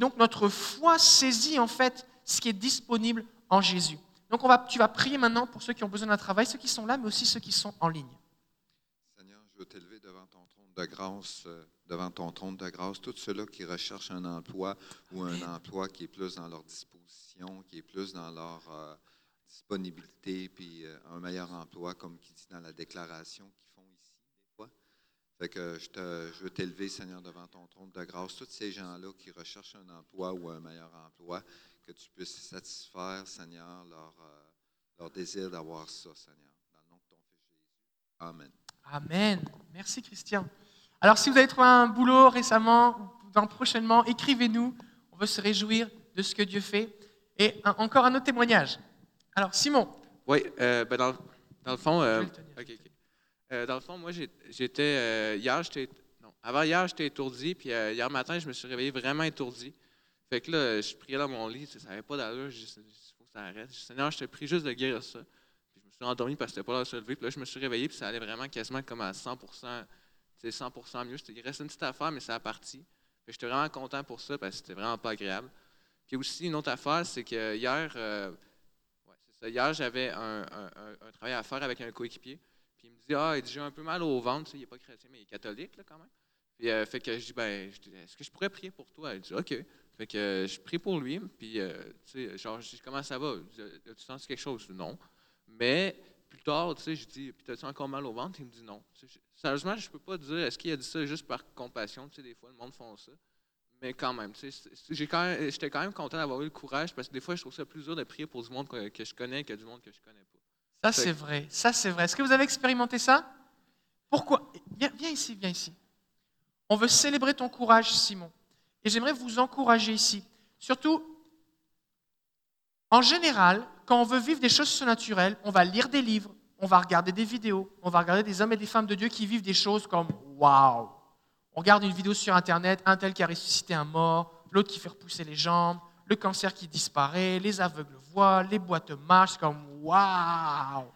Donc notre foi saisit en fait ce qui est disponible en Jésus. Donc on va, tu vas prier maintenant pour ceux qui ont besoin d'un travail, ceux qui sont là, mais aussi ceux qui sont en ligne. Seigneur, je veux t'élever devant ton trône de grâce, euh, devant ton trône de grâce, tous ceux-là qui recherchent un emploi ou un emploi qui est plus dans leur disposition, qui est plus dans leur euh, disponibilité, puis euh, un meilleur emploi, comme qui dit dans la déclaration font ici, des fois. Fait que je, te, je veux t'élever, Seigneur, devant ton trône de grâce, tous ces gens-là qui recherchent un emploi ou un meilleur emploi, que tu puisses satisfaire, Seigneur, leur, euh, leur désir d'avoir ça, Seigneur. Dans le nom de ton Fils Jésus. Amen. Amen. Merci Christian. Alors si vous avez trouvé un boulot récemment ou dans prochainement, écrivez-nous. On veut se réjouir de ce que Dieu fait. Et un- encore un autre témoignage. Alors Simon, Oui, euh, ben dans, dans le fond, euh, Je vais le tenir. ok, ok. Euh, dans le fond, moi, j'étais euh, hier, j'étais non, avant hier, j'étais étourdi, puis euh, hier matin, je me suis réveillé vraiment étourdi. Fait que là, je priais dans mon lit, ça n'avait pas d'allure, il faut que ça arrête. Je dis, Seigneur, je te prie juste de guérir ça. Puis je me suis endormi parce que c'était pas là de se lever. Puis là, je me suis réveillé, puis ça allait vraiment quasiment comme à 100% c'est 100% mieux. Il restait une petite affaire, mais ça a parti. J'étais vraiment content pour ça parce que c'était vraiment pas agréable. Puis aussi, une autre affaire, c'est que hier, ouais, ça. hier j'avais un travail à faire avec un coéquipier. Puis il me dit Ah, il dit, j'ai un peu mal au ventre. Tu il n'est pas chrétien, mais il est catholique là, quand même. Puis euh, fait que je dis ben, est-ce que je pourrais prier pour toi Il dit OK. Fait que euh, je prie pour lui. Puis euh, tu sais, genre, je dis comment ça va As-tu senti quelque chose Non. Mais plus tard, tu sais, je dis Puis t'as-tu encore mal au ventre Il me dit non. Tu sais, je- Sérieusement, je peux pas dire est-ce qu'il a dit ça juste par compassion? Tu sais, des fois, le monde font ça. Mais quand même, tu sais, j'étais quand même content d'avoir eu le courage parce que des fois, je trouve ça plus dur de prier pour du monde que, je connais que du monde que je connais pas. Ça c'est vrai, ça c'est vrai. Est-ce que vous avez expérimenté ça? Pourquoi? Viens, viens ici, viens ici. On veut célébrer ton courage, Simon. Et j'aimerais vous encourager ici. Surtout, en général, quand on veut vivre des choses surnaturelles, on va lire des livres, on va regarder des vidéos, on va regarder des hommes et des femmes de Dieu qui vivent des choses comme Waouh On regarde une vidéo sur Internet, un tel qui a ressuscité un mort, l'autre qui fait repousser les jambes, le cancer qui disparaît, les aveugles voient, les boîtes marchent, comme Waouh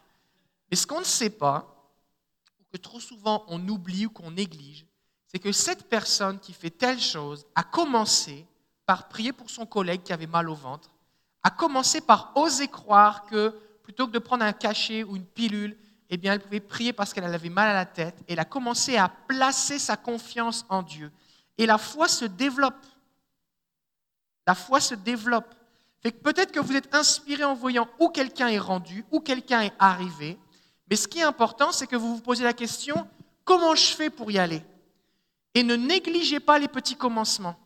Mais ce qu'on ne sait pas, ou que trop souvent on oublie ou qu'on néglige, c'est que cette personne qui fait telle chose a commencé par prier pour son collègue qui avait mal au ventre, a commencé par oser croire que plutôt que de prendre un cachet ou une pilule, eh bien, elle pouvait prier parce qu'elle avait mal à la tête. Elle a commencé à placer sa confiance en Dieu. Et la foi se développe. La foi se développe. Fait que peut-être que vous êtes inspiré en voyant où quelqu'un est rendu, où quelqu'un est arrivé. Mais ce qui est important, c'est que vous vous posez la question comment je fais pour y aller? Et ne négligez pas les petits commencements.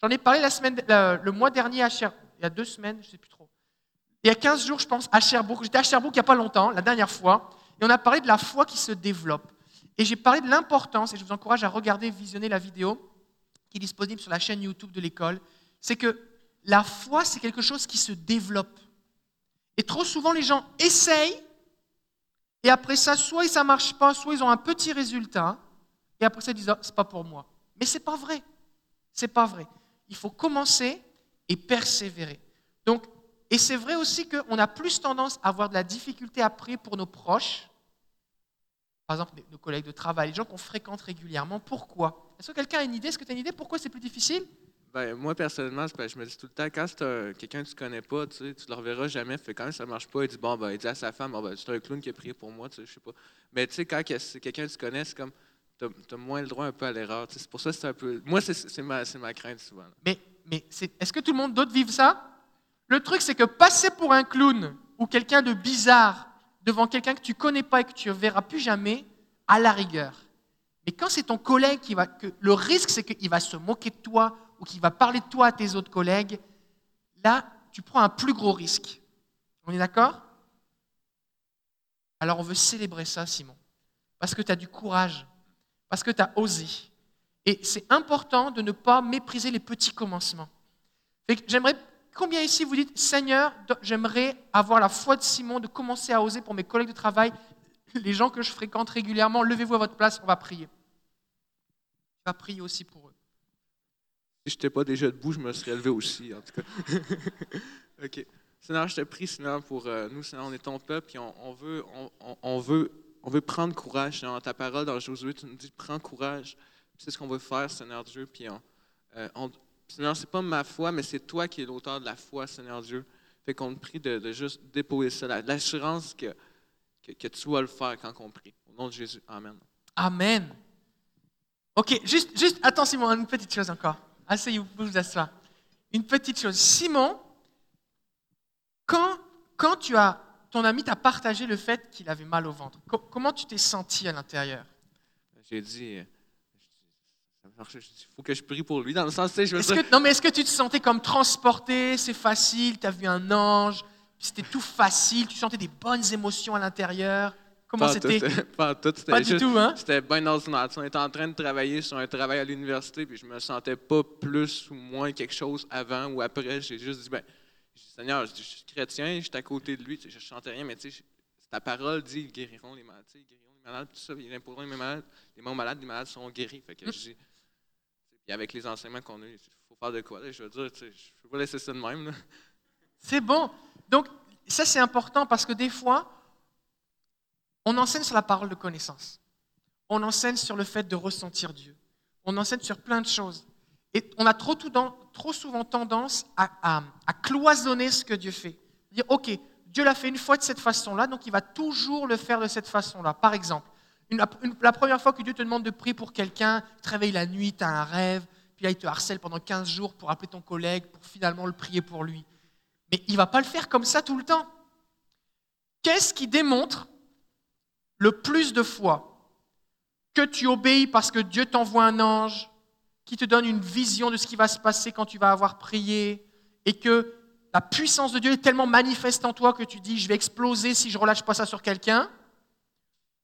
J'en ai parlé la semaine, le, mois dernier à Cher, il y a deux semaines, je ne sais plus trop. Il y a 15 jours, je pense, à Cherbourg. J'étais à Cherbourg il n'y a pas longtemps, la dernière fois, et on a parlé de la foi qui se développe. Et j'ai parlé de l'importance, et je vous encourage à regarder, visionner la vidéo qui est disponible sur la chaîne YouTube de l'école, c'est que la foi, c'est quelque chose qui se développe. Et trop souvent, les gens essayent, et après ça, soit ça ne marche pas, soit ils ont un petit résultat, et après ça, ils disent, Ah, c'est pas pour moi. Mais c'est pas vrai. C'est pas vrai. Il faut commencer et persévérer. Donc, et c'est vrai aussi qu'on a plus tendance à avoir de la difficulté prier pour nos proches, par exemple nos collègues de travail, les gens qu'on fréquente régulièrement. Pourquoi? Est-ce que quelqu'un a une idée? Est-ce que tu as une idée? Pourquoi c'est plus difficile? Ben, moi, personnellement, je me dis tout le temps, quand c'est un- quelqu'un que tu connais pas, tu tu le reverras jamais. Fait quand ça marche pas, il dit, bon, ben, il dit à sa femme, bon, ben, c'est un clown qui a prié pour moi, tu sais, je sais pas. Mais tu sais, quand c'est quelqu'un que tu connais, c'est comme, tu as, moins le droit un peu à l'erreur. C'est pour ça c'est un peu. Moi, c'est- ma, ma crainte souvent. Mais, mais est-ce que tout le monde d'autre vive ça? Le truc, c'est que passer pour un clown ou quelqu'un de bizarre devant quelqu'un que tu connais pas et que tu ne verras plus jamais, à la rigueur. Mais quand c'est ton collègue qui va. Le risque, c'est qu'il va se moquer de toi ou qu'il va parler de toi à tes autres collègues. Là, tu prends un plus gros risque. On est d'accord? Alors, on veut célébrer ça, Simon. Parce que tu as du courage. Parce que tu as osé. Et c'est important de ne pas mépriser les petits commencements. J'aimerais, combien ici vous dites, Seigneur, j'aimerais avoir la foi de Simon, de commencer à oser pour mes collègues de travail, les gens que je fréquente régulièrement, levez-vous à votre place, on va prier. On va prier aussi pour eux. Si je n'étais pas déjà debout, je me serais levé aussi, en tout cas. OK. Seigneur, je te prie, Seigneur, pour euh, nous, Seigneur, on est ton peuple, puis on, veut, on, veut, on veut prendre courage. Seigneur, dans ta parole, dans Josué, tu nous dis, prends courage. C'est ce qu'on veut faire, Seigneur Dieu, puis euh, Seigneur, pas ma foi, mais c'est toi qui es l'auteur de la foi, Seigneur Dieu. Fait qu'on te prie de, juste déposer ça, la- l'assurance que, que, tu vas le faire quand on prie. Au nom de Jésus. Amen. Amen. Ok, juste, juste, attends Simon, une petite chose encore. Asseyez-vous, vous vous asseoir. Une petite chose. Simon, quand, quand tu as, ton ami t'a partagé le fait qu'il avait mal au ventre, co- comment tu t'es senti à l'intérieur? J'ai dit, euh, il faut que je prie pour lui. Dans le sens, tu sais, je veux que, non, mais est-ce que tu te sentais comme transporté, c'est facile, tu as vu un ange, c'était tout facile, tu sentais des bonnes émotions à l'intérieur? Comment pas c'était? pas tout, c'était Pas du juste- tout, hein? C'était bien ordinaire. On était en train de travailler sur un travail à l'université, puis je me sentais pas plus ou moins quelque chose avant ou après. J'ai juste dit, ben, Seigneur, je suis chrétien, je suis à côté de lui, je ne chantais rien, mais tu sais, ta parole dit, ils guériront les malades, ils guériront les malades, tout ça, ils imposeront les malades, les morts malades, les malades seront guéris. Fait que je dis, puis avec les enseignements qu'on a, il faut faire de quoi, là, je veux dire, tu sais, je ne peux pas laisser ça de même. C'est bon. Donc, ça, c'est important parce que des fois, on enseigne sur la parole de connaissance. On enseigne sur le fait de ressentir Dieu. On enseigne sur plein de choses. Et on a trop, souvent tendance à, cloisonner ce que Dieu fait. Dire, OK, Dieu l'a fait une fois de cette façon-là, donc il va toujours le faire de cette façon-là. Par exemple, la première fois que Dieu te demande de prier pour quelqu'un, tu te réveilles la nuit, tu as un rêve, puis là, il te harcèle pendant 15 jours pour appeler ton collègue, pour finalement le prier pour lui. Mais il ne va pas le faire comme ça tout le temps. Qu'est-ce qui démontre le plus de fois que tu obéis parce que Dieu t'envoie un ange qui te donne une vision de ce qui va se passer quand tu vas avoir prié et que la puissance de Dieu est tellement manifeste en toi que tu dis je vais exploser si je relâche pas ça sur quelqu'un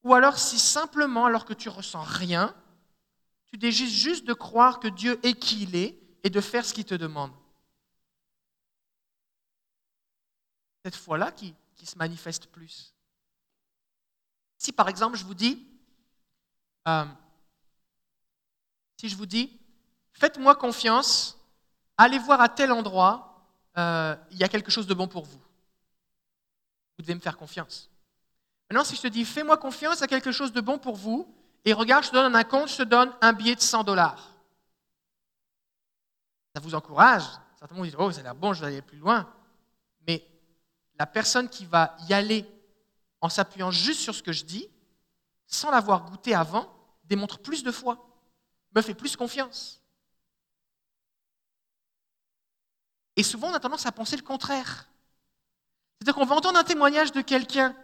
ou alors si simplement alors que tu ressens rien tu décides juste de croire que Dieu est qui il est et de faire ce qu'il te demande cette foi-là qui se manifeste plus. Si par exemple je vous dis, euh, si je vous dis, faites-moi confiance, allez voir à tel endroit, euh, il y a quelque chose de bon pour vous. Vous devez me faire confiance. Maintenant, si je te dis, fais-moi confiance, il y a quelque chose de bon pour vous, et regarde, je te donne un compte, je te donne un billet de 100 dollars. Ça vous encourage. Certainement, vous dites, oh, ça a l'air bon, je vais aller plus loin. Mais la personne qui va y aller en s'appuyant juste sur ce que je dis, sans l'avoir goûté avant, démontre plus de foi, me fait plus confiance. Et souvent, on a tendance à penser le contraire. C'est-à-dire qu'on va entendre un témoignage de quelqu'un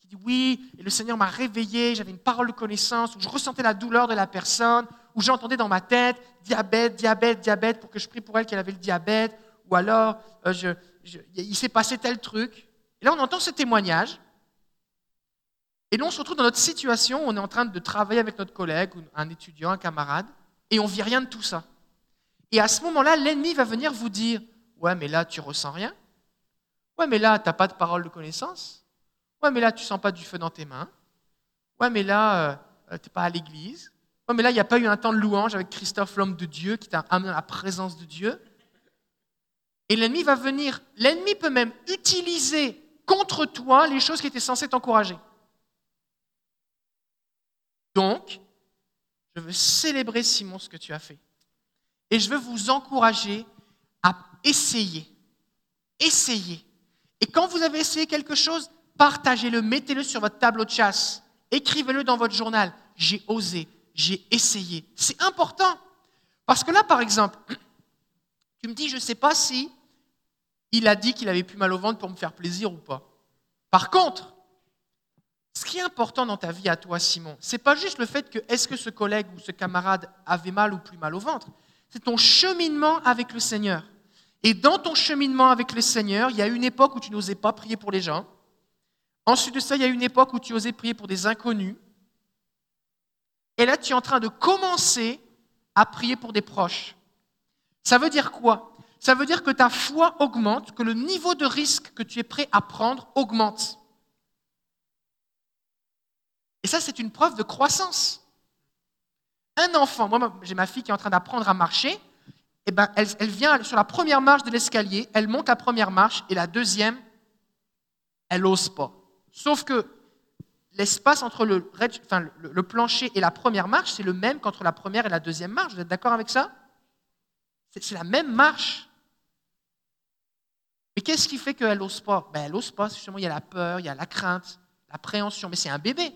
qui dit oui, et le Seigneur m'a réveillé, j'avais une parole de connaissance, où je ressentais la douleur de la personne, où j'entendais dans ma tête diabète, diabète, diabète, pour que je prie pour elle qu'elle avait le diabète, ou alors euh, je- il s'est passé tel truc. Et là, on entend ce témoignage. Et là, on se retrouve dans notre situation on est en train de travailler avec notre collègue, un étudiant, un camarade, et on vit rien de tout ça. Et à ce moment-là, l'ennemi va venir vous dire Ouais, mais là, tu ressens rien. Ouais, mais là, tu n'as pas de parole de connaissance. Ouais, mais là, tu sens pas du feu dans tes mains. Ouais, mais là, tu n'es pas à l'église. Ouais, mais là, il n'y a pas eu un temps de louange avec Christophe, l'homme de Dieu, qui t'a amené à la présence de Dieu. Et l'ennemi va venir, l'ennemi peut même utiliser contre toi les choses qui étaient censées t'encourager. Donc, je veux célébrer, Simon, ce que tu as fait. Et je veux vous encourager à essayer. Essayez. Et quand vous avez essayé quelque chose, partagez-le, mettez-le sur votre tableau de chasse. Écrivez-le dans votre journal. J'ai osé, j'ai essayé. C'est important. Parce que là, par exemple, tu me dis, je ne sais pas si il a dit qu'il avait plus mal au ventre pour me faire plaisir ou pas. Par contre, ce qui est important dans ta vie à toi, Simon, c'est pas juste le fait que est-ce que ce collègue ou ce camarade avait mal ou plus mal au ventre, c'est ton cheminement avec le Seigneur. Et dans ton cheminement avec le Seigneur, il y a une époque où tu n'osais pas prier pour les gens. Ensuite de ça, il y a une époque où tu osais prier pour des inconnus. Et là, tu es en train de commencer à prier pour des proches. Ça veut dire quoi? Ça veut dire que ta foi augmente, que le niveau de risque que tu es prêt à prendre augmente. Et ça, c'est une preuve de croissance. Un enfant, moi j'ai ma fille qui est en train d'apprendre à marcher, et ben, elle, vient sur la première marche de l'escalier, elle monte la première marche, et la deuxième, elle n'ose pas. Sauf que l'espace entre le plancher et la première marche, c'est le même qu'entre la première et la deuxième marche. Vous êtes d'accord avec ça? C'est la même marche. Mais qu'est-ce qui fait qu'elle n'ose pas? Ben, Elle n'ose pas, justement, il y a la peur, il y a la crainte, l'appréhension, mais c'est un bébé.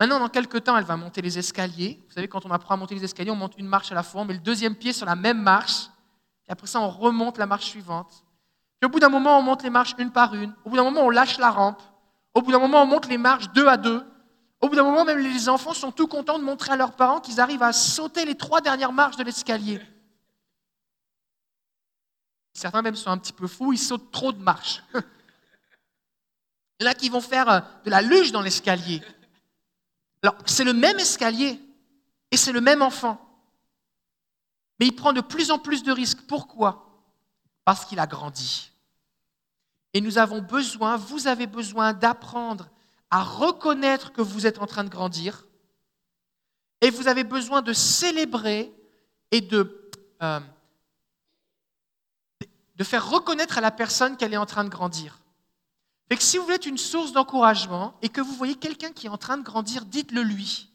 Maintenant, dans quelques temps, elle va monter les escaliers. Vous savez, quand on apprend à monter les escaliers, on monte une marche à la fois, on met le deuxième pied sur la même marche, et après ça, on remonte la marche suivante. Puis au bout d'un moment, on monte les marches une par une. Au bout d'un moment, on lâche la rampe. Au bout d'un moment, on monte les marches deux à deux. Au bout d'un moment, même les enfants sont tout contents de montrer à leurs parents qu'ils arrivent à sauter les trois dernières marches de l'escalier. Certains même sont un petit peu fous, ils sautent trop de marches. Il y en a qui vont faire euh, de la luge dans l'escalier. Alors, c'est le même escalier et c'est le même enfant. Mais il prend de plus en plus de risques. Pourquoi? Parce qu'il a grandi. Et nous avons besoin, vous avez besoin d'apprendre à reconnaître que vous êtes en train de grandir. Et vous avez besoin de célébrer et de, euh, de faire reconnaître à la personne qu'elle est en train de grandir. Que si vous êtes une source d'encouragement et que vous voyez quelqu'un qui est en train de grandir, dites-le lui.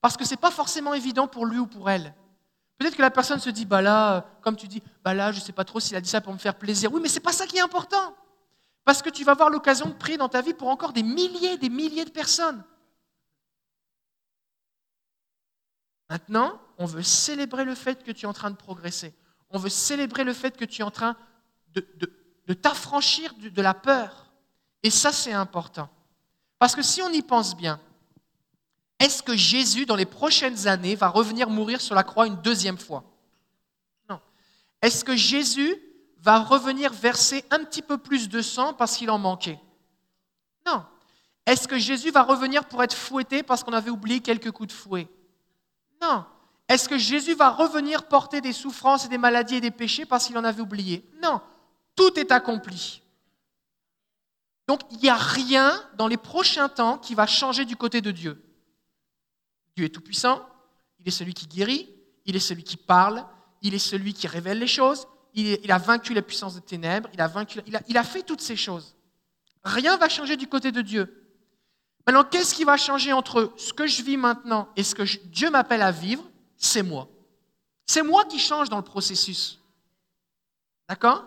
Parce que ce n'est pas forcément évident pour lui ou pour elle. Peut-être que la personne se dit, bah là, comme tu dis, bah là, je ne sais pas trop s'il a dit ça pour me faire plaisir. Oui, mais ce n'est pas ça qui est important. Parce que tu vas avoir l'occasion de prier dans ta vie pour encore des milliers, des milliers de personnes. Maintenant, on veut célébrer le fait que tu es en train de progresser. On veut célébrer le fait que tu es en train de, de t'affranchir de la peur. Et ça, c'est important. Parce que si on y pense bien, est-ce que Jésus, dans les prochaines années, va revenir mourir sur la croix une deuxième fois? Non. Est-ce que Jésus va revenir verser un petit peu plus de sang parce qu'il en manquait? Non. Est-ce que Jésus va revenir pour être fouetté parce qu'on avait oublié quelques coups de fouet? Non. Est-ce que Jésus va revenir porter des souffrances et des maladies et des péchés parce qu'il en avait oublié? Non. Tout est accompli. Donc il n'y a rien dans les prochains temps qui va changer du côté de Dieu. Dieu est tout-puissant, il est celui qui guérit, il est celui qui parle, il est celui qui révèle les choses, il, a vaincu la puissance des ténèbres, il a, vaincu, il a fait toutes ces choses. Rien ne va changer du côté de Dieu. Maintenant, qu'est-ce qui va changer entre ce que je vis maintenant et ce que Dieu m'appelle à vivre? C'est moi. C'est moi qui change dans le processus. D'accord?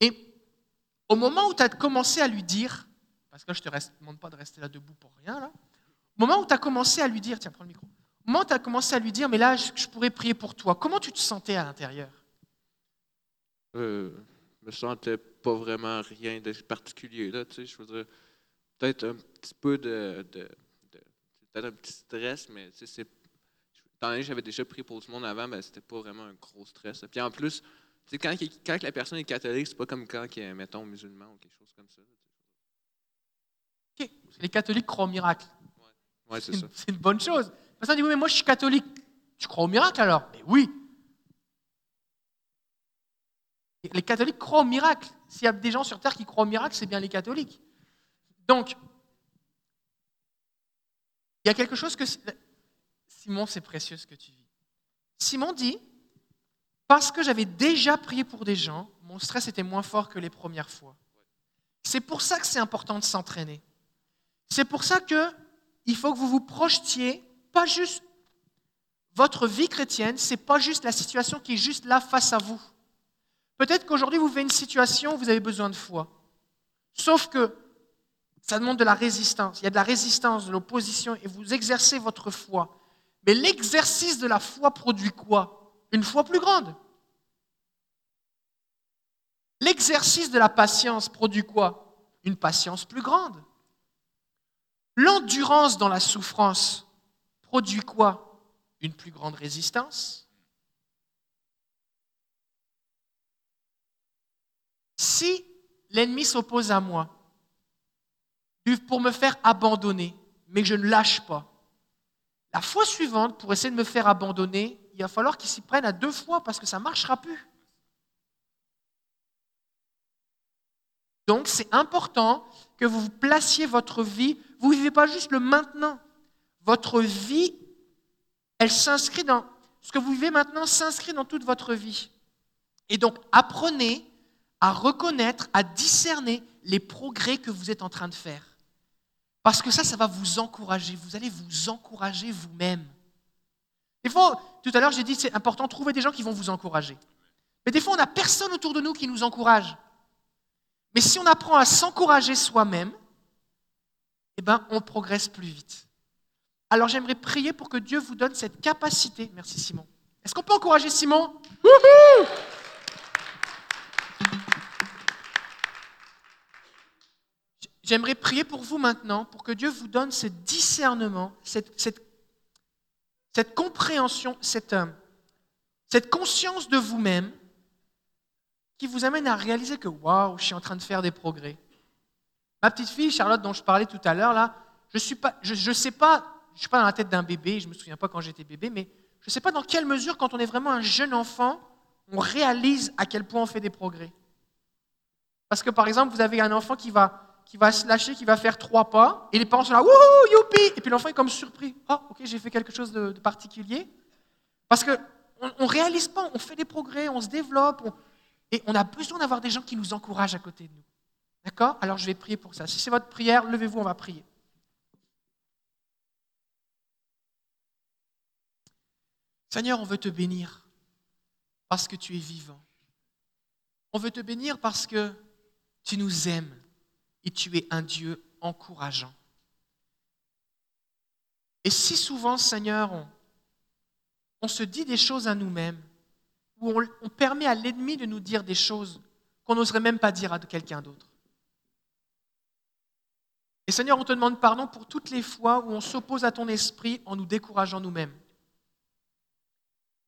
Et au moment où tu as commencé à lui dire, parce que je ne te demande pas de rester là debout pour rien, là, au moment où tu as commencé à lui dire, tiens, prends le micro, au moment où tu as commencé à lui dire, mais là, je, pourrais prier pour toi, comment tu te sentais à l'intérieur? Euh, Je me sentais pas vraiment rien de particulier, là, tu sais, je veux peut-être un petit peu de, peut-être un petit stress, mais tu sais, c'est j'avais déjà prié pour tout le monde avant, ben, c'était pas vraiment un gros stress. Puis en plus, quand, quand, la personne est catholique, c'est pas comme quand mettons, musulman ou quelque chose comme ça. Les catholiques croient au miracle. Ouais, c'est ça. C'est une bonne chose. La personne dit Oui, mais moi je suis catholique. Tu crois au miracle alors? Mais oui. Les catholiques croient au miracle. S'il y a des gens sur terre qui croient au miracle, c'est bien les catholiques. Donc, il y a quelque chose que. Simon, c'est précieux ce que tu vis. Simon dit parce que j'avais déjà prié pour des gens, mon stress était moins fort que les premières fois. C'est pour ça que c'est important de s'entraîner. C'est pour ça que il faut que vous vous projetiez, pas juste votre vie chrétienne, c'est pas juste la situation qui est juste là face à vous. Peut-être qu'aujourd'hui vous vivez une situation où vous avez besoin de foi. Sauf que ça demande de la résistance. Il y a de la résistance, de l'opposition, et vous exercez votre foi. Mais l'exercice de la foi produit quoi? Une plus grande. L'exercice de la patience produit quoi? Une patience plus grande. L'endurance dans la souffrance produit quoi? Une plus grande résistance. Si l'ennemi s'oppose à moi pour me faire abandonner, mais je ne lâche pas, la fois suivante, pour essayer de me faire abandonner, il va falloir qu'ils s'y prennent à deux fois parce que ça ne marchera plus. Donc c'est important que vous placiez votre vie. Vous ne vivez pas juste le maintenant. Votre vie, elle s'inscrit dans... Ce que vous vivez maintenant s'inscrit dans toute votre vie. Et donc apprenez à reconnaître, à discerner les progrès que vous êtes en train de faire. Parce que ça, ça va vous encourager. Vous allez vous encourager vous-même. Des fois, tout à l'heure, j'ai dit c'est important de trouver des gens qui vont vous encourager. Mais des fois, on n'a personne autour de nous qui nous encourage. Mais si on apprend à s'encourager soi-même, eh ben, on progresse plus vite. Alors j'aimerais prier pour que Dieu vous donne cette capacité. Merci Simon. Est-ce qu'on peut encourager Simon? J'aimerais prier pour vous maintenant, pour que Dieu vous donne ce discernement, cette, cette, cette compréhension, cette, euh, cette conscience de vous-même qui vous amène à réaliser que waouh, je suis en train de faire des progrès. Ma petite fille Charlotte, dont je parlais tout à l'heure, là, je je sais pas, je suis pas dans la tête d'un bébé. Je me souviens pas quand j'étais bébé, mais je ne sais pas dans quelle mesure, quand on est vraiment un jeune enfant, on réalise à quel point on fait des progrès. Parce que par exemple, vous avez un enfant qui va qui va se lâcher, qui va faire trois pas, et les parents sont là, wouhou, youpi Et puis l'enfant est comme surpris. Oh, ok, j'ai fait quelque chose de, particulier. Parce qu'on ne réalise pas, on fait des progrès, on se développe, et on a besoin d'avoir des gens qui nous encouragent à côté de nous. D'accord? Alors je vais prier pour ça. Si c'est votre prière, levez-vous, on va prier. Seigneur, on veut te bénir parce que tu es vivant. On veut te bénir parce que tu nous aimes et tu es un Dieu encourageant. Et si souvent, Seigneur, on, se dit des choses à nous-mêmes, ou on, permet à l'ennemi de nous dire des choses qu'on n'oserait même pas dire à quelqu'un d'autre. Et Seigneur, on te demande pardon pour toutes les fois où on s'oppose à ton esprit en nous décourageant nous-mêmes.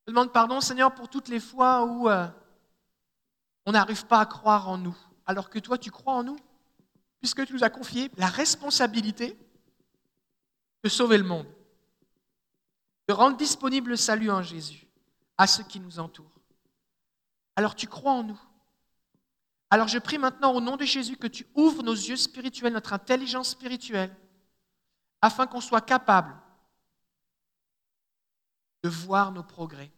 On te demande pardon, Seigneur, pour toutes les fois où euh, on n'arrive pas à croire en nous, alors que toi, tu crois en nous puisque tu nous as confié la responsabilité de sauver le monde, de rendre disponible le salut en Jésus à ceux qui nous entourent. Alors tu crois en nous. Alors je prie maintenant au nom de Jésus que tu ouvres nos yeux spirituels, notre intelligence spirituelle, afin qu'on soit capable de voir nos progrès.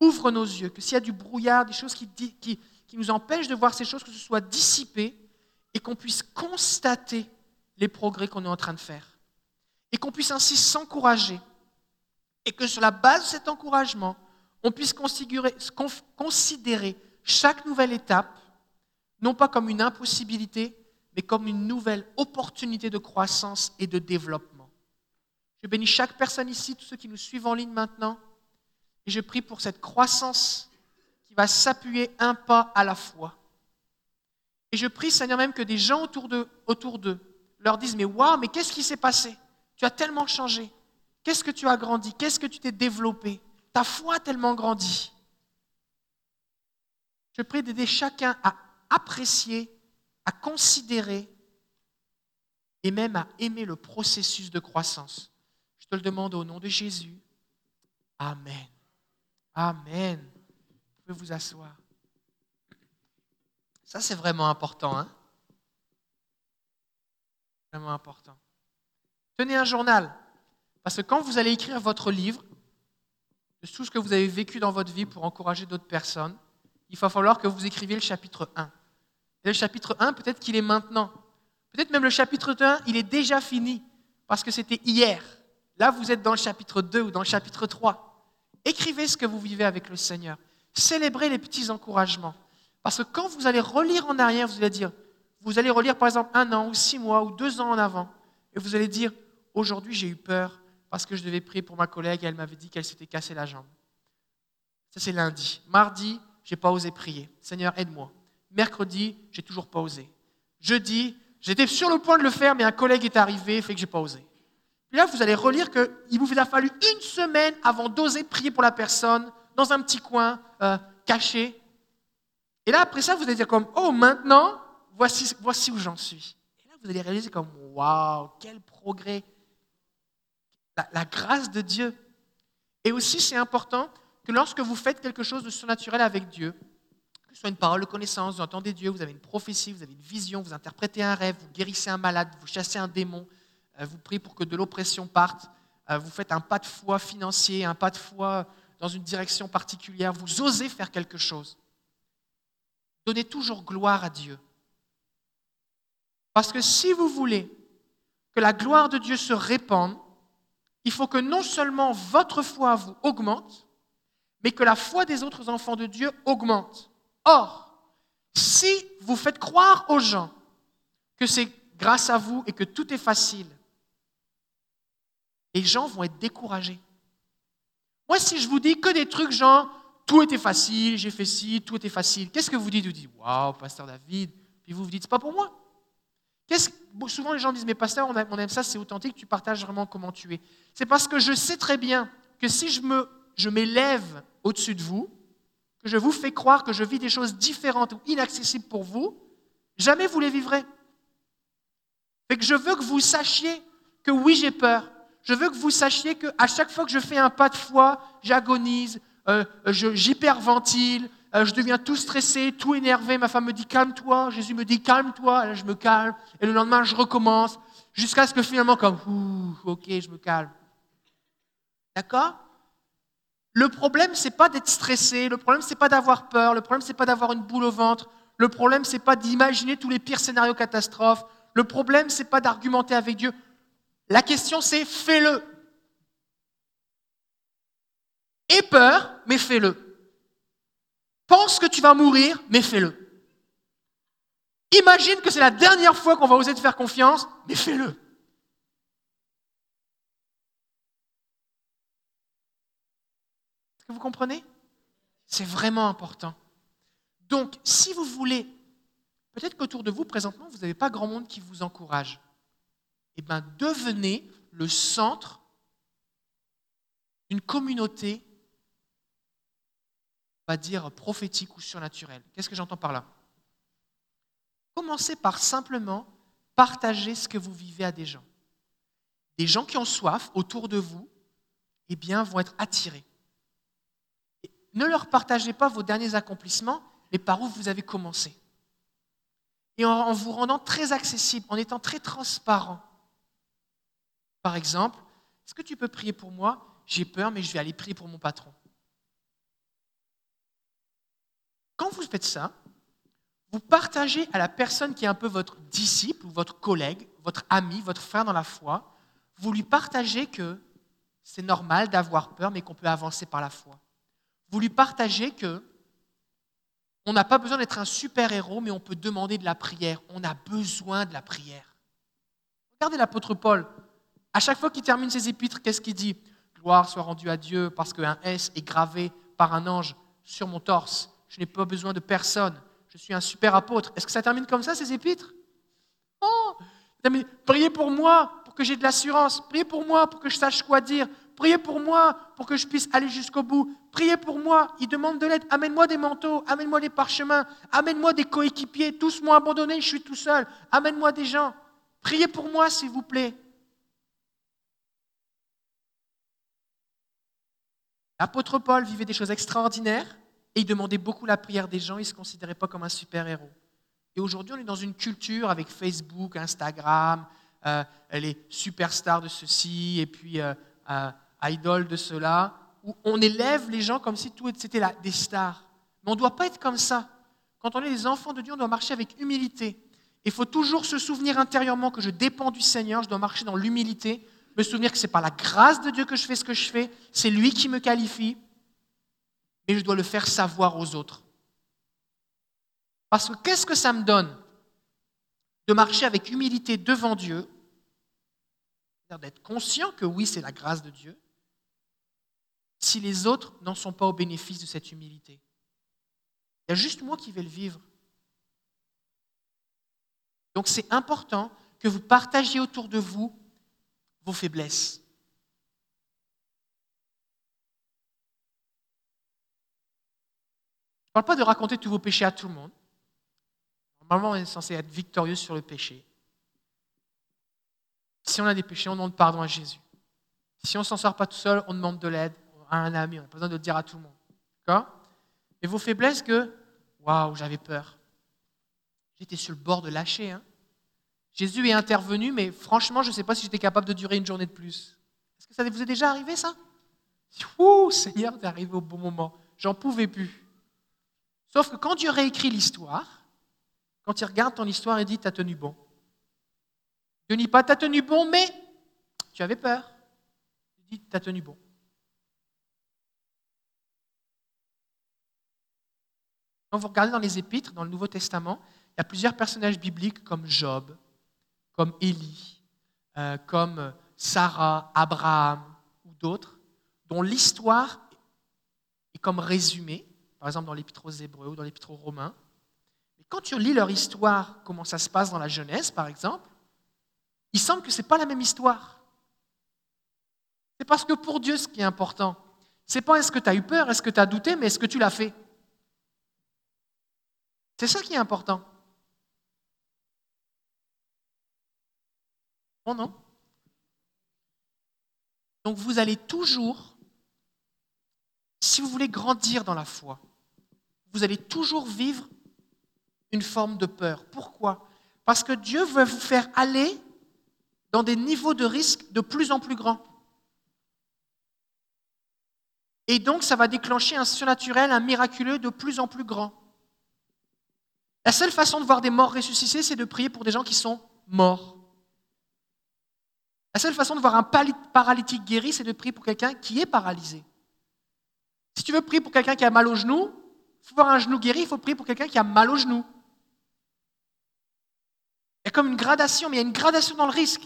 Ouvre nos yeux, que s'il y a du brouillard, des choses qui, nous empêchent de voir ces choses, que ce soit dissipé et qu'on puisse constater les progrès qu'on est en train de faire. Et qu'on puisse ainsi s'encourager. Et que sur la base de cet encouragement, on puisse considérer chaque nouvelle étape, non pas comme une impossibilité, mais comme une nouvelle opportunité de croissance et de développement. Je bénis chaque personne ici, tous ceux qui nous suivent en ligne maintenant, et je prie pour cette croissance qui va s'appuyer un pas à la fois et je prie, Seigneur, même que des gens autour d'eux, leur disent, mais waouh, mais qu'est-ce qui s'est passé? Tu as tellement changé. Qu'est-ce que tu as grandi? Qu'est-ce que tu t'es développé? Ta foi a tellement grandi. Je prie d'aider chacun à apprécier, à considérer et même à aimer le processus de croissance. Je te le demande au nom de Jésus. Amen. Amen. Vous pouvez vous asseoir. Ça, c'est vraiment important. Hein vraiment important. Tenez un journal. Parce que quand vous allez écrire votre livre, de tout ce que vous avez vécu dans votre vie pour encourager d'autres personnes, il va falloir que vous écriviez le chapitre 1. Et le chapitre 1, peut-être qu'il est maintenant. Peut-être même le chapitre 1, il est déjà fini, parce que c'était hier. Là, vous êtes dans le chapitre 2 ou dans le chapitre 3. Écrivez ce que vous vivez avec le Seigneur. Célébrez les petits encouragements. Parce que quand vous allez relire en arrière, vous allez dire, vous allez relire par exemple un an ou six mois ou deux ans en avant, et vous allez dire, aujourd'hui j'ai eu peur parce que je devais prier pour ma collègue et elle m'avait dit qu'elle s'était cassée la jambe. Ça c'est lundi. Mardi, j'ai pas osé prier. Seigneur, aide-moi. Mercredi, j'ai toujours pas osé. Jeudi, j'étais sur le point de le faire, mais un collègue est arrivé, fait que j'ai pas osé. Puis là, vous allez relire qu'il vous a fallu une semaine avant d'oser prier pour la personne, dans un petit coin, euh, caché, et là, après ça, vous allez dire comme, oh, maintenant, voici, voici où j'en suis. Et là, vous allez réaliser comme, waouh, quel progrès. La, la grâce de Dieu. Et aussi, c'est important que lorsque vous faites quelque chose de surnaturel avec Dieu, que ce soit une parole de connaissance, vous entendez Dieu, vous avez une prophétie, vous avez une vision, vous interprétez un rêve, vous guérissez un malade, vous chassez un démon, euh, vous priez pour que de l'oppression parte, euh, vous faites un pas de foi financier, un pas de foi dans une direction particulière, vous osez faire quelque chose. Donnez toujours gloire à Dieu. Parce que si vous voulez que la gloire de Dieu se répande, il faut que non seulement votre foi vous augmente, mais que la foi des autres enfants de Dieu augmente. Or, si vous faites croire aux gens que c'est grâce à vous et que tout est facile, les gens vont être découragés. Moi, si je vous dis que des trucs genre tout était facile, j'ai fait ci, tout était facile, qu'est-ce que vous dites? Vous dites waouh, pasteur David, puis vous vous dites c'est pas pour moi. Souvent, les gens disent Mais pasteur, on aime ça, c'est authentique, tu partages vraiment comment tu es. C'est parce que je sais très bien que si je, me, je m'élève au-dessus de vous, que je vous fais croire que je vis des choses différentes ou inaccessibles pour vous, jamais vous les vivrez. Fait que je veux que vous sachiez que oui, j'ai peur. Je veux que vous sachiez qu'à chaque fois que je fais un pas de foi, j'agonise, euh, j'hyperventile, euh, je deviens tout stressé, tout énervé. Ma femme me dit calme-toi. Jésus me dit calme-toi. je me calme. Et le lendemain, je recommence. Jusqu'à ce que finalement, comme, ok, je me calme. D'accord? Le problème, c'est pas d'être stressé. Le problème, c'est pas d'avoir peur. Le problème, c'est pas d'avoir une boule au ventre. Le problème, c'est pas d'imaginer tous les pires scénarios catastrophes. Le problème, c'est pas d'argumenter avec Dieu. La question, c'est fais-le. Aie peur, mais fais-le. Pense que tu vas mourir, mais fais-le. Imagine que c'est la dernière fois qu'on va oser te faire confiance, mais fais-le. Est-ce que vous comprenez? C'est vraiment important. Donc, si vous voulez, peut-être qu'autour de vous, présentement, vous n'avez pas grand monde qui vous encourage. Eh bien, devenez le centre d'une communauté va dire prophétique ou surnaturel. Qu'est-ce que j'entends par là? Commencez par simplement partager ce que vous vivez à des gens. Des gens qui ont soif autour de vous, eh bien, vont être attirés. ne leur partagez pas vos derniers accomplissements, mais par où vous avez commencé. Et en vous rendant très accessible, en étant très transparent. Par exemple, est-ce que tu peux prier pour moi? J'ai peur, mais je vais aller prier pour mon patron. Quand vous faites ça, vous partagez à la personne qui est un peu votre disciple ou votre collègue, votre ami, votre frère dans la foi, vous lui partagez que c'est normal d'avoir peur, mais qu'on peut avancer par la foi. Vous lui partagez que on n'a pas besoin d'être un super-héros, mais on peut demander de la prière. On a besoin de la prière. Regardez l'apôtre Paul. À chaque fois qu'il termine ses épîtres, qu'est-ce qu'il dit? Gloire soit rendue à Dieu parce qu'un S est gravé par un ange sur mon torse je n'ai pas besoin de personne, je suis un super apôtre. Est-ce que ça termine comme ça, ces épîtres? Oh Priez pour moi, pour que j'ai de l'assurance. Priez pour moi, pour que je sache quoi dire. Priez pour moi, pour que je puisse aller jusqu'au bout. Priez pour moi. Il demande de l'aide. Amène-moi des manteaux, amène-moi des parchemins, amène-moi des coéquipiers. Tous m'ont abandonné, je suis tout seul. Amène-moi des gens. Priez pour moi, s'il vous plaît. L'apôtre Paul vivait des choses extraordinaires. Et il demandait beaucoup la prière des gens, il ne se considérait pas comme un super-héros. Et aujourd'hui, on est dans une culture avec Facebook, Instagram, euh, les superstars de ceci, et puis euh, euh, de cela, où on élève les gens comme si tout c'était des stars. Mais on ne doit pas être comme ça. Quand on est les enfants de Dieu, on doit marcher avec humilité. Il faut toujours se souvenir intérieurement que je dépends du Seigneur, je dois marcher dans l'humilité, me souvenir que c'est par la grâce de Dieu que je fais ce que je fais, c'est lui qui me qualifie, et je dois le faire savoir aux autres. Parce que qu'est-ce que ça me donne de marcher avec humilité devant Dieu, d'être conscient que oui, c'est la grâce de Dieu, si les autres n'en sont pas au bénéfice de cette humilité? Il y a juste moi qui vais le vivre. Donc c'est important que vous partagiez autour de vous vos faiblesses. Ne parle pas de raconter tous vos péchés à tout le monde. Normalement, on est censé être victorieux sur le péché. Si on a des péchés, on demande pardon à Jésus. Si on ne s'en sort pas tout seul, on demande de l'aide à un ami. On n'a pas besoin de le dire à tout le monde. D'accord? Vos faiblesses que, waouh, j'avais peur. J'étais sur le bord de lâcher. Hein. Jésus est intervenu, mais franchement, je ne sais pas si j'étais capable de durer une journée de plus. Est-ce que ça vous est déjà arrivé, ça? Ouh, Seigneur, tu arrivé au bon moment. J'en pouvais plus. Sauf que quand Dieu réécrit l'histoire, quand il regarde ton histoire, il dit T'as tenu bon. Dieu ne dit pas T'as tenu bon, mais tu avais peur. dis, tu as tenu bon. Quand vous regardez dans les épîtres, dans le Nouveau Testament, il y a plusieurs personnages bibliques comme Job, comme Élie, euh, comme Sarah, Abraham ou d'autres, dont l'histoire est comme résumée, par exemple dans l'épître aux Hébreux ou dans l'épître aux Romains. Mais quand tu lis leur histoire, comment ça se passe dans la Genèse, par exemple, il semble que ce n'est pas la même histoire. C'est parce que pour Dieu, ce qui est important, c'est pas est-ce que tu as eu peur, est-ce que tu as douté, mais est-ce que tu l'as fait. C'est ça qui est important. Bon, non Donc vous allez toujours, si vous voulez grandir dans la foi, vous allez toujours vivre une forme de peur. Pourquoi? Parce que Dieu veut vous faire aller dans des niveaux de risque de plus en plus grands. Et donc, ça va déclencher un surnaturel, un miraculeux de plus en plus grand. La seule façon de voir des morts ressuscités, c'est de prier pour des gens qui sont morts. La seule façon de voir un paralytique guéri, c'est de prier pour quelqu'un qui est paralysé. Si tu veux prier pour quelqu'un qui a mal au genou, faut voir un genou guéri, il faut prier pour quelqu'un qui a mal au genou. Il y a comme une gradation, mais il y a une gradation dans le risque.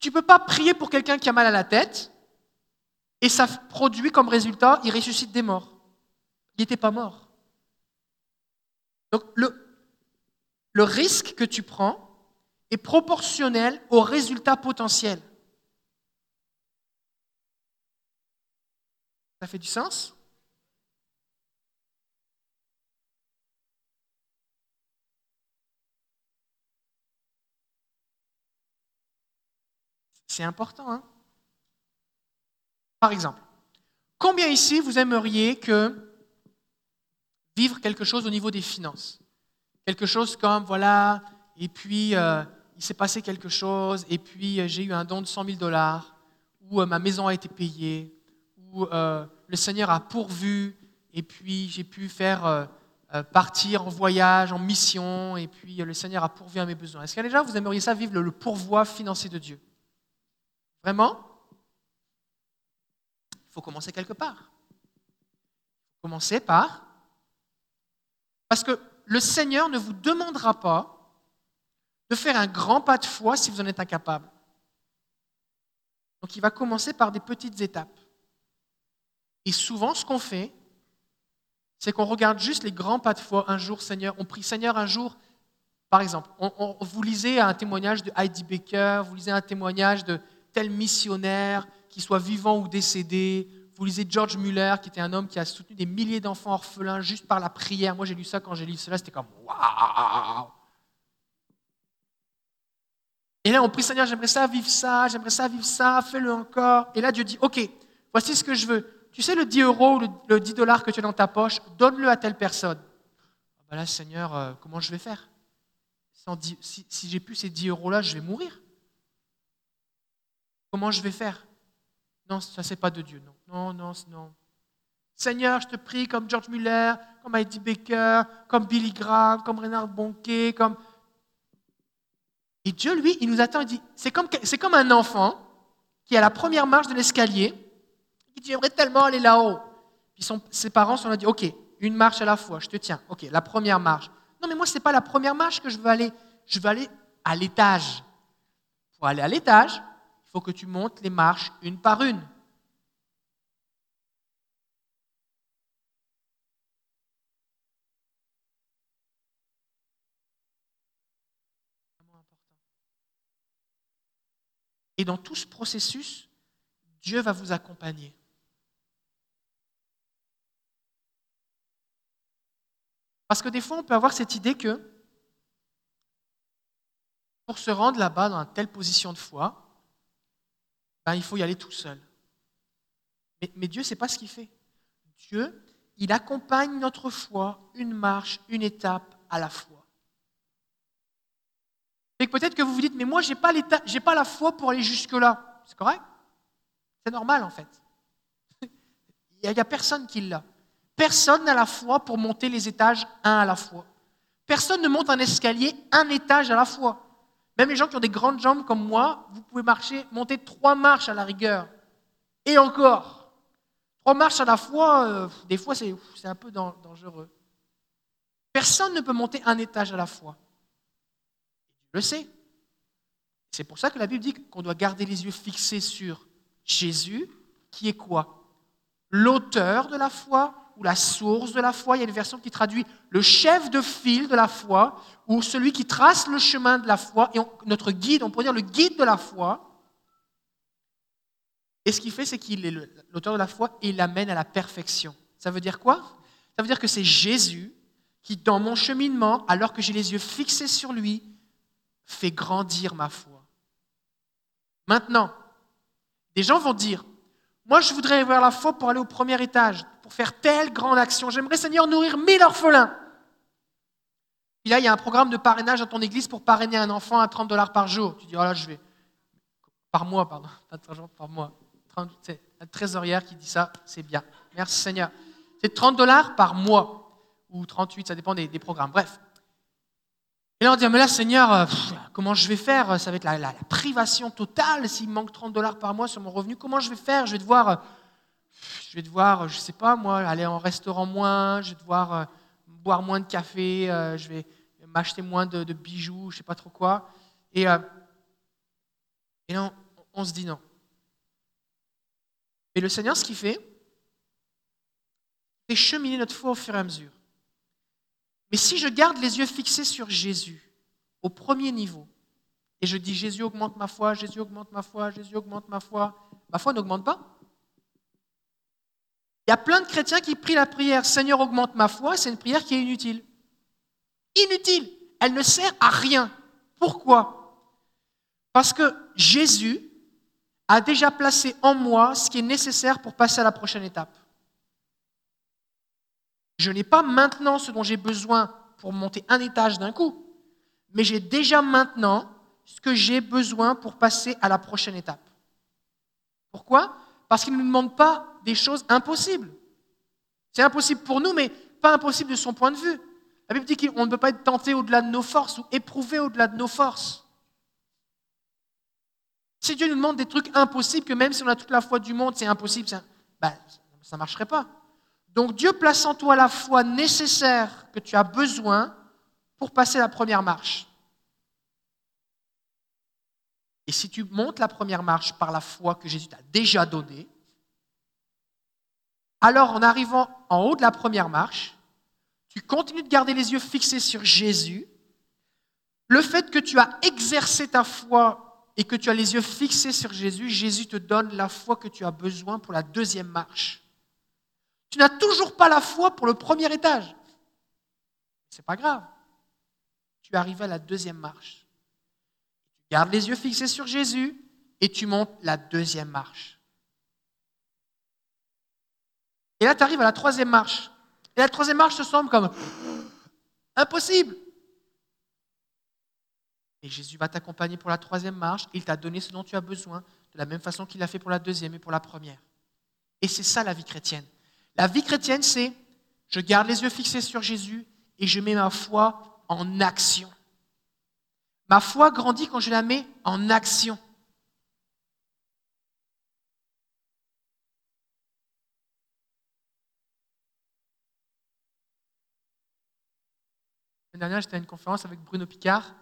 Tu ne peux pas prier pour quelqu'un qui a mal à la tête et ça produit comme résultat, il ressuscite des morts. Il n'était pas mort. Donc le, le risque que tu prends est proportionnel au résultat potentiel. Ça fait du sens? C'est important. Hein Par exemple, combien ici vous aimeriez que vivre quelque chose au niveau des finances? Quelque chose comme, voilà, et puis euh, il s'est passé quelque chose, et puis euh, j'ai eu un don de 100 000 dollars, ou euh, ma maison a été payée, ou le Seigneur a pourvu, et puis j'ai pu faire partir en voyage, en mission, et puis le Seigneur a pourvu à mes besoins. Est-ce que déjà vous aimeriez ça vivre le pourvoi financier de Dieu? Vraiment? Il faut commencer quelque part. Commencer par... Parce que le Seigneur ne vous demandera pas de faire un grand pas de foi si vous en êtes incapable. Donc il va commencer par des petites étapes. Et souvent, ce qu'on fait, c'est qu'on regarde juste les grands pas de foi. Un jour, Seigneur, on prie Seigneur un jour. Par exemple, vous lisez un témoignage de Heidi Baker, vous lisez un témoignage de tel missionnaire, qu'il soit vivant ou décédé. Vous lisez George Muller, qui était un homme qui a soutenu des milliers d'enfants orphelins juste par la prière. Moi, j'ai lu ça quand j'ai lu cela, c'était comme waouh! Et là, on prie Seigneur, j'aimerais ça vivre ça, j'aimerais ça vivre ça, fais-le encore. Et là, Dieu dit Ok, voici ce que je veux. Tu sais, le 10 euros ou le, 10 dollars que tu as dans ta poche, donne-le à telle personne. Ah ben là, Seigneur, euh, comment je vais faire? Si, si j'ai plus ces 10 euros-là, je vais mourir. Comment je vais faire? Non, ça, c'est pas de Dieu. Non, non, non, non. Seigneur, je te prie comme George Muller, comme Heidi Baker, comme Billy Graham, comme Renard Bonquet, comme. Et Dieu, lui, il nous attend et dit c'est comme, c'est comme un enfant qui, à la première marche de l'escalier, il dit J'aimerais tellement aller là-haut. Puis ses parents sont là dit Ok, une marche à la fois, je te tiens. Ok, la première marche. Non, mais moi, ce n'est pas la première marche que je veux aller. Je veux aller à l'étage. Pour aller à l'étage, faut que tu montes les marches une par une. Et dans tout ce processus, Dieu va vous accompagner. Parce que des fois, on peut avoir cette idée que pour se rendre là-bas dans une telle position de foi, ben, il faut y aller tout seul. Mais, Dieu, ce n'est pas ce qu'il fait. Dieu, il accompagne notre foi une marche, une étape à la fois. Et peut-être que vous vous dites, mais moi, je n'ai pas, pas la foi pour aller jusque-là. C'est correct? C'est normal, en fait. Il n'y a, a personne qui l'a. Personne n'a la foi pour monter les étages un à la fois. Personne ne monte un escalier un étage à la fois. Même les gens qui ont des grandes jambes comme moi, vous pouvez marcher, monter trois marches à la rigueur. Et encore, trois marches à la fois, euh, des fois c'est un peu dan- dangereux. Personne ne peut monter un étage à la fois. Je le sais. C'est pour ça que la Bible dit qu'on doit garder les yeux fixés sur Jésus, qui est quoi? L'auteur de la foi ou la source de la foi. Il y a une version qui traduit le chef de file de la foi ou celui qui trace le chemin de la foi. Et notre guide, on pourrait dire le guide de la foi. Et ce qu'il fait, c'est qu'il est l'auteur de la foi et il l'amène à la perfection. Ça veut dire quoi? Ça veut dire que c'est Jésus qui, dans mon cheminement, alors que j'ai les yeux fixés sur lui, fait grandir ma foi. Maintenant, des gens vont dire, moi je voudrais avoir la foi pour aller au premier étage, pour faire telle grande action. J'aimerais, Seigneur, nourrir mille orphelins. Puis là, il y a un programme de parrainage dans ton église pour parrainer un enfant à 30 dollars par jour. Tu dis, oh là, je vais. Par mois, pardon. Pas 30 jours, par mois. 30 C'est la trésorière qui dit ça, c'est bien. Merci Seigneur. C'est 30 dollars par mois. Ou 38, ça dépend des, programmes. Bref. Et là, on dit, mais là, Seigneur, euh, comment je vais faire? Ça va être la, privation totale s'il manque 30 dollars par mois sur mon revenu. Comment je vais faire? Je vais devoir, euh, je vais devoir, je sais pas moi, aller en restaurant moins, je vais devoir euh, boire moins de café, euh, je vais m'acheter moins de, bijoux, je sais pas trop quoi. Et, euh, là, on, on se dit non. Et le Seigneur, ce qu'il fait, c'est cheminer notre foi au fur et à mesure. Mais si je garde les yeux fixés sur Jésus, au premier niveau, et je dis Jésus augmente ma foi, Jésus augmente ma foi, Jésus augmente ma foi, ma foi n'augmente pas. Il y a plein de chrétiens qui prient la prière Seigneur augmente ma foi, c'est une prière qui est inutile. Inutile. Elle ne sert à rien. Pourquoi? Parce que Jésus a déjà placé en moi ce qui est nécessaire pour passer à la prochaine étape. Je n'ai pas maintenant ce dont j'ai besoin pour monter un étage d'un coup, mais j'ai déjà maintenant ce que j'ai besoin pour passer à la prochaine étape. Pourquoi? Parce qu'il ne nous demande pas des choses impossibles. C'est impossible pour nous, mais pas impossible de son point de vue. La Bible dit qu'on ne peut pas être tenté au-delà de nos forces ou éprouvé au-delà de nos forces. Si Dieu nous demande des trucs impossibles, que même si on a toute la foi du monde, c'est impossible, ça ben, ne marcherait pas. Donc Dieu place en toi la foi nécessaire que tu as besoin pour passer la première marche. Et si tu montes la première marche par la foi que Jésus t'a déjà donnée, alors en arrivant en haut de la première marche, tu continues de garder les yeux fixés sur Jésus. Le fait que tu as exercé ta foi et que tu as les yeux fixés sur Jésus, Jésus te donne la foi que tu as besoin pour la deuxième marche. Tu n'as toujours pas la foi pour le premier étage. C'est pas grave. Tu arrives à la deuxième marche. Tu gardes les yeux fixés sur Jésus et tu montes la deuxième marche. Et là, tu arrives à la troisième marche. Et la troisième marche te semble comme impossible. Et Jésus va t'accompagner pour la troisième marche. Il t'a donné ce dont tu as besoin, de la même façon qu'il l'a fait pour la deuxième et pour la première. Et c'est ça la vie chrétienne. La vie chrétienne, c'est je garde les yeux fixés sur Jésus et je mets ma foi en action. Ma foi grandit quand je la mets en action. L'année dernière, j'étais à une conférence avec Bruno Picard.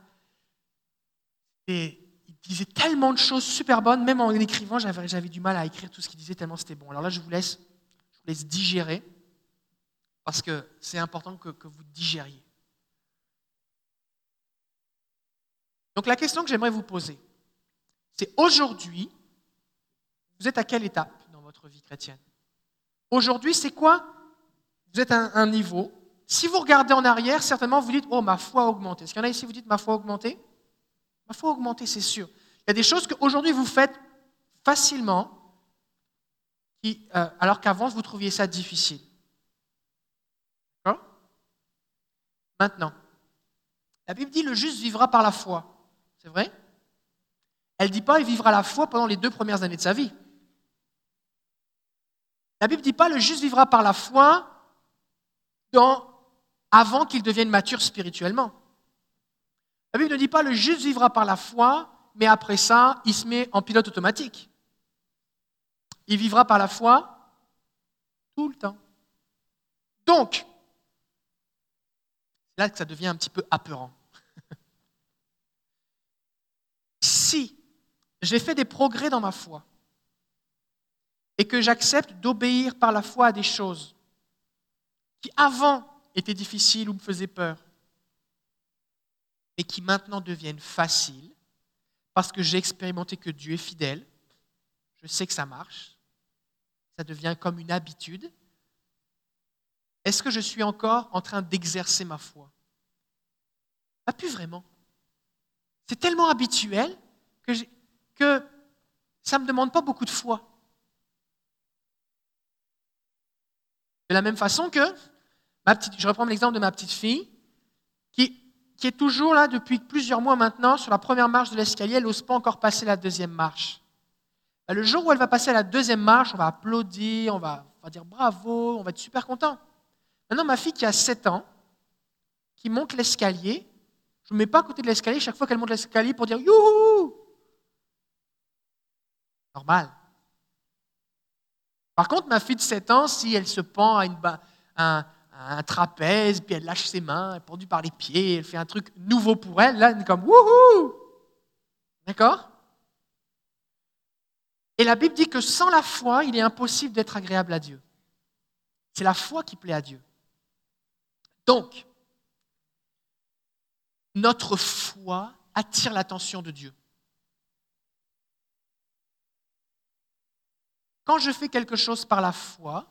Et il disait tellement de choses super bonnes, même en écrivant, j'avais, du mal à écrire tout ce qu'il disait tellement c'était bon. Alors là, je vous laisse, digérer, parce que c'est important que vous digériez. Donc la question que j'aimerais vous poser, c'est aujourd'hui, vous êtes à quelle étape dans votre vie chrétienne? Aujourd'hui, c'est quoi? Vous êtes à un, niveau. Si vous regardez en arrière, certainement vous dites, oh, ma foi a augmenté. Est-ce qu'il y en a ici, vous dites, ma foi a augmenté? Ma foi a augmenté, c'est sûr. Il y a des choses qu'aujourd'hui vous faites facilement, euh, alors qu'avant vous trouviez ça difficile. D'accord? Maintenant, la Bible dit le juste vivra par la foi. C'est vrai? Elle ne dit pas il vivra la foi pendant les deux premières années de sa vie. La Bible ne dit pas le juste vivra par la foi avant qu'il devienne mature spirituellement. La Bible ne dit pas le juste vivra par la foi, mais après ça, il se met en pilote automatique. Il vivra par la foi tout le temps. Donc, c'est là que ça devient un petit peu apeurant. si j'ai fait des progrès dans ma foi et que j'accepte d'obéir par la foi à des choses qui avant étaient difficiles ou me faisaient peur, mais qui maintenant deviennent faciles parce que j'ai expérimenté que Dieu est fidèle, je sais que ça marche, ça devient comme une habitude. Est-ce que je suis encore en train d'exercer ma foi? Pas plus vraiment. C'est tellement habituel que, que ça ne me demande pas beaucoup de foi. De la même façon que, ma petite, je reprends l'exemple de ma petite fille, qui, qui est toujours là depuis plusieurs mois maintenant sur la première marche de l'escalier, elle n'ose pas encore passer la deuxième marche. Ben, le jour où elle va passer la deuxième marche, on va applaudir, on va, on va dire bravo, on va être super content. Maintenant, ma fille qui a 7 ans, qui monte l'escalier, je ne me mets pas à côté de l'escalier chaque fois qu'elle monte l'escalier pour dire youhou Par contre, ma fille de 7 ans, si elle se pend à, une, un, un, trapèze, puis elle lâche ses mains, elle est pendue par les pieds, elle fait un truc nouveau pour elle, là, elle est comme wouhou D'accord? Et la Bible dit que sans la foi, il est impossible d'être agréable à Dieu. C'est la foi qui plaît à Dieu. Donc, notre foi attire l'attention de Dieu. Quand je fais quelque chose par la foi,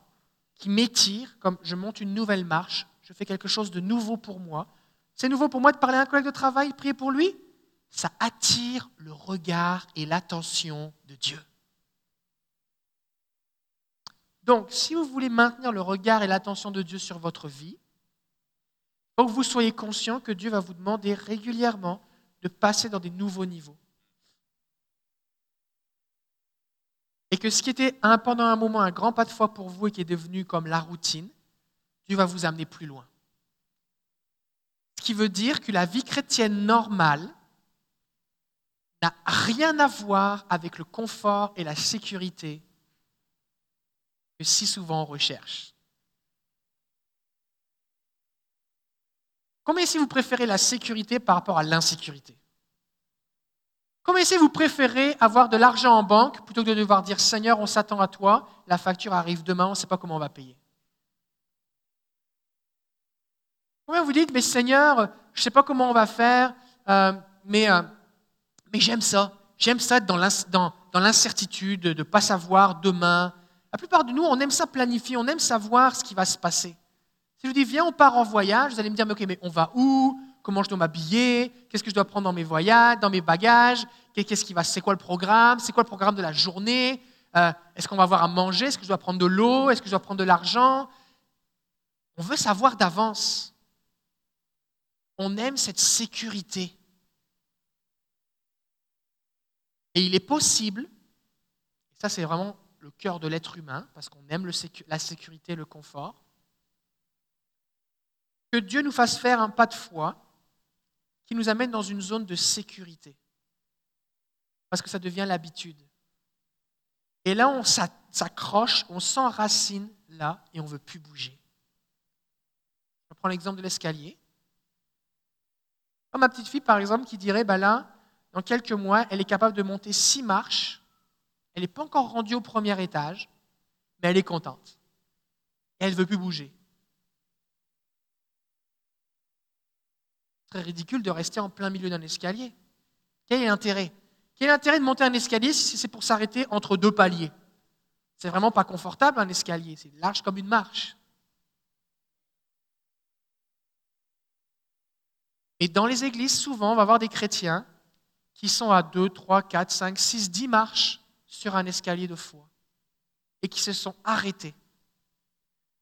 qui m'étire, comme je monte une nouvelle marche, je fais quelque chose de nouveau pour moi, c'est nouveau pour moi de parler à un collègue de travail, prier pour lui, ça attire le regard et l'attention de Dieu. Donc, si vous voulez maintenir le regard et l'attention de Dieu sur votre vie, il faut que vous soyez conscient que Dieu va vous demander régulièrement de passer dans des nouveaux niveaux. Et que ce qui était pendant un moment un grand pas de foi pour vous et qui est devenu comme la routine, Dieu va vous amener plus loin. Ce qui veut dire que la vie chrétienne normale n'a rien à voir avec le confort et la sécurité que si souvent on recherche. Combien si vous préférez la sécurité par rapport à l'insécurité? Comment si vous préférez avoir de l'argent en banque plutôt que de devoir dire Seigneur, on s'attend à toi, la facture arrive demain, on ne sait pas comment on va payer? Combien vous dites Mais Seigneur, je ne sais pas comment on va faire, euh, mais, euh, mais j'aime ça. J'aime ça être dans l'incertitude, de ne pas savoir demain. La plupart de nous, on aime ça planifier, on aime savoir ce qui va se passer. Si je vous dis Viens, on part en voyage, vous allez me dire mais, Ok, mais on va où? Comment je dois m'habiller, qu'est-ce que je dois prendre dans mes voyages, dans mes bagages, qu'est-ce qui va, c'est quoi le programme, c'est quoi le programme de la journée, euh, est-ce qu'on va avoir à manger, est-ce que je dois prendre de l'eau, est-ce que je dois prendre de l'argent? On veut savoir d'avance. On aime cette sécurité. Et il est possible, et ça c'est vraiment le cœur de l'être humain, parce qu'on aime la sécurité, le confort, que Dieu nous fasse faire un pas de foi qui nous amène dans une zone de sécurité. Parce que ça devient l'habitude. Et là, on s'accroche, on s'enracine là et on veut plus bouger. Je prends l'exemple de l'escalier. ma petite fille, par exemple, qui dirait, bah là, dans quelques mois, elle est capable de monter six marches. Elle n'est pas encore rendue au premier étage, mais elle est contente. Et elle veut plus bouger. Très ridicule de rester en plein milieu d'un escalier. Quel est l'intérêt? Quel est l'intérêt de monter un escalier si c'est pour s'arrêter entre deux paliers? C'est vraiment pas confortable un escalier, c'est large comme une marche. Et dans les églises, souvent, on va voir des chrétiens qui sont à 2, 3, 4, 5, 6, 10 marches sur un escalier de foi et qui se sont arrêtés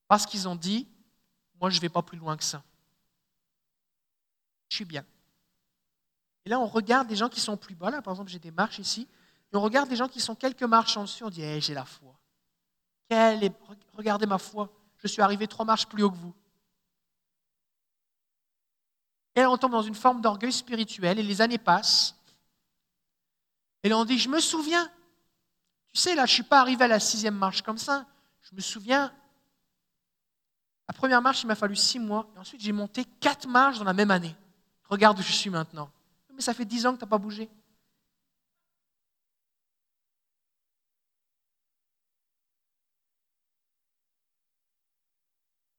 parce qu'ils ont dit, moi je ne vais pas plus loin que ça je suis bien. Et là, on regarde des gens qui sont plus bas. Là, par exemple, j'ai des marches ici. Et on regarde des gens qui sont quelques marches en dessus. On dit, hey, j'ai la foi. Regardez ma foi. Je suis arrivé trois marches plus haut que vous. Et là, on tombe dans une forme d'orgueil spirituel et les années passent. Et là, on dit, je me souviens, Tu sais, là, je ne suis pas arrivé à la sixième marche comme ça. Je me souviens, la première marche, il m'a fallu six mois. Et ensuite, j'ai monté quatre marches dans la même année. Regarde où je suis maintenant. Mais ça fait dix ans que tu n'as pas bougé.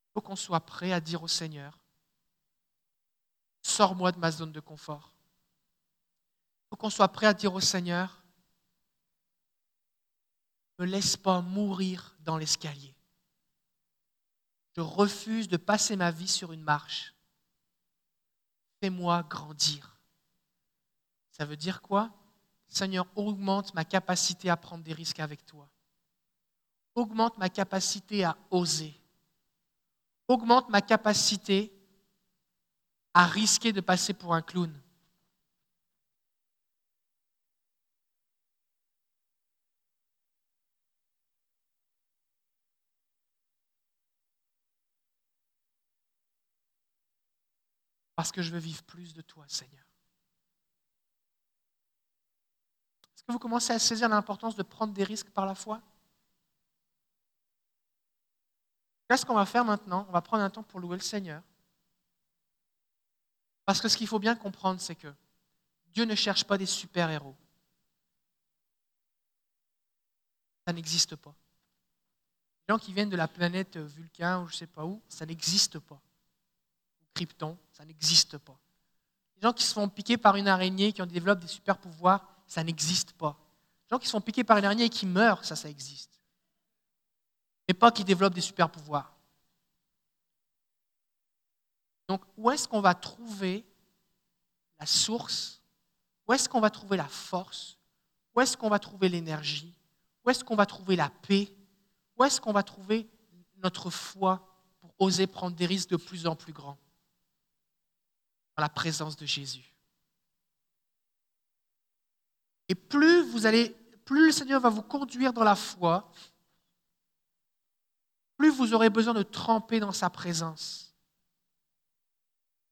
Il faut qu'on soit prêt à dire au Seigneur, sors-moi de ma zone de confort. Il faut qu'on soit prêt à dire au Seigneur, ne me laisse pas mourir dans l'escalier. Je refuse de passer ma vie sur une marche. Fais-moi grandir. Ça veut dire quoi? Seigneur, augmente ma capacité à prendre des risques avec toi. Augmente ma capacité à oser. Augmente ma capacité à risquer de passer pour un clown. Parce que je veux vivre plus de toi, Seigneur. Est-ce que vous commencez à saisir l'importance de prendre des risques par la foi? Qu'est-ce qu'on va faire maintenant On va prendre un temps pour louer le Seigneur. Parce que ce qu'il faut bien comprendre, c'est que Dieu ne cherche pas des super-héros. Ça n'existe pas. Les gens qui viennent de la planète Vulcain ou je ne sais pas où, ça n'existe pas. Krypton, ça n'existe pas. Les gens qui se font piquer par une araignée, qui ont développent des super pouvoirs, ça n'existe pas. Les gens qui se font piquer par une araignée et qui meurent, ça, ça existe. Mais pas qui développent des super pouvoirs. Donc, où est-ce qu'on va trouver la source? Où est-ce qu'on va trouver la force? Où est-ce qu'on va trouver l'énergie? Où est-ce qu'on va trouver la paix? Où est-ce qu'on va trouver notre foi pour oser prendre des risques de plus en plus grands? Dans la présence de Jésus. Et plus vous allez, plus le Seigneur va vous conduire dans la foi, plus vous aurez besoin de tremper dans sa présence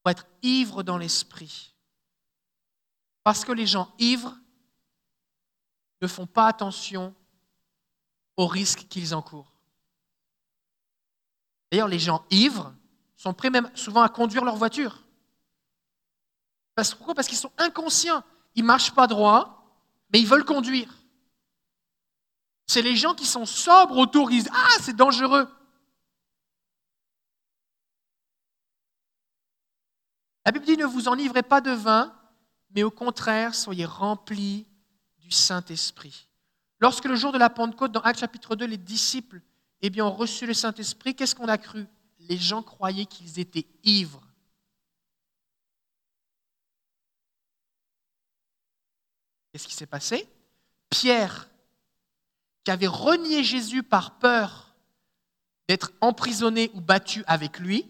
pour être ivre dans l'esprit. Parce que les gens ivres ne font pas attention aux risques qu'ils encourent. D'ailleurs, les gens ivres sont prêts même souvent à conduire leur voiture. Parce, pourquoi? Parce qu'ils sont inconscients. Ils ne marchent pas droit, mais ils veulent conduire. C'est les gens qui sont sobres autour Ah, c'est dangereux. La Bible dit Ne vous enivrez pas de vin, mais au contraire, soyez remplis du Saint-Esprit. Lorsque le jour de la Pentecôte, dans Actes chapitre 2, les disciples eh bien, ont reçu le Saint-Esprit, qu'est-ce qu'on a cru? Les gens croyaient qu'ils étaient ivres. Qu'est-ce qui s'est passé? Pierre, qui avait renié Jésus par peur d'être emprisonné ou battu avec lui,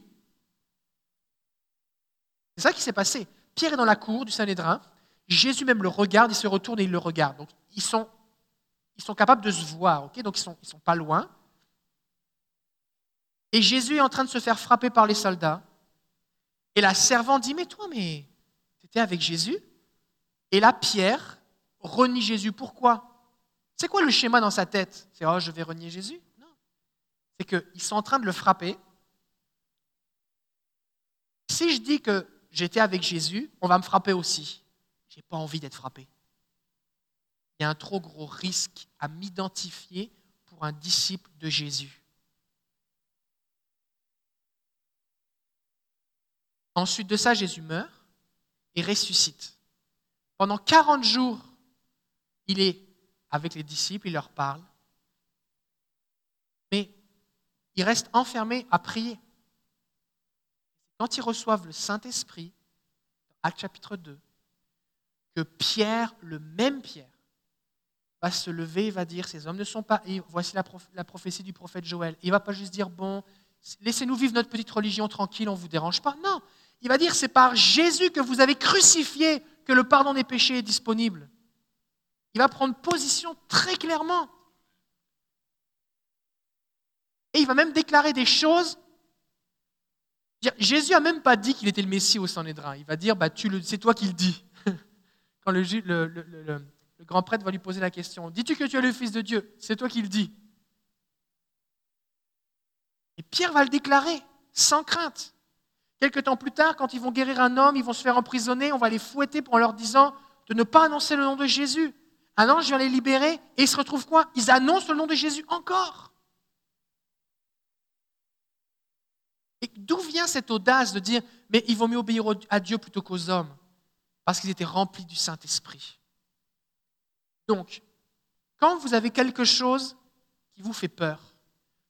c'est ça qui s'est passé. Pierre est dans la cour du Sanhédrin, Jésus même le regarde, il se retourne et il le regarde. Donc ils sont, ils sont capables de se voir, donc ils ne sont, ils sont pas loin. Et Jésus est en train de se faire frapper par les soldats. Et la servante dit, mais toi, mais tu étais avec Jésus? Et là, Pierre, renie Jésus. Pourquoi? C'est quoi le schéma dans sa tête? C'est oh, je vais renier Jésus? Non. C'est qu'ils sont en train de le frapper. Si je dis que j'étais avec Jésus, on va me frapper aussi. Je n'ai pas envie d'être frappé. Il y a un trop gros risque à m'identifier pour un disciple de Jésus. Ensuite de ça, Jésus meurt et ressuscite. Pendant 40 jours, il est avec les disciples, il leur parle, mais il reste enfermé à prier. Quand ils reçoivent le Saint-Esprit, Acte chapitre 2, que Pierre, le même Pierre, va se lever et va dire, ces hommes ne sont pas Voici la, prophétie du prophète Joël. Il ne va pas juste dire, bon, laissez-nous vivre notre petite religion tranquille, on ne vous dérange pas. Non, il va dire, c'est par Jésus que vous avez crucifié que le pardon des péchés est disponible. Il va prendre position très clairement. Et il va même déclarer des choses. Jésus n'a même pas dit qu'il était le Messie au Sanhédrin. Il va dire, bah, c'est toi qui le dis. Quand le, le grand prêtre va lui poser la question, dis-tu que tu es le Fils de Dieu? C'est toi qui le dis. Et Pierre va le déclarer, sans crainte. Quelque temps plus tard, quand ils vont guérir un homme, ils vont se faire emprisonner, on va les fouetter en leur disant de ne pas annoncer le nom de Jésus. Un ange vient les libérer et ils se retrouvent quoi? Ils annoncent le nom de Jésus encore. Et d'où vient cette audace de dire, mais il vaut mieux obéir à Dieu plutôt qu'aux hommes? Parce qu'ils étaient remplis du Saint-Esprit. Donc, quand vous avez quelque chose qui vous fait peur,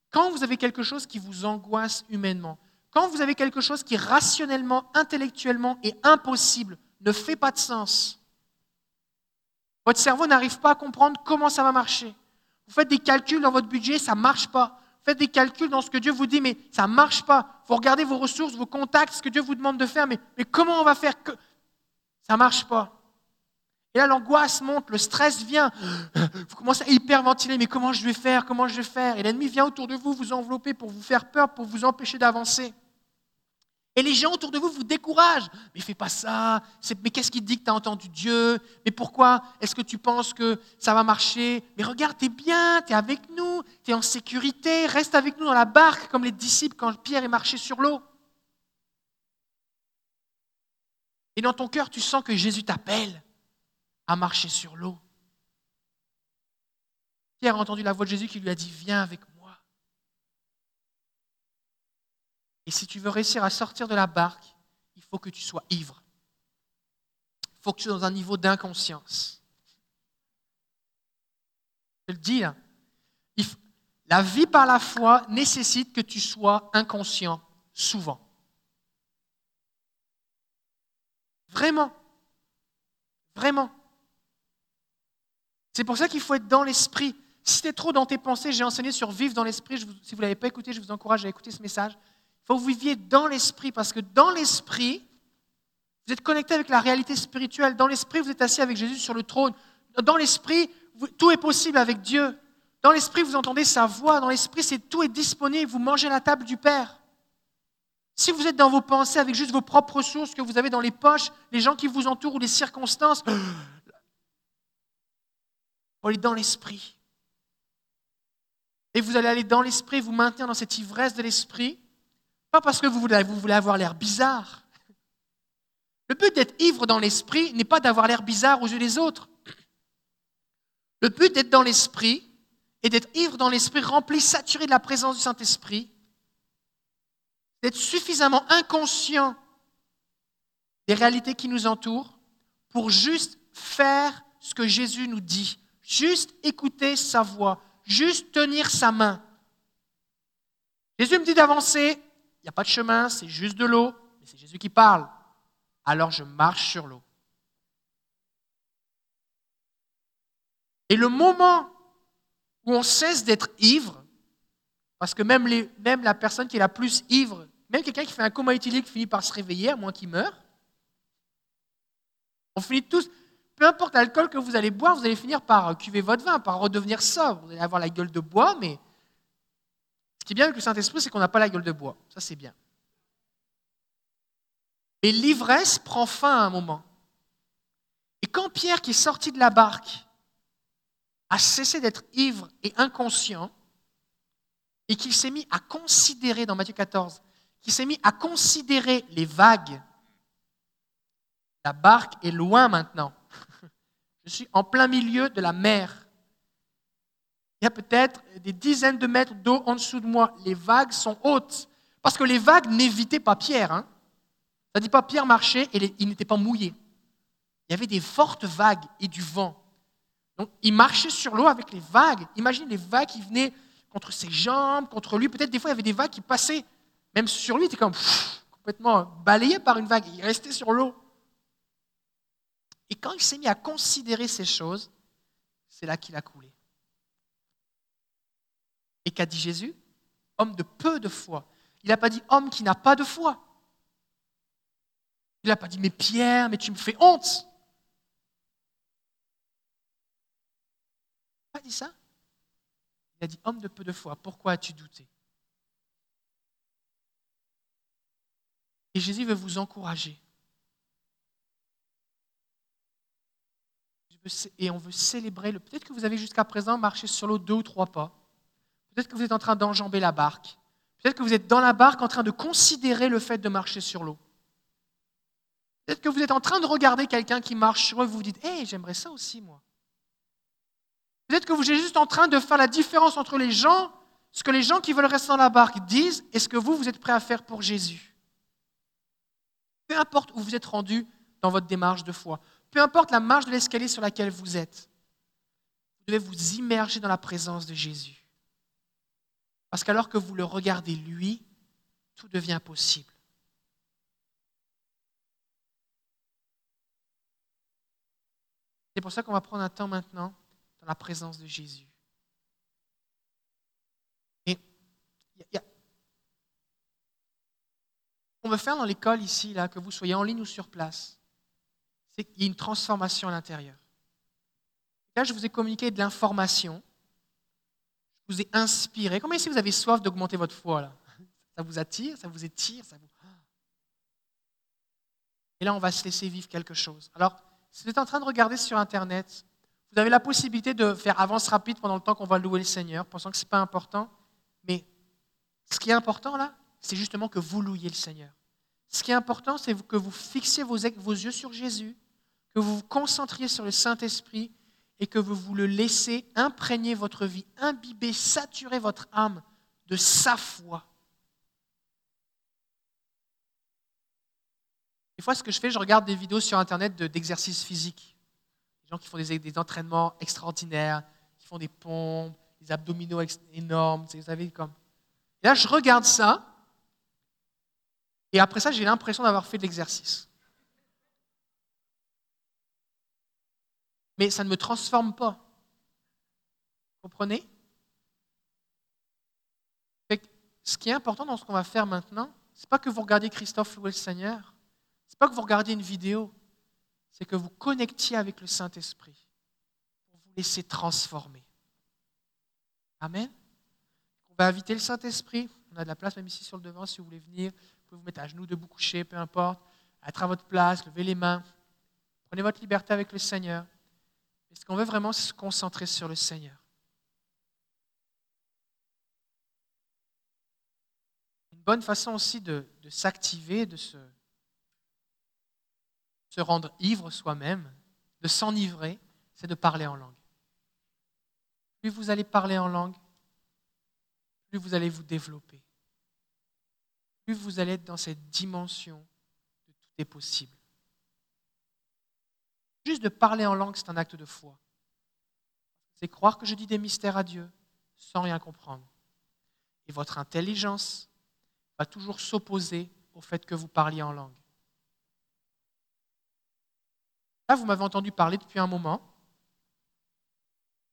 quand vous avez quelque chose qui vous angoisse humainement, quand vous avez quelque chose qui rationnellement, intellectuellement est impossible, ne fait pas de sens, votre cerveau n'arrive pas à comprendre comment ça va marcher. Vous faites des calculs dans votre budget, ça ne marche pas. Vous faites des calculs dans ce que Dieu vous dit, mais ça ne marche pas. Vous regardez vos ressources, vos contacts, ce que Dieu vous demande de faire, mais, comment on va faire que... Ça ne marche pas? Et là, l'angoisse monte, le stress vient. Vous commencez à hyperventiler, mais comment je vais faire? Comment je vais faire? Et l'ennemi vient autour de vous, vous envelopper pour vous faire peur, pour vous empêcher d'avancer. Et les gens autour de vous vous découragent. Mais fais pas ça. Mais qu'est-ce qui te dit que tu as entendu Dieu? Mais pourquoi? Est-ce que tu penses que ça va marcher? Mais regarde, tu es bien, tu es avec nous, tu es en sécurité, reste avec nous dans la barque comme les disciples quand Pierre est marché sur l'eau. Et dans ton cœur, tu sens que Jésus t'appelle à marcher sur l'eau. Pierre a entendu la voix de Jésus qui lui a dit, viens avec moi. Et si tu veux réussir à sortir de la barque, il faut que tu sois ivre. Il faut que tu sois dans un niveau d'inconscience. Je le dis, hein. la vie par la foi nécessite que tu sois inconscient souvent. Vraiment. Vraiment. C'est pour ça qu'il faut être dans l'esprit. Si tu es trop dans tes pensées, j'ai enseigné sur vivre dans l'esprit. Si vous ne l'avez pas écouté, je vous encourage à écouter ce message. Faut que vous viviez dans l'esprit, parce que dans l'esprit, vous êtes connecté avec la réalité spirituelle. Dans l'esprit, vous êtes assis avec Jésus sur le trône. Dans l'esprit, tout est possible avec Dieu. Dans l'esprit, vous entendez sa voix. Dans l'esprit, c'est tout est disponible. Vous mangez la table du Père. Si vous êtes dans vos pensées avec juste vos propres ressources que vous avez dans les poches, les gens qui vous entourent ou les circonstances, vous allez dans l'esprit. Et vous allez aller dans l'esprit, vous maintenir dans cette ivresse de l'esprit. Pas parce que vous voulez, avoir l'air bizarre. Le but d'être ivre dans l'esprit n'est pas d'avoir l'air bizarre aux yeux des autres. Le but d'être dans l'esprit et d'être ivre dans l'esprit, rempli, saturé de la présence du Saint-Esprit, d'être suffisamment inconscient des réalités qui nous entourent pour juste faire ce que Jésus nous dit, juste écouter sa voix, juste tenir sa main. Jésus me dit d'avancer, n'y a pas de chemin, c'est juste de l'eau, mais c'est Jésus qui parle. Alors je marche sur l'eau. Et le moment où on cesse d'être ivre, parce que même, la personne qui est la plus ivre, même quelqu'un qui fait un coma éthylique finit par se réveiller, à moins qu'il meure. On finit tous, peu importe l'alcool que vous allez boire, vous allez finir par cuver votre vin, par redevenir sobre. Vous allez avoir la gueule de bois, mais ce qui est bien avec le Saint-Esprit, c'est qu'on n'a pas la gueule de bois. Ça, c'est bien. Et l'ivresse prend fin à un moment. Et quand Pierre, qui est sorti de la barque, a cessé d'être ivre et inconscient, et qu'il s'est mis à considérer, dans Matthieu 14, qu'il s'est mis à considérer les vagues, la barque est loin maintenant. Je suis en plein milieu de la mer il y a peut-être des dizaines de mètres d'eau en dessous de moi. Les vagues sont hautes. Parce que les vagues n'évitaient pas Pierre. Hein. Ça ne dit pas Pierre marchait et il n'était pas mouillé. Il y avait des fortes vagues et du vent. Donc il marchait sur l'eau avec les vagues. Imaginez les vagues qui venaient contre ses jambes, contre lui. Peut-être des fois il y avait des vagues qui passaient même sur lui. Il était comme complètement balayé par une vague. Il restait sur l'eau. Et quand il s'est mis à considérer ces choses, c'est là qu'il a coulé. Et qu'a dit Jésus Homme de peu de foi. Il n'a pas dit homme qui n'a pas de foi. Il n'a pas dit mais Pierre, mais tu me fais honte. Il n'a pas dit ça. Il a dit homme de peu de foi. Pourquoi as-tu douté? Et Jésus veut vous encourager. et on veut célébrer le. Peut-être que vous avez jusqu'à présent marché sur l'eau deux ou trois pas. Peut-être que vous êtes en train d'enjamber la barque. Peut-être que vous êtes dans la barque en train de considérer le fait de marcher sur l'eau. Peut-être que vous êtes en train de regarder quelqu'un qui marche sur et vous vous dites Hé, j'aimerais ça aussi, moi. Peut-être que vous êtes juste en train de faire la différence entre les gens, ce que les gens qui veulent rester dans la barque disent et ce que vous, vous êtes prêt à faire pour Jésus. Peu importe où vous êtes rendu dans votre démarche de foi, peu importe la marche de l'escalier sur laquelle vous êtes, vous devez vous immerger dans la présence de Jésus. Parce qu'alors que vous le regardez lui, tout devient possible. C'est pour ça qu'on va prendre un temps maintenant dans la présence de Jésus. Et on veut faire dans l'école ici, là, que vous soyez en ligne ou sur place, c'est qu'il y a une transformation à l'intérieur. Là, je vous ai communiqué de l'information, vous ai inspiré. Comment si vous avez soif d'augmenter votre foi Ça vous attire, ça vous étire, ça vous... Et là, on va se laisser vivre quelque chose. Alors, si vous êtes en train de regarder sur Internet, vous avez la possibilité de faire avance rapide pendant le temps qu'on va louer le Seigneur, pensant que ce n'est pas important. Mais ce qui est important là, c'est justement que vous louiez le Seigneur. Ce qui est important, c'est que vous fixiez vos yeux sur Jésus, que vous vous concentriez sur le Saint-Esprit et que vous vous le laissez imprégner votre vie, imbiber, saturer votre âme de sa foi. Des fois, ce que je fais, je regarde des vidéos sur Internet d'exercices physiques. Des gens qui font des, entraînements extraordinaires, qui font des pompes, des abdominaux énormes, vous savez, comme. Là, je regarde ça, et après ça, j'ai l'impression d'avoir fait de l'exercice. Mais ça ne me transforme pas. Vous comprenez Ce qui est important dans ce qu'on va faire maintenant, ce n'est pas que vous regardiez Christophe louer le Seigneur, pas que vous regardiez une vidéo, c'est que vous connectiez avec le Saint-Esprit pour vous laisser transformer. Amen? On va inviter le Saint-Esprit. On a de la place même ici sur le devant si vous voulez venir. Vous pouvez vous mettre à genoux, debout, coucher, peu importe. Être à votre place, levez les mains. Prenez votre liberté avec le Seigneur. Et ce qu'on veut vraiment, se concentrer sur le Seigneur? Une bonne façon aussi de, de s'activer, de se, se rendre ivre soi-même, de s'enivrer, c'est de parler en langue. Plus vous allez parler en langue, plus vous allez vous développer. Plus vous allez être dans cette dimension de tout est possible. Juste de parler en langue, c'est un acte de foi. C'est croire que je dis des mystères à Dieu sans rien comprendre. Et votre intelligence va toujours s'opposer au fait que vous parliez en langue vous m'avez entendu parler depuis un moment.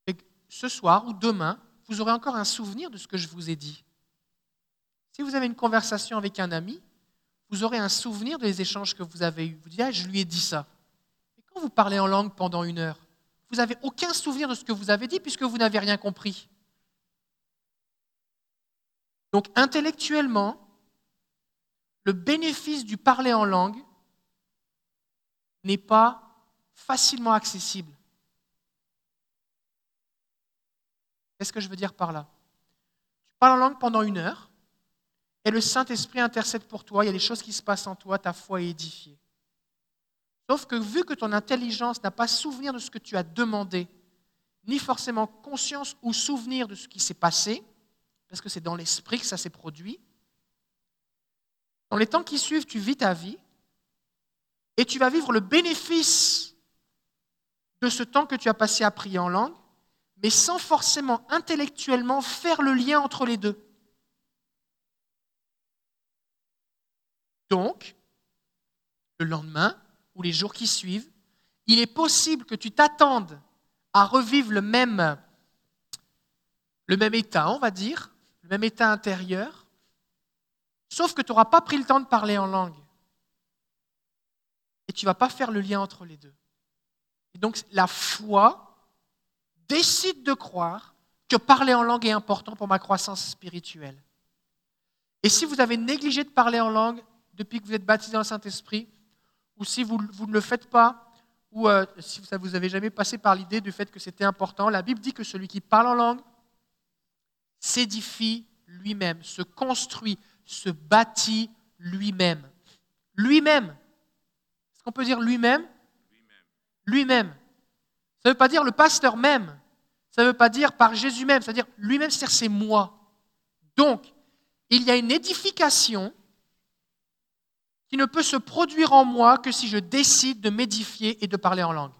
Et ce soir ou demain, vous aurez encore un souvenir de ce que je vous ai dit. Si vous avez une conversation avec un ami, vous aurez un souvenir des échanges que vous avez eus. Vous dites, ah, je lui ai dit ça. Vous parlez en langue pendant une heure, vous n'avez aucun souvenir de ce que vous avez dit puisque vous n'avez rien compris. Donc intellectuellement, le bénéfice du parler en langue n'est pas facilement accessible. Qu'est-ce que je veux dire par là? Tu parles en langue pendant une heure et le Saint-Esprit intercède pour toi, il y a des choses qui se passent en toi, ta foi est édifiée. Sauf que vu que ton intelligence n'a pas souvenir de ce que tu as demandé, ni forcément conscience ou souvenir de ce qui s'est passé, parce que c'est dans l'esprit que ça s'est produit, dans les temps qui suivent, tu vis ta vie et tu vas vivre le bénéfice de ce temps que tu as passé à prier en langue, mais sans forcément intellectuellement faire le lien entre les deux. Donc, le lendemain ou les jours qui suivent, il est possible que tu t'attendes à revivre le même, le même état, on va dire, le même état intérieur, sauf que tu n'auras pas pris le temps de parler en langue. Et tu ne vas pas faire le lien entre les deux donc la foi décide de croire que parler en langue est important pour ma croissance spirituelle. Et si vous avez négligé de parler en langue depuis que vous êtes baptisé dans le Saint-Esprit, ou si vous, vous, ne le faites pas, ou euh, si ça vous avait jamais passé par l'idée du fait que c'était important, la Bible dit que celui qui parle en langue s'édifie lui-même, se construit, se bâtit lui-même. Lui-même. Est-ce qu'on peut dire lui-même? Lui-même. Ça ne veut pas dire le pasteur même. Ça ne veut pas dire par Jésus même. C'est-à-dire lui-même, c'est moi. Donc, il y a une édification qui ne peut se produire en moi que si je décide de m'édifier et de parler en langue.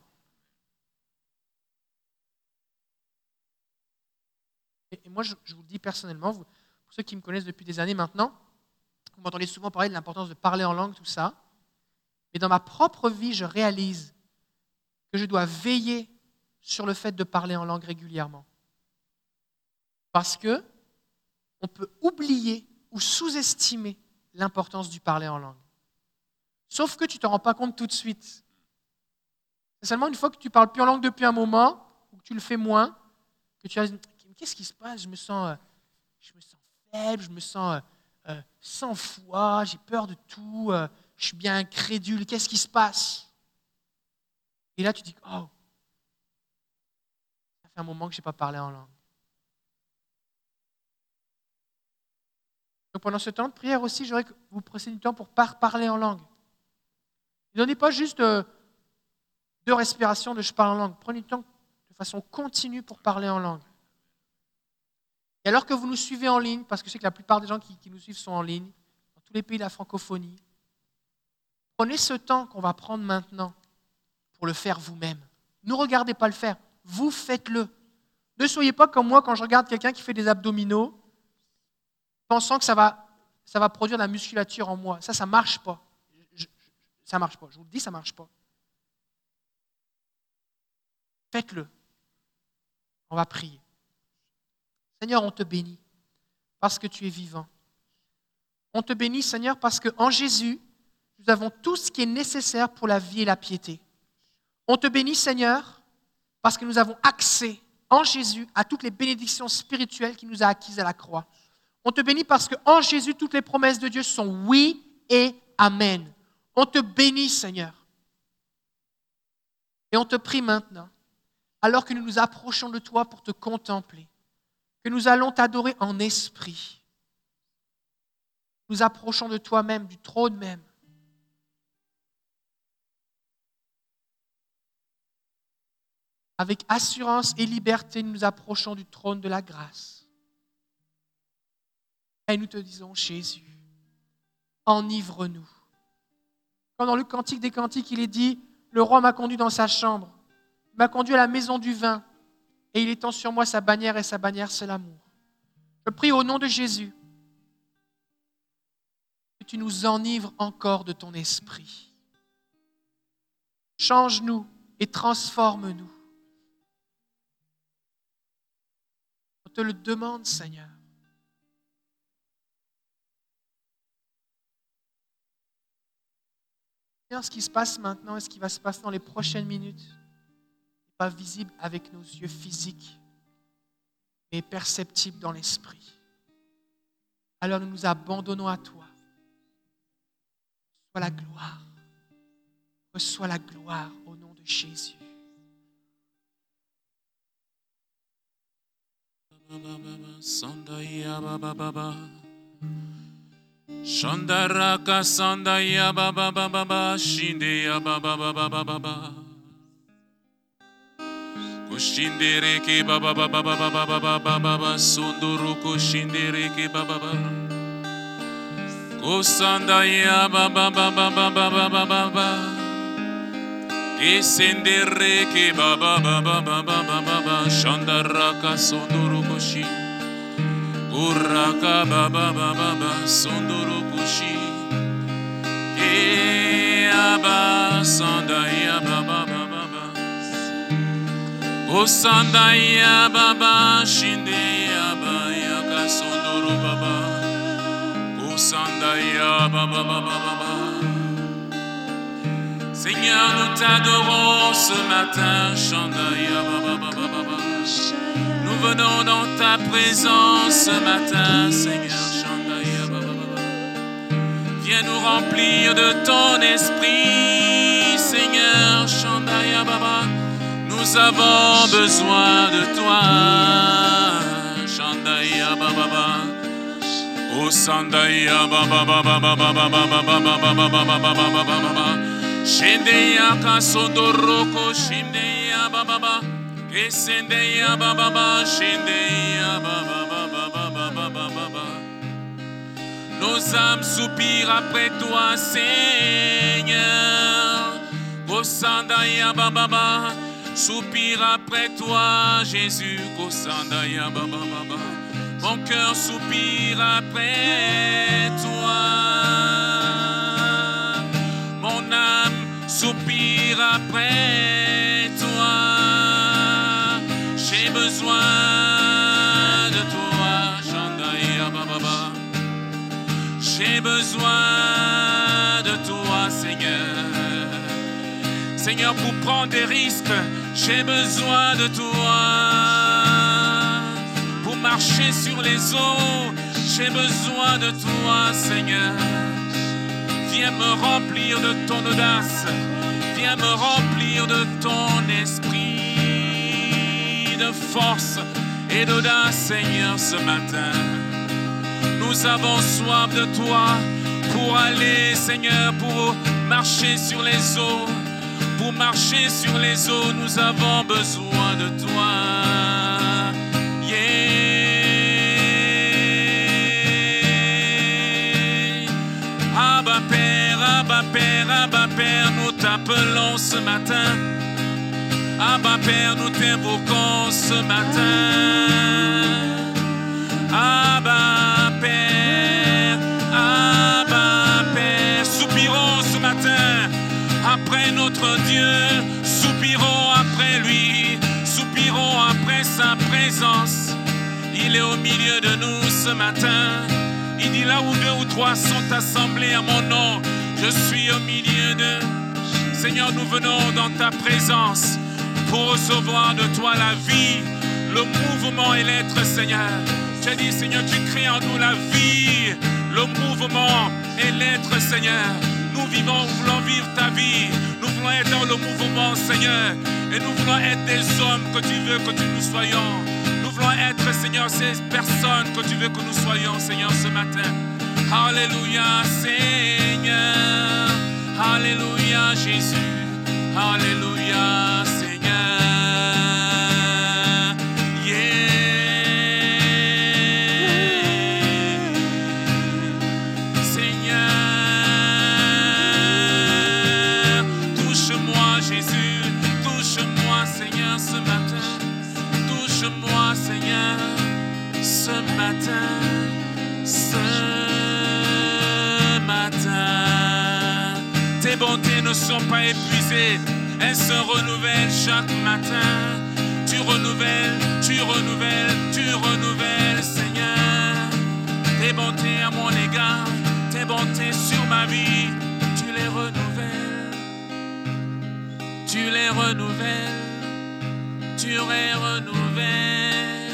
Et moi, je, vous le dis personnellement, pour ceux qui me connaissent depuis des années maintenant, vous m'entendez souvent parler de l'importance de parler en langue, tout ça. Mais dans ma propre vie, je réalise que je dois veiller sur le fait de parler en langue régulièrement. Parce que on peut oublier ou sous-estimer l'importance du parler en langue. Sauf que tu ne te rends pas compte tout de suite. C'est seulement une fois que tu parles plus en langue depuis un moment, ou que tu le fais moins, que tu as qu'est-ce qui se passe? Je me sens, euh, je me sens faible, je me sens euh, euh, sans foi, j'ai peur de tout, je suis bien incrédule, qu'est-ce qui se passe Et là, tu dis, oh, ça fait un moment que je n'ai pas parlé en langue. Donc pendant ce temps de prière aussi, j'aurais que vous preniez du temps pour parler en langue. Ne donnez pas juste deux respirations de je parle en langue. Prenez du temps de façon continue pour parler en langue. Et alors que vous nous suivez en ligne, parce que je sais que la plupart des gens qui, nous suivent sont en ligne, dans tous les pays de la francophonie, prenez ce temps qu'on va prendre maintenant pour le faire vous-même. Ne regardez pas le faire, vous faites-le. Ne soyez pas comme moi quand je regarde quelqu'un qui fait des abdominaux, pensant que ça va, ça va produire de la musculature en moi. Ça, ça ne marche pas. Ça ne marche pas. Je vous le dis, ça ne marche pas. Faites-le. On va prier. Seigneur, on te bénit parce que tu es vivant. On te bénit, Seigneur, parce qu'en Jésus, nous avons tout ce qui est nécessaire pour la vie et la piété. On te bénit, Seigneur, parce que nous avons accès en Jésus à toutes les bénédictions spirituelles qu'il nous a acquises à la croix. On te bénit parce qu'en Jésus, toutes les promesses de Dieu sont oui et amen. On te bénit, Seigneur. Et on te prie maintenant, alors que nous nous approchons de toi pour te contempler, que nous allons t'adorer en esprit. Nous approchons de toi-même, du trône même. Avec assurance et liberté, nous nous approchons du trône de la grâce. Et nous te disons, Jésus, enivre-nous. Quand dans le Cantique des Cantiques, il est dit, le roi m'a conduit dans sa chambre, m'a conduit à la maison du vin, et il étend sur moi sa bannière, et sa bannière, c'est l'amour. Je prie au nom de Jésus que tu nous enivres encore de ton esprit. Change-nous et transforme-nous. On te le demande, Seigneur. Ce qui se passe maintenant et ce qui va se passer dans les prochaines minutes pas visible avec nos yeux physiques, mais perceptible dans l'esprit. Alors nous nous abandonnons à toi. Reçois la gloire. Reçois la gloire au nom de Jésus. Kushindere ke baba baba baba baba baba baba sunduru kushindere ke baba baba Kusanda ya baba baba baba baba baba Kisindere ke baba baba baba baba baba Shandaraka sunduru kushi Uraka baba baba baba sunduru kushi E aba sanda ya baba baba Osanda ya baba shinde ya ba ya kasondoro baba. Osanda ya baba baba baba. Seigneur, nous t'adorons ce matin, Chanda ya baba baba baba. Nous venons dans ta présence ce matin, Seigneur, Chanda ya baba baba. Viens nous remplir de ton esprit, Seigneur, Chanda Nous avons besoin de toi. Baba. Oh. Nos âmes soupirent après toi, Seigneur. Kosandaya bababa. Soupire après toi, Jésus. Kosandaya bababa. Mon cœur soupire après toi. Âme soupire après toi. J'ai besoin de toi, Shandaya Baba. J'ai besoin de toi, Seigneur. Seigneur, pour prendre des risques, j'ai besoin de toi. Pour marcher sur les eaux, j'ai besoin de toi, Seigneur. Viens me remplir de ton audace. Viens me remplir de ton esprit de force et d'audace, Seigneur, ce matin. Nous avons soif de toi pour aller, Seigneur, pour marcher sur les eaux. Pour marcher sur les eaux, nous avons besoin de toi. Abba Père, Abba Père, Abba Père, nous t'appelons ce matin. Abba Père, nous t'invoquons ce matin. Abba Père, Abba Père, soupirons ce matin après notre Dieu, soupirons après lui, soupirons après sa présence. Il est au milieu de nous ce matin. Il dit là où deux ou trois sont assemblés à mon nom, je suis au milieu d'eux. Seigneur, nous venons dans ta présence pour recevoir de toi la vie, le mouvement et l'être, Seigneur. Tu as dit, Seigneur, tu crées en nous la vie, le mouvement et l'être, Seigneur. Nous vivons, nous voulons vivre ta vie. Nous voulons être dans le mouvement, Seigneur. Et nous voulons être des hommes que tu veux que nous soyons. Être, Seigneur, ces personnes que tu veux que nous soyons, Seigneur, ce matin. Alléluia, Seigneur. Alléluia, Jésus. Alléluia, ne sont pas épuisées, elles se renouvellent chaque matin. Tu renouvelles, tu renouvelles, tu renouvelles Seigneur tes bontés à mon égard, tes bontés sur ma vie, tu les renouvelles, tu les renouvelles, tu les renouvelles.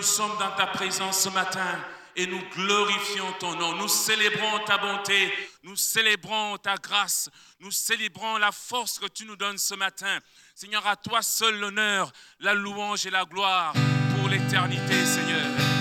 nous sommes dans ta présence ce matin et nous glorifions ton nom. Nous célébrons ta bonté, nous célébrons ta grâce, nous célébrons la force que tu nous donnes ce matin. Seigneur, à toi seul l'honneur, la louange et la gloire pour l'éternité, Seigneur.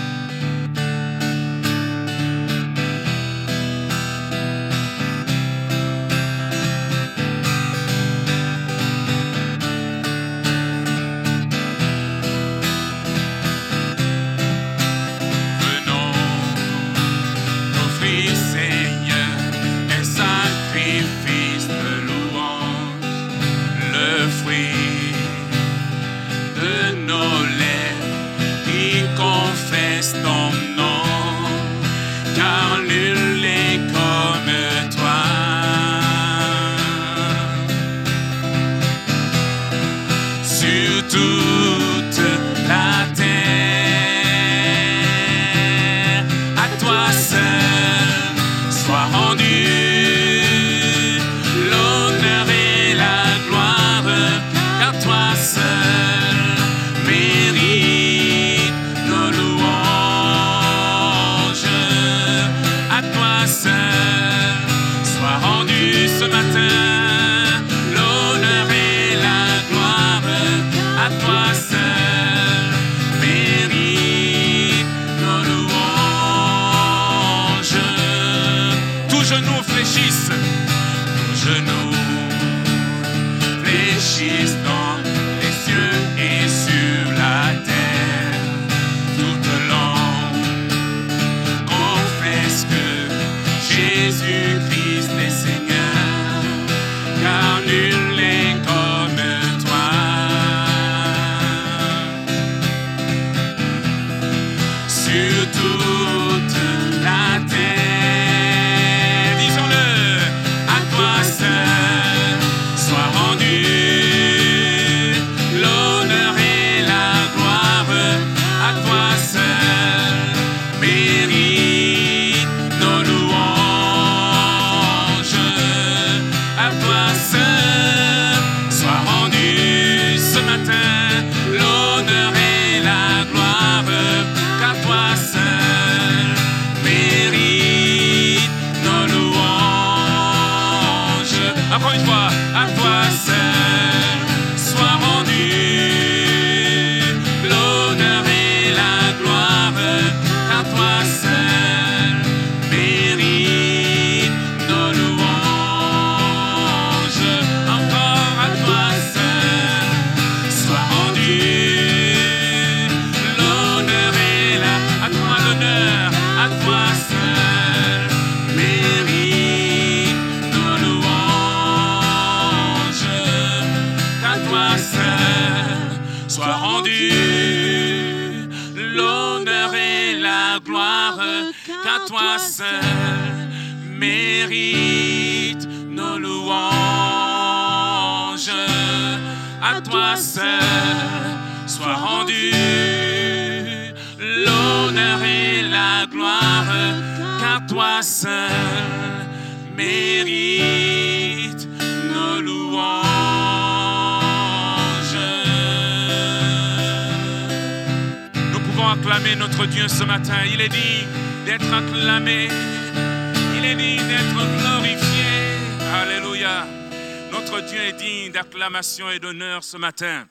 toi seul soit rendu l'honneur et la gloire, car toi seul mérite nos louanges. Nous pouvons acclamer notre Dieu ce matin. Il est digne d'être acclamé. Il est digne d'être acclamé. Dieu est digne d'acclamation et d'honneur ce matin.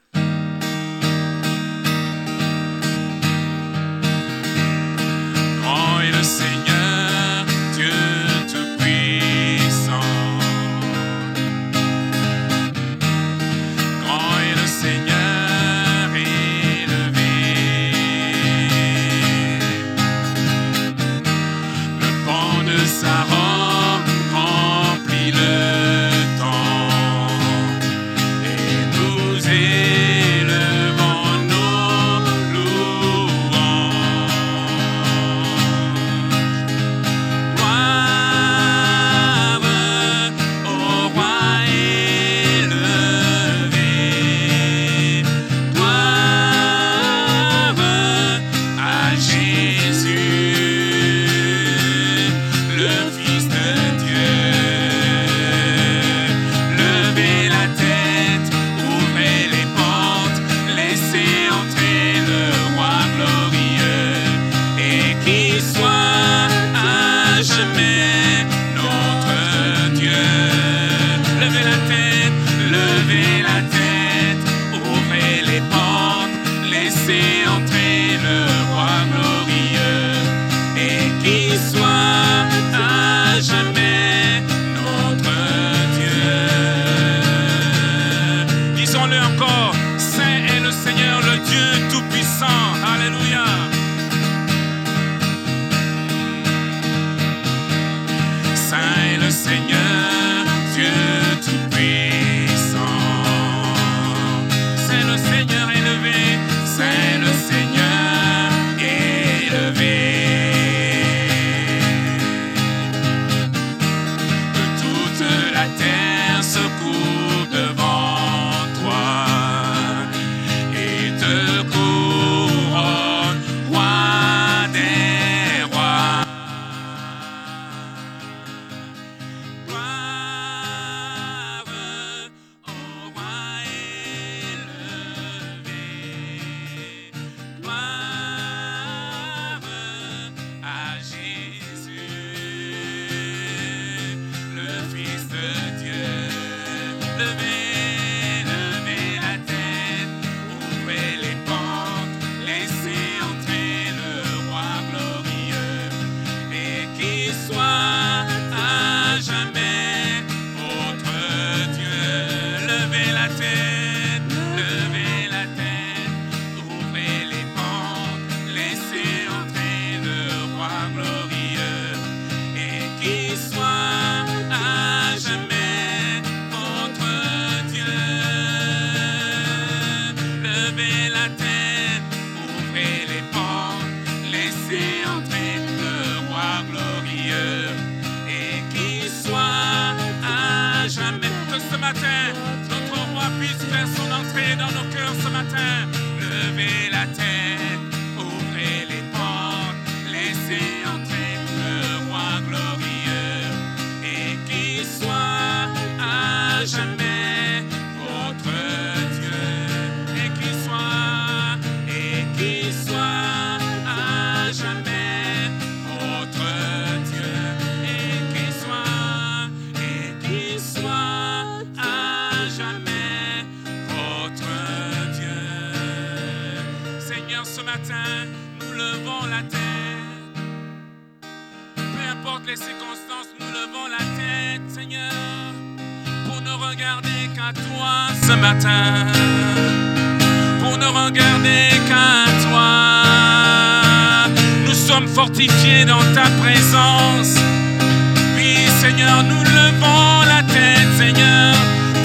ce matin, nous levons la tête. Peu importe les circonstances, nous levons la tête, Seigneur, pour ne regarder qu'à toi ce matin. Pour ne regarder qu'à toi. Nous sommes fortifiés dans ta présence. Oui, Seigneur, nous levons la tête, Seigneur.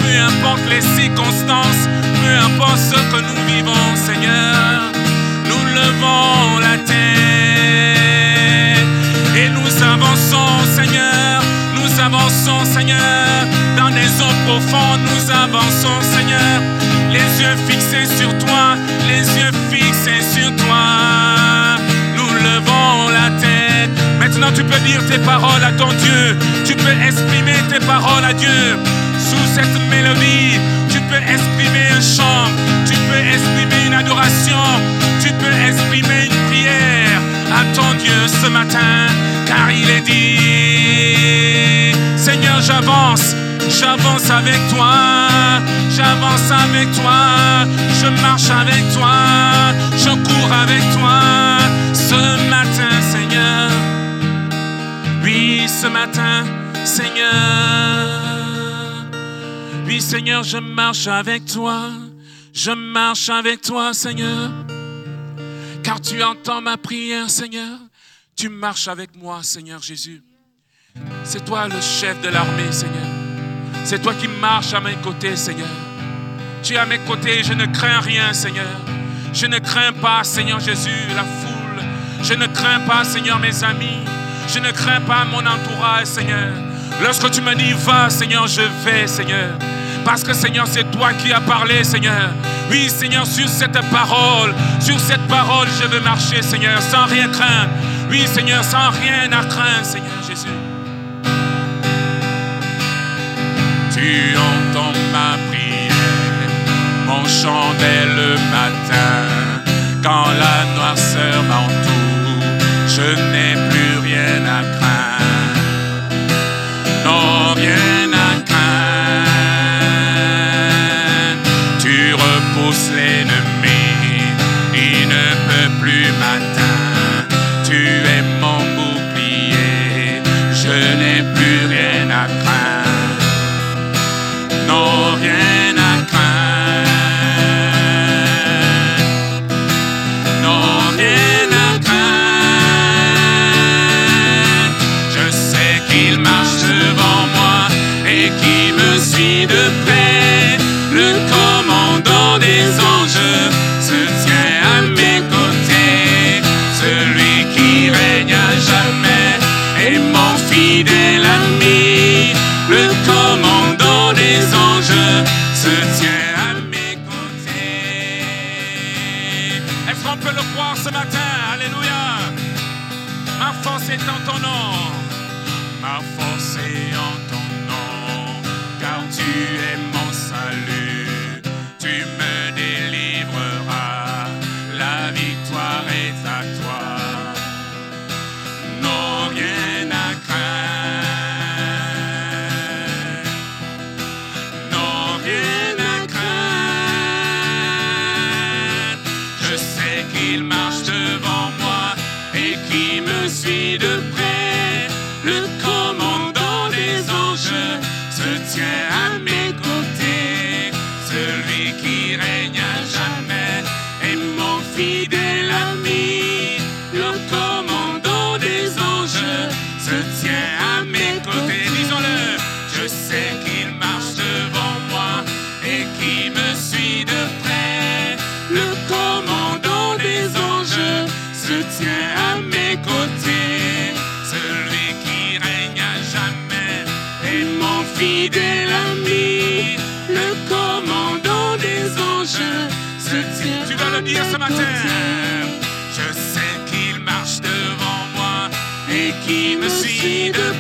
Peu importe les circonstances, peu importe ce que nous vivons, Seigneur levons la tête et nous avançons, Seigneur, nous avançons, Seigneur, dans des eaux profondes, nous avançons, Seigneur, les yeux fixés sur toi, les yeux fixés sur toi, nous levons la tête. Maintenant, tu peux dire tes paroles à ton Dieu, tu peux exprimer tes paroles à Dieu. Sous cette mélodie, tu peux exprimer un chant, tu peux exprimer une adoration peux exprimer une prière à ton Dieu ce matin, car il est dit, Seigneur, j'avance, j'avance avec toi, j'avance avec toi, je marche avec toi, je cours avec toi ce matin, Seigneur. Oui, ce matin, Seigneur. Oui, Seigneur, je marche avec toi. Je marche avec toi, Seigneur. Car tu entends ma prière, Seigneur. Tu marches avec moi, Seigneur Jésus. C'est toi le chef de l'armée, Seigneur. C'est toi qui marches à mes côtés, Seigneur. Tu es à mes côtés, je ne crains rien, Seigneur. Je ne crains pas, Seigneur Jésus, la foule. Je ne crains pas, Seigneur, mes amis. Je ne crains pas mon entourage, Seigneur. Lorsque tu me dis va, Seigneur, je vais, Seigneur. Parce que, Seigneur, c'est toi qui as parlé, Seigneur. Oui, Seigneur, sur cette parole, sur cette parole, je veux marcher, Seigneur, sans rien craindre. Oui, Seigneur, sans rien à craindre, Seigneur Jésus. Tu entends ma prière, mon chant dès le matin. Quand la noirceur m'entoure, je n'ai plus rien à craindre. Dire ce matin. Je sais qu'il marche devant moi et qu'il me suit de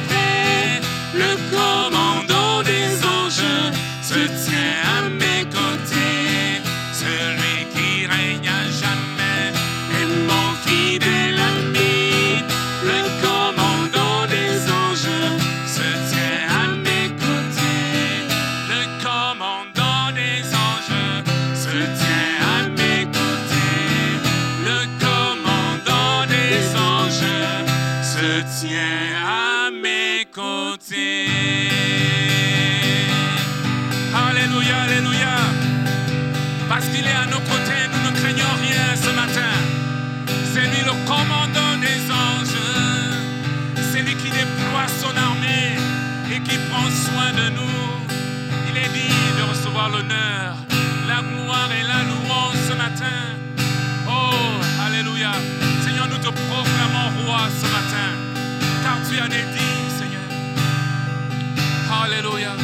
Alléluia.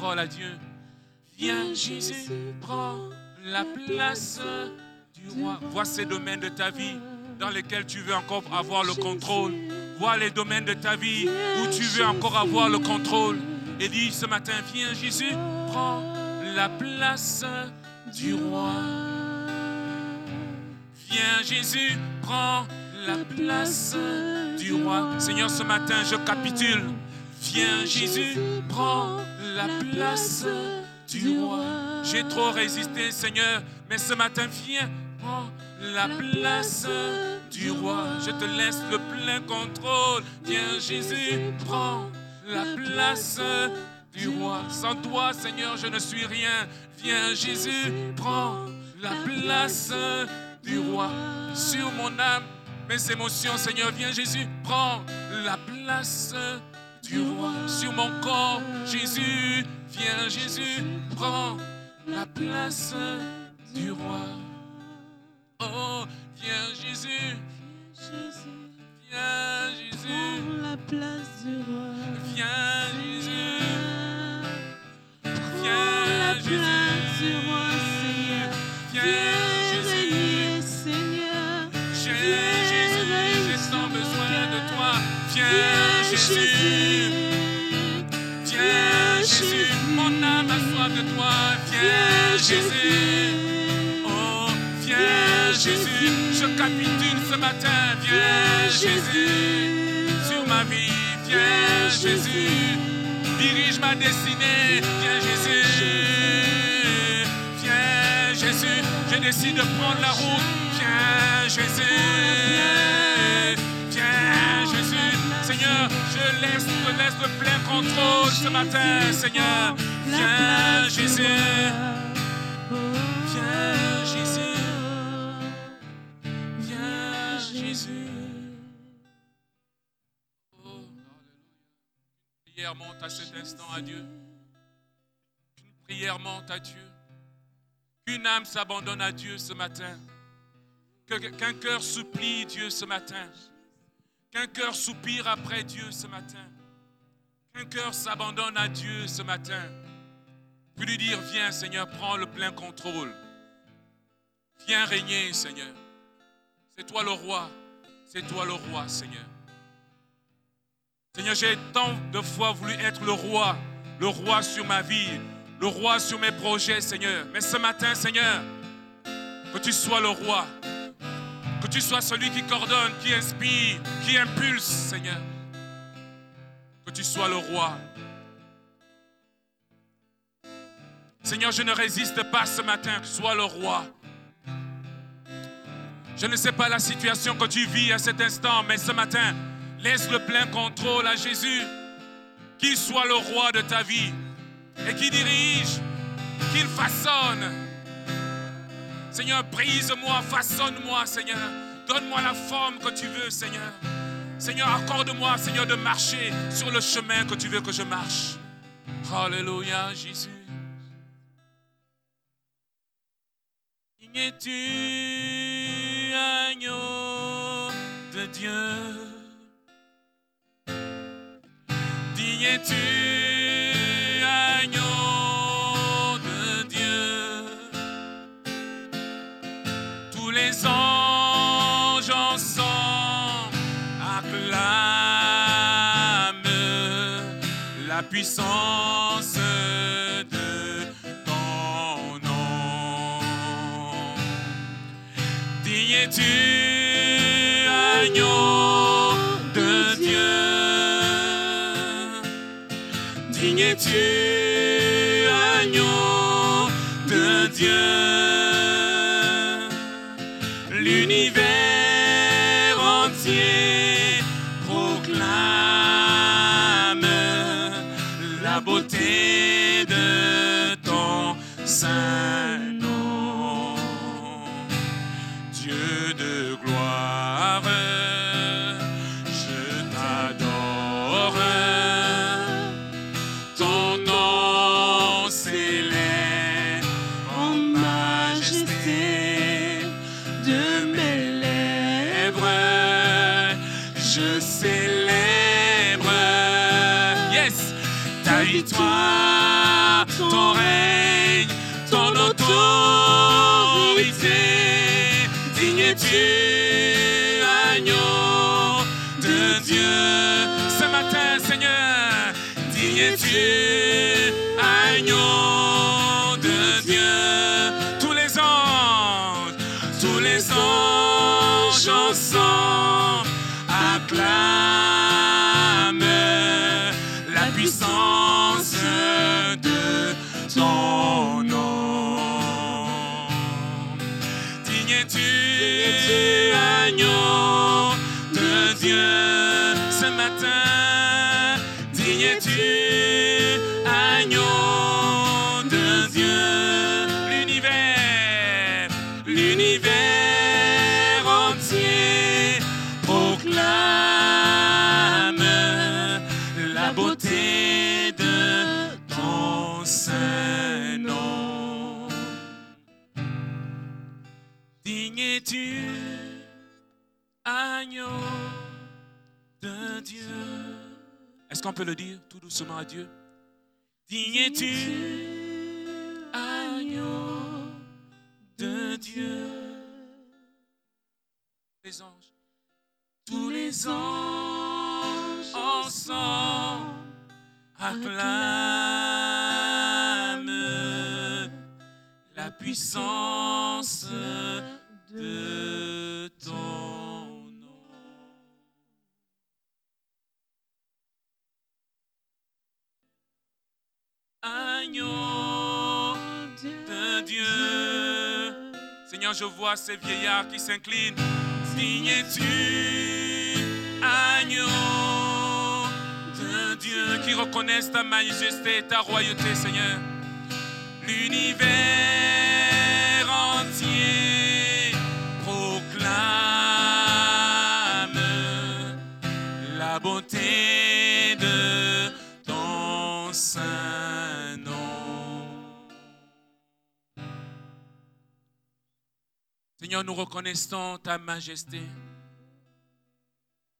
Paroles à Dieu. Viens Jésus, prends la place du roi. Vois ces domaines de ta vie dans lesquels tu veux encore avoir le contrôle. Vois les domaines de ta vie où tu veux encore avoir le contrôle. Et dis ce matin, viens Jésus, prends la place du roi. Viens Jésus, prends la place du roi. Seigneur, ce matin, je capitule. Viens Jésus, prends la place du roi. J'ai trop résisté, Seigneur, mais ce matin, viens, prends la place du roi. Je te laisse le plein contrôle. Viens Jésus, prends la place du roi. Sans toi, Seigneur, je ne suis rien. Viens Jésus, prends la place du roi sur mon âme, mes émotions, Seigneur. Viens Jésus, prends la place du roi sur mon corps. Jésus, viens Jésus, prends la place du roi. Oh, viens Jésus, viens Jésus, Prends la place du roi. viens Jésus, Prends viens la place du Jésus, roi, Seigneur. viens Jésus. J'ai Jésus, sur mon besoin de toi. Viens Jésus, de toi. Viens Jésus, oh viens Jésus, je capitule ce matin. Viens Jésus, sur ma vie, viens Jésus. Dirige ma destinée. Viens Jésus. Viens Jésus. Je décide de prendre la route. Viens Jésus. Laisse, le plein contrôle ce matin, Seigneur. Viens Jésus. Viens Jésus. Viens Jésus. Oh, prière monte à cet instant à Dieu. Une prière monte à Dieu. Qu'une âme s'abandonne à Dieu ce matin. Qu'un cœur supplie Dieu ce matin. Qu'un cœur soupire après Dieu ce matin. Qu'un cœur s'abandonne à Dieu ce matin. Puis lui dire, viens Seigneur, prends le plein contrôle. Viens régner Seigneur. C'est toi le roi. C'est toi le roi Seigneur. Seigneur, j'ai tant de fois voulu être le roi, le roi sur ma vie, le roi sur mes projets, Seigneur. Mais ce matin, Seigneur, que tu sois le roi, que tu sois celui qui coordonne, qui inspire, qui impulse, Seigneur. Que tu sois le roi. Seigneur, je ne résiste pas ce matin, sois le roi. Je ne sais pas la situation que tu vis à cet instant, mais ce matin, laisse le plein contrôle à Jésus. Qu'il soit le roi de ta vie et qui dirige, qu'il façonne. Seigneur, brise-moi, façonne-moi, Seigneur. Donne-moi la forme que tu veux, Seigneur. Seigneur, accorde-moi, Seigneur, de marcher sur le chemin que tu veux que je marche. Alléluia, Jésus. Es-tu agneau de Dieu? Digne es-tu puissance de ton nom. Es-tu agneau de Dieu? Es-tu peut le dire tout doucement à Dieu? Digne es-tu, agneau de Dieu? Les anges, tous les anges ensemble acclament la puissance de Agneau de Dieu. Seigneur, je vois ces vieillards qui s'inclinent. Digne es-tu, agneau de Dieu, qui reconnaissent ta majesté ta royauté, Seigneur. L'univers Nous reconnaissons ta majesté.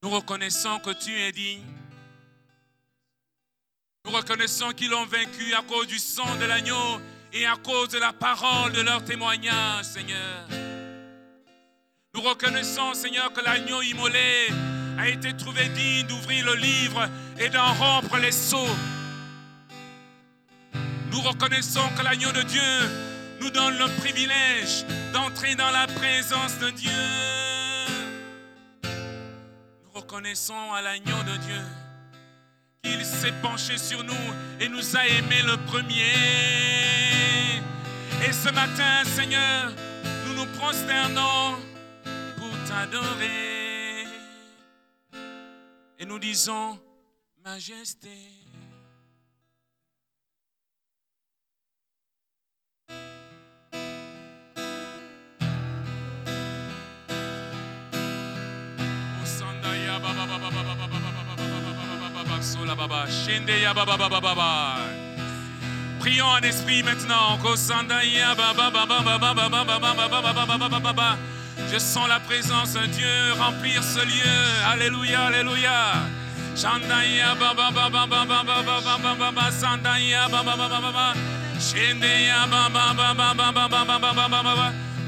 Nous reconnaissons que tu es digne. Nous reconnaissons qu'ils l'ont vaincu à cause du sang de l'agneau et à cause de la parole de leur témoignage, Seigneur. Nous reconnaissons, Seigneur, que l'agneau immolé a été trouvé digne d'ouvrir le livre et d'en rompre les sceaux. Nous reconnaissons que l'agneau de Dieu nous donne le privilège d'entrer dans la présence de Dieu. Nous reconnaissons à l'agneau de Dieu qu'il s'est penché sur nous et nous a aimés le premier. Et ce matin, Seigneur, nous nous prosternons pour t'adorer. Et nous disons, Majesté. Prions en esprit maintenant. Je sens la présence de Dieu remplir ce lieu. Alléluia, alléluia.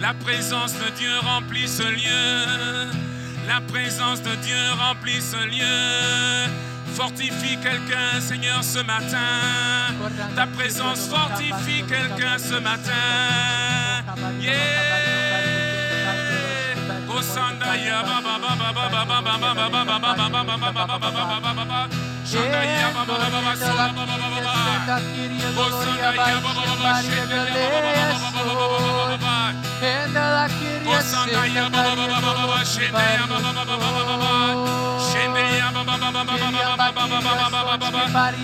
La présence de Dieu remplit ce lieu. La présence de Dieu remplit ce lieu. Fortifie quelqu'un, Seigneur, ce matin. Ta présence fortifie quelqu'un ce matin. Yeah.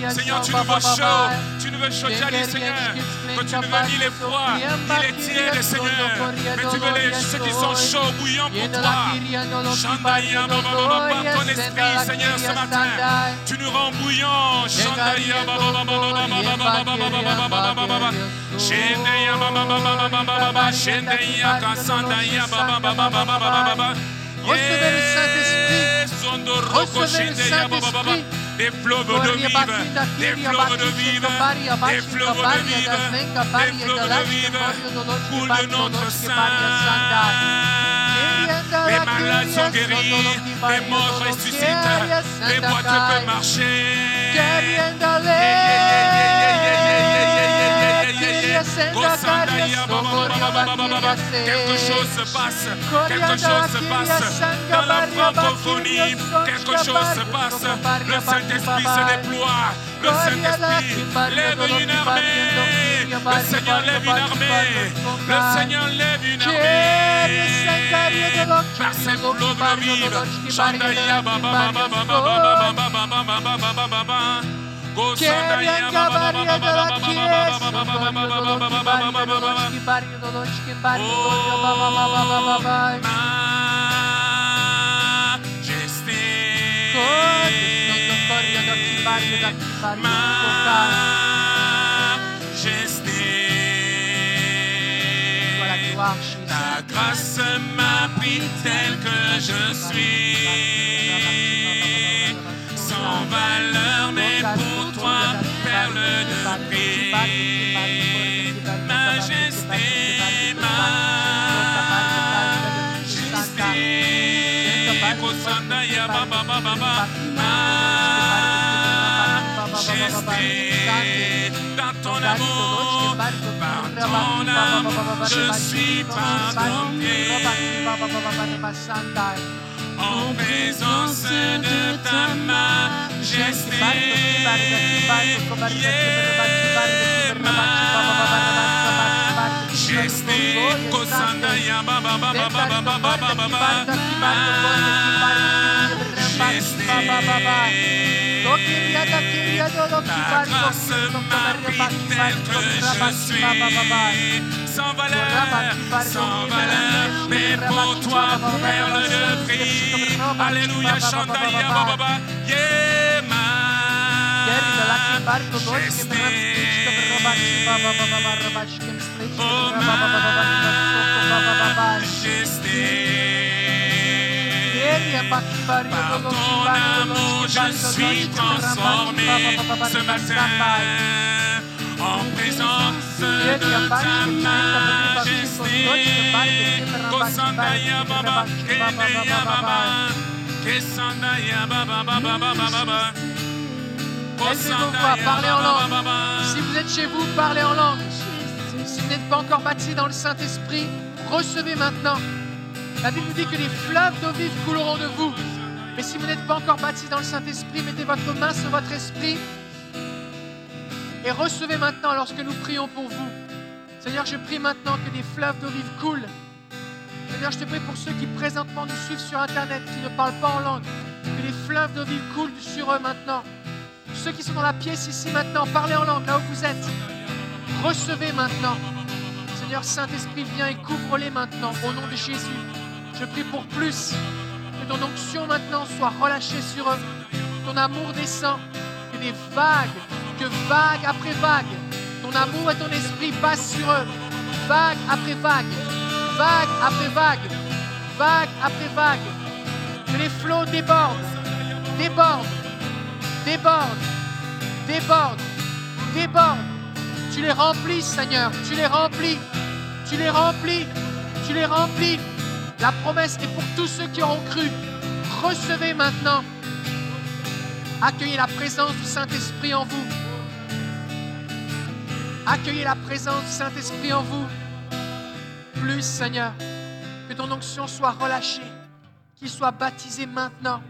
Seigneur, tu nous veux chaud, tu nous veux chaud, Seigneur. Que tu ne veux ni les froids, ni les tièdes, Seigneur. Mais tu veux les, ceux qui sont chauds, bouillants pour toi. Chandaya, par ton esprit, Seigneur, ce matin. Tu nous rends bouillants. Shendaya, Shendaya, Shendaya, des fleuves de vive, des fleuves de vive, des fleuves de vive, des fleuves de vive coulent de notre sein. Les malades sont guéris, les morts ressuscitent, les boîtes peuvent marcher. Quelque chose se passe, quelque chose se passe dans la francophonie, quelque chose se passe. Le Saint-Esprit se déploie, le Saint-Esprit lève une armée. Le Seigneur lève une armée, le Seigneur lève une armée. Par de che rianca ma tel que je suis. Sans valeur n'est pour toi, perle de prix. Majesté, majesté, Kosandaya. Majesté, dans ton amour, par ton amour, je suis pardonné. En présence de ta majesté. Ta grâce m'habite tel que je suis, sans valeur, sans valeur, mais pour toi, perle de prix. Alléluia, Shandaya Baba Baba, Yema. Oh majesté, par ton amour je suis transformé ce matin en présence de ta majesté. Kosandaya Baba, Keneya Baba, Kesandaya Baba Baba Baba Baba. Laissez vos voix, parlez en langue. Si vous êtes chez vous, parlez en langue. Si vous n'êtes pas encore baptisé dans le Saint-Esprit, recevez maintenant. La Bible nous dit que les fleuves d'eau vive couleront de vous. Mais si vous n'êtes pas encore baptisé dans le Saint-Esprit, mettez votre main sur votre esprit et recevez maintenant lorsque nous prions pour vous. Seigneur, je prie maintenant que des fleuves d'eau vive coulent. Seigneur, je te prie pour ceux qui présentement nous suivent sur Internet, qui ne parlent pas en langue, que les fleuves d'eau vive coulent sur eux maintenant. Ceux qui sont dans la pièce ici maintenant, parlez en langue là où vous êtes. Recevez maintenant. Seigneur Saint-Esprit, viens et couvre-les maintenant au nom de Jésus. Je prie pour plus. Que ton onction maintenant soit relâchée sur eux. Ton amour descend. Que des vagues, que vague après vague, ton amour et ton esprit passent sur eux. Vague après vague, vague après vague, vague après vague. Que les flots débordent, débordent, débordent, débordent, débordent. Tu les remplis, Seigneur. Tu les remplis. Tu les remplis. Tu les remplis. La promesse est pour tous ceux qui auront cru. Recevez maintenant. Accueillez la présence du Saint-Esprit en vous. Accueillez la présence du Saint-Esprit en vous. Plus, Seigneur. Que ton onction soit relâchée. Qu'il soit baptisé maintenant.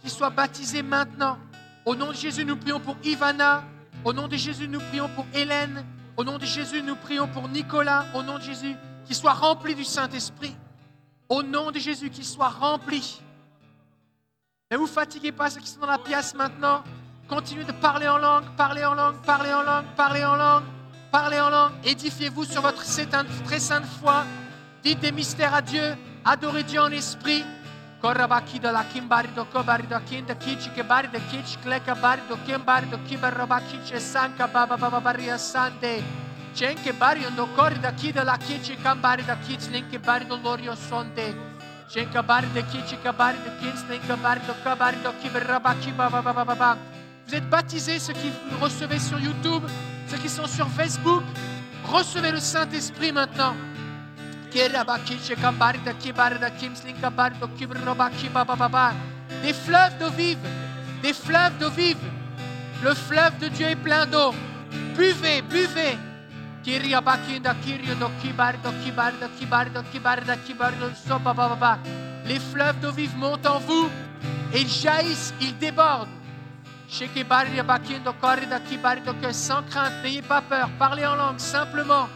Qu'il soit baptisé maintenant. Au nom de Jésus, nous prions pour Ivana. Au nom de Jésus, nous prions pour Hélène. Au nom de Jésus, nous prions pour Nicolas. Au nom de Jésus, qu'il soit rempli du Saint-Esprit. Au nom de Jésus, qu'il soit rempli. Ne vous fatiguez pas, ceux qui sont dans la pièce maintenant. Continuez de parler en langue, parler en langue, parler en langue, parler en langue, parler en langue. Édifiez-vous sur votre très sainte foi. Dites des mystères à Dieu. Adorez Dieu en esprit. Korabaki de la kimbari do kobari do kinda kichi kebari de kichi kleka bari do kimbari do kibarabaki che sanka baba baba bari asante. Chenke bari do kori da kida la kichi kambari da kichi linke bari do lorio sonde. Chenka bari de kichi kabari de kichi linke bari do kabari do kibarabaki baba baba baba. Vous êtes baptisés, ceux qui nous recevez sur YouTube, ceux qui sont sur Facebook. Recevez le Saint-Esprit maintenant. Des fleuves d'eau vive, des fleuves d'eau vive. Le fleuve de Dieu est plein d'eau. Buvez, buvez. Les fleuves d'eau vive montent en vous et ils jaillissent, ils débordent. Sans crainte, n'ayez pas peur, parlez en langue simplement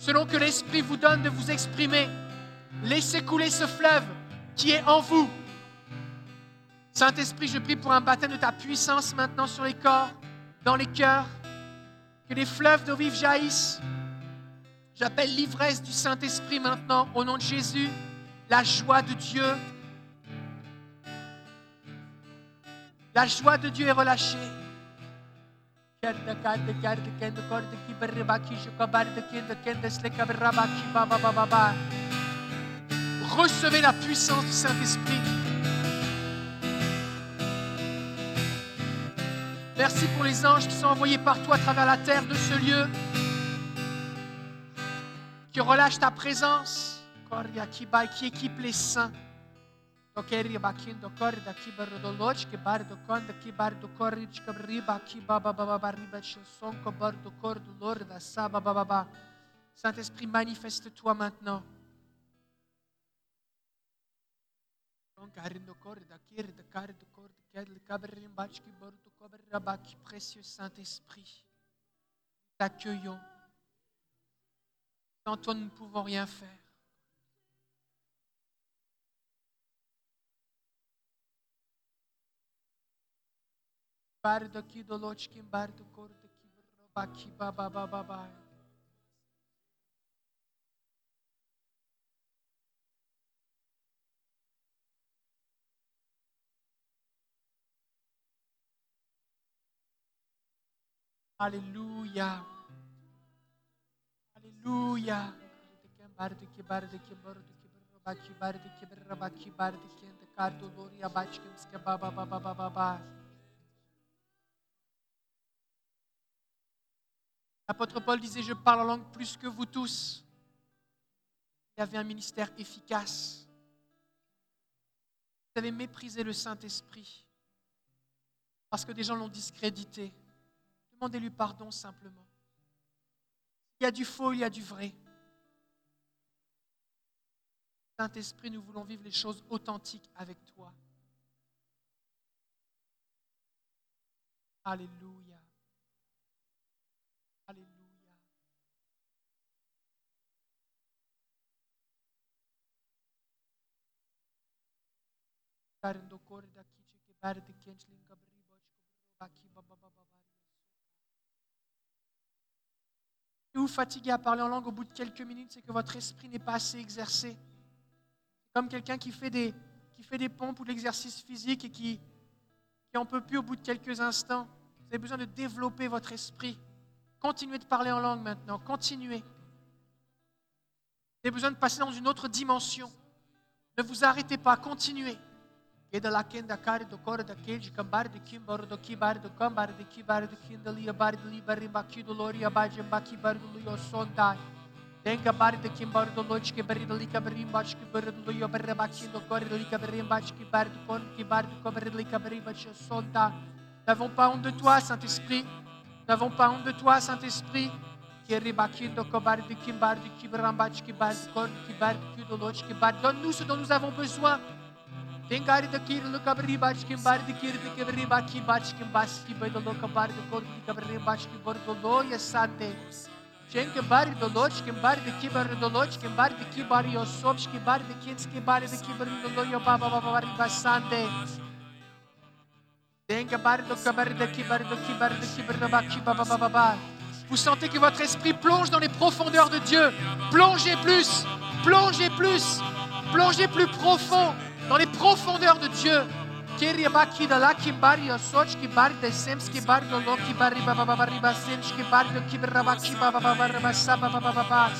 selon que l'Esprit vous donne de vous exprimer. Laissez couler ce fleuve qui est en vous. Saint-Esprit, je prie pour un baptême de ta puissance maintenant sur les corps, dans les cœurs, que les fleuves d'eau vive jaillissent. J'appelle l'ivresse du Saint-Esprit maintenant, au nom de Jésus, la joie de Dieu. La joie de Dieu est relâchée. Recevez la puissance du Saint-Esprit. Merci pour les anges qui sont envoyés partout à travers la terre de ce lieu, qui relâchent ta présence, qui équipe les saints. Saint-Esprit, manifeste-toi maintenant. Précieux Saint-Esprit, t'accueillons. Sans toi, nous ne pouvons rien faire. Bardo ki dolochkim bardo kordo ki baki ba ba ba ba ba. Alléluia. Alléluia. Bardo ki bardo ki bardo ki baki bardo ki baki bardo ki ente cardo loria bachkim ske ba L'apôtre Paul disait, je parle en langue plus que vous tous. Il avait un ministère efficace. Vous avez méprisé le Saint-Esprit parce que des gens l'ont discrédité. Demandez-lui pardon simplement. Il y a du faux, il y a du vrai. Saint-Esprit, nous voulons vivre les choses authentiques avec toi. Alléluia. Si vous fatiguez à parler en langue au bout de quelques minutes, c'est que votre esprit n'est pas assez exercé. Comme quelqu'un qui fait des qui fait des pompes ou de l'exercice physique et qui qui en peut plus au bout de quelques instants. Vous avez besoin de développer votre esprit. Continuez de parler en langue maintenant. Continuez. Vous avez besoin de passer dans une autre dimension. Ne vous arrêtez pas. Continuez. Kedala kenda kari do kora da keji kambar de kimbar do kibar do kambar de kibar do kindalia bar de libari baki do loria baje baki bar do lio sondai. Denga bar de kimbar do loch ke bari do lika bari bach ke bar do lio bar baki do kora do lika bari bach ke bar do kon ki bar do kobar do lika bari bach sonda. N'avons pas honte de toi, Saint-Esprit. N'avons pas honte de toi, Saint-Esprit. Do de de bar do ki bar do do bar. Donne-nous ce dont nous avons besoin. Tengari da kiri lo kabri bach kim bar di kiri di kabri baki bach kim bas ki bai do lo kabar do kor di kabri bach ki bor do lo ya sante. Chen ke bar do lo kim bar di ki bar do lo kim bar di ki bar yo sob ki bar di kins ki bar di ki bar do lo yo ba ba ba ba bar basante. Tenga bar do kabar da ki bar do ki bar di ki bar do baki ba ba ba ba ba. Vous sentez que votre esprit plonge dans les profondeurs de Dieu. Plongez plus, plongez plus, plongez plus profond dans les profondeurs de Dieu. Kiriabaki da la kimbari soch kibari de sems kibari do lo kibari baba baba riba sems kibari do kibrabaki baba baba riba saba baba baba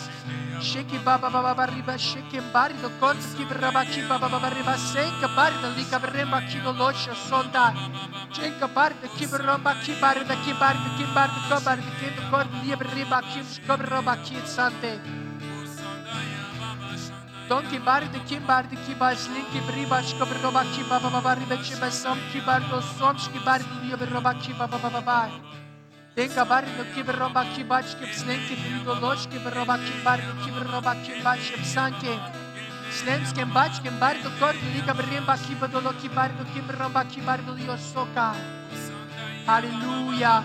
Sheki baba baba baba riba sheki bari do kont kibrabaki baba baba riba senka bari do lika bremba kido locha sonda Chenka bari do kibramba kibari da kibari do kibari do kibari do kindo kor libre riba kim kibrabaki sante Don ki bar de kim bar de ki baş lin ki bri baş ko bro bak ki baba baba ri bek şime som ki bar do som ki bar de liyo bro bak ki baba baba baba Den ka bar do ki bro bak ki baş ki slen ki bri do loş ki bro bak ki bar do ki bro bak ki baş ki sanke Slenske bač ki bar do kor li ka bri bak ki do lo ki bar do ki bro bak ki bar do liyo soka Hallelujah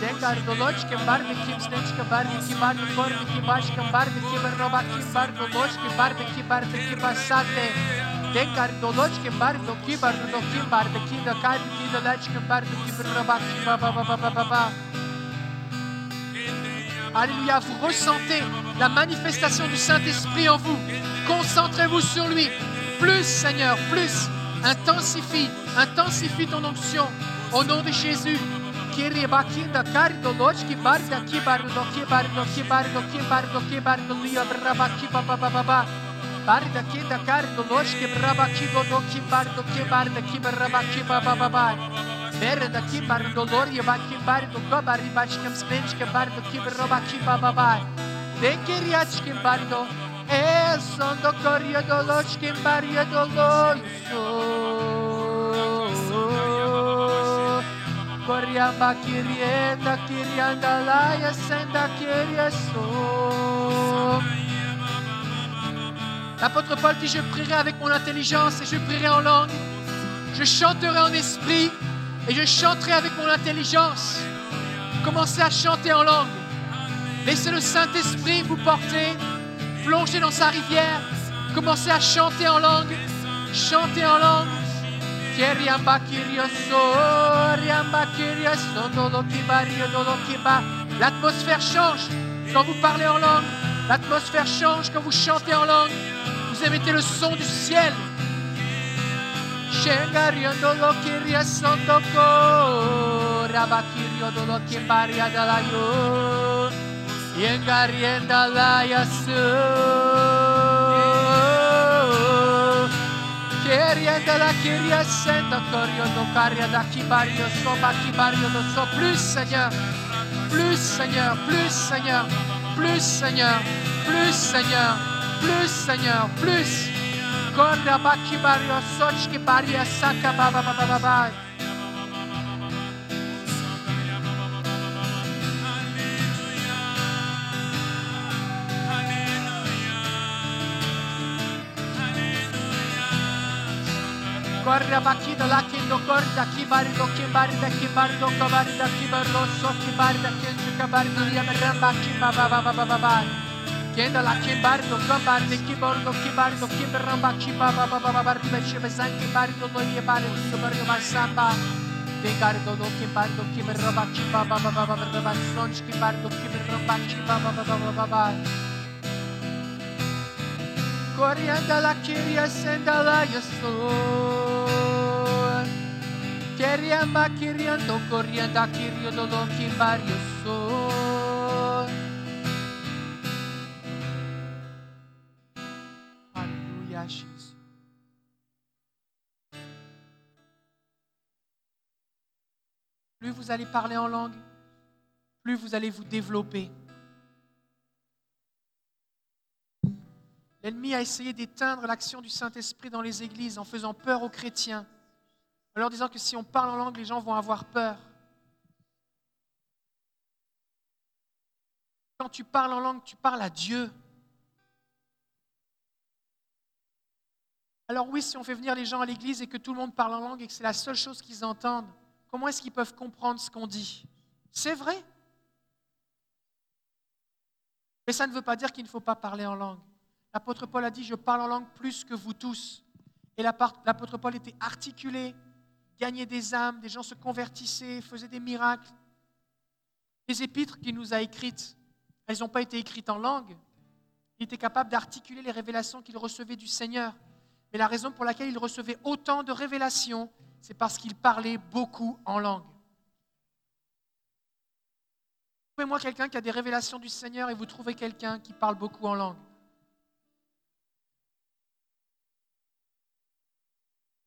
Kibaba baba baba baba baba Manifeste-toi Saint-Esprit bezanke Dengar doloch kibardo kimstench kibardo kibardo kobar kibash kibardo kibar rabak kibardo loch kibardo kibardo kibasate Dengar doloch kibardo kibardo kibardo kinda kalbi kinda lach kibardo kibar rabak kibaba baba baba baba Alléluia, vous ressentez la manifestation du Saint-Esprit en vous. Concentrez-vous sur lui. Plus, Seigneur, plus. Intensifie, intensifie ton onction. Au nom de Jésus. Kiribakinda karido lochki barda kibardo kibardo kibardo kibardo kibardo liya brabaki baba baba baba. Barda kinda karido lochki brabaki bodo kibardo kibardo kibarabaki baba baba. Berda kibardo loria baki bardo kobari bachkam spenchke bardo kibarabaki baba baba. Dekiriachki bardo. Kibaria Sondo Koria Doloch Kimbaria Doloso L'apôtre Paul dit Je prierai avec mon intelligence et je prierai en langue. Je chanterai en esprit et je chanterai avec mon intelligence. Commencez à chanter en langue. Laissez le Saint-Esprit vous porter. Plongez dans sa rivière. Commencez à chanter en langue. Chantez en langue. Kiriamba kirioso, riamba kirioso, dolo kibario, dolo kiba. L'atmosphère change quand vous parlez en langue. L'atmosphère change quand vous chantez en langue. Vous émettez le son du ciel. Shengariandolo kiriasondoko, rabakiriodolo kimbaria dalayo, yengarienda layasu. Kirienda la kiriasenda koriodo karia da kibario kibario. Plus Seigneur, plus Seigneur, plus Seigneur, plus Seigneur, plus Seigneur, plus Seigneur, plus. Korda baki da lakindo korda kibari do kibari da kibari do kabari da kibari do so kibari da kenji kabari do yameramba kibaba baba baba baba. Kenda la kimbar do kambar de kibar do kibar do kibaramba kiba ba ba ba ba ba ribe shibe san kibar do do ye bar do kibar do masamba de gar do do kibar do kibaramba kiba ba ba ba ba ba ba son kibar do kibaramba kiba ba ba ba ba ba ba Corianda la kiria senda la yaso Keriamba kiriando corianda kirio do do kibar yaso Alléluia, Jésus. Plus vous allez parler en langue, plus vous allez vous développer. L'ennemi a essayé d'éteindre l'action du Saint-Esprit dans les églises en faisant peur aux chrétiens, en leur disant que si on parle en langue, les gens vont avoir peur. Quand tu parles en langue, tu parles à Dieu. Alors oui, si on fait venir les gens à l'église et que tout le monde parle en langue et que c'est la seule chose qu'ils entendent, comment est-ce qu'ils peuvent comprendre ce qu'on dit? C'est vrai. Mais ça ne veut pas dire qu'il ne faut pas parler en langue. L'apôtre Paul a dit, je parle en langue plus que vous tous. Et l'apôtre Paul était articulé, gagnait des âmes, des gens se convertissaient, faisait des miracles. Les épîtres qu'il nous a écrites, elles n'ont pas été écrites en langue. Il était capable d'articuler les révélations qu'il recevait du Seigneur. Mais la raison pour laquelle il recevait autant de révélations, c'est parce qu'il parlait beaucoup en langue. Trouvez-moi quelqu'un qui a des révélations du Seigneur et vous trouvez quelqu'un qui parle beaucoup en langue.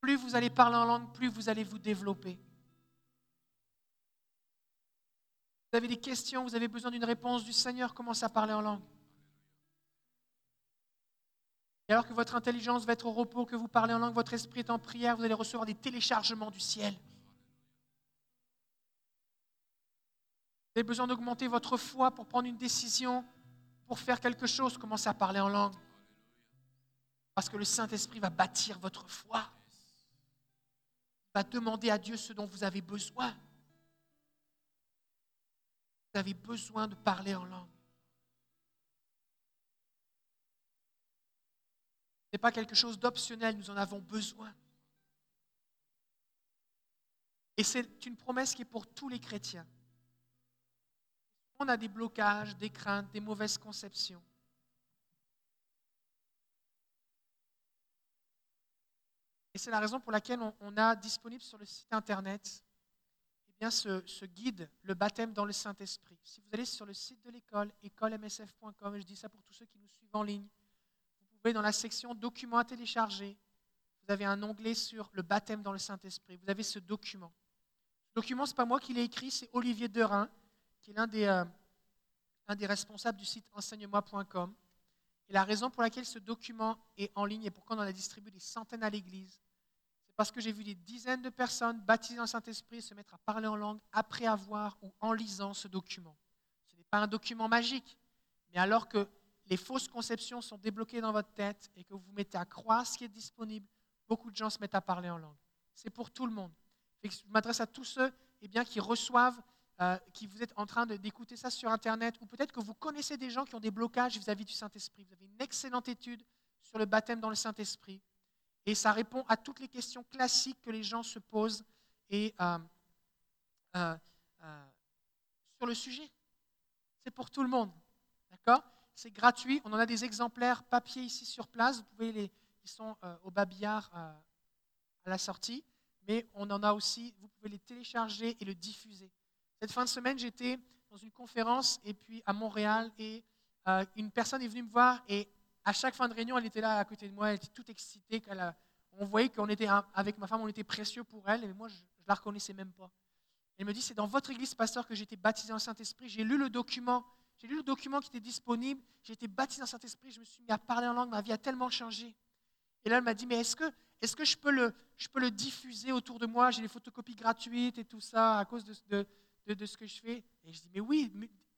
Plus vous allez parler en langue, plus vous allez vous développer. Vous avez des questions, vous avez besoin d'une réponse du Seigneur, commencez à parler en langue. Et alors que votre intelligence va être au repos, que vous parlez en langue, votre esprit est en prière, vous allez recevoir des téléchargements du ciel. Vous avez besoin d'augmenter votre foi pour prendre une décision, pour faire quelque chose, commencez à parler en langue. Parce que le Saint-Esprit va bâtir votre foi. Il va demander à Dieu ce dont vous avez besoin. Vous avez besoin de parler en langue. Ce n'est pas quelque chose d'optionnel, nous en avons besoin. Et c'est une promesse qui est pour tous les chrétiens. On a des blocages, des craintes, des mauvaises conceptions. Et c'est la raison pour laquelle on, a disponible sur le site internet eh bien, ce, guide, le baptême dans le Saint-Esprit. Si vous allez sur le site de l'école, écolemsf.com, je dis ça pour tous ceux qui nous suivent en ligne, vous pouvez dans la section documents à télécharger, vous avez un onglet sur le baptême dans le Saint-Esprit. Vous avez ce document. Ce document, ce n'est pas moi qui l'ai écrit, c'est Olivier Derain, qui est l'un des, euh, des responsables du site enseigne-moi.com. Et la raison pour laquelle ce document est en ligne et pourquoi on en a distribué des centaines à l'Église, parce que j'ai vu des dizaines de personnes baptisées dans le Saint-Esprit se mettre à parler en langue après avoir ou en lisant ce document. Ce n'est pas un document magique, mais alors que les fausses conceptions sont débloquées dans votre tête et que vous vous mettez à croire ce qui est disponible, beaucoup de gens se mettent à parler en langue. C'est pour tout le monde. Je m'adresse à tous ceux eh bien, qui reçoivent, euh, qui vous êtes en train d'écouter ça sur Internet, ou peut-être que vous connaissez des gens qui ont des blocages vis-à-vis du Saint-Esprit. Vous avez une excellente étude sur le baptême dans le Saint-Esprit, et ça répond à toutes les questions classiques que les gens se posent et, euh, euh, euh, sur le sujet. C'est pour tout le monde. D'accord? C'est gratuit. On en a des exemplaires papier ici sur place. Vous pouvez les, ils sont au babillard à la sortie. Mais on en a aussi, vous pouvez les télécharger et le diffuser. Cette fin de semaine, j'étais dans une conférence et puis à Montréal et une personne est venue me voir et à chaque fin de réunion, elle était là à côté de moi, elle était toute excitée. on voyait qu'on était, avec ma femme, on était précieux pour elle, mais moi, je ne la reconnaissais même pas. Elle me dit, c'est dans votre église, pasteur, que j'ai été baptisé en Saint-Esprit. J'ai lu le document, j'ai lu le document qui était disponible, j'ai été baptisé en Saint-Esprit, je me suis mis à parler en langue, ma vie a tellement changé. Et là, elle m'a dit, mais est-ce que, est que je, peux le, je peux le diffuser autour de moi? J'ai des photocopies gratuites et tout ça à cause de, de- ce que je fais. Et je dis, mais oui,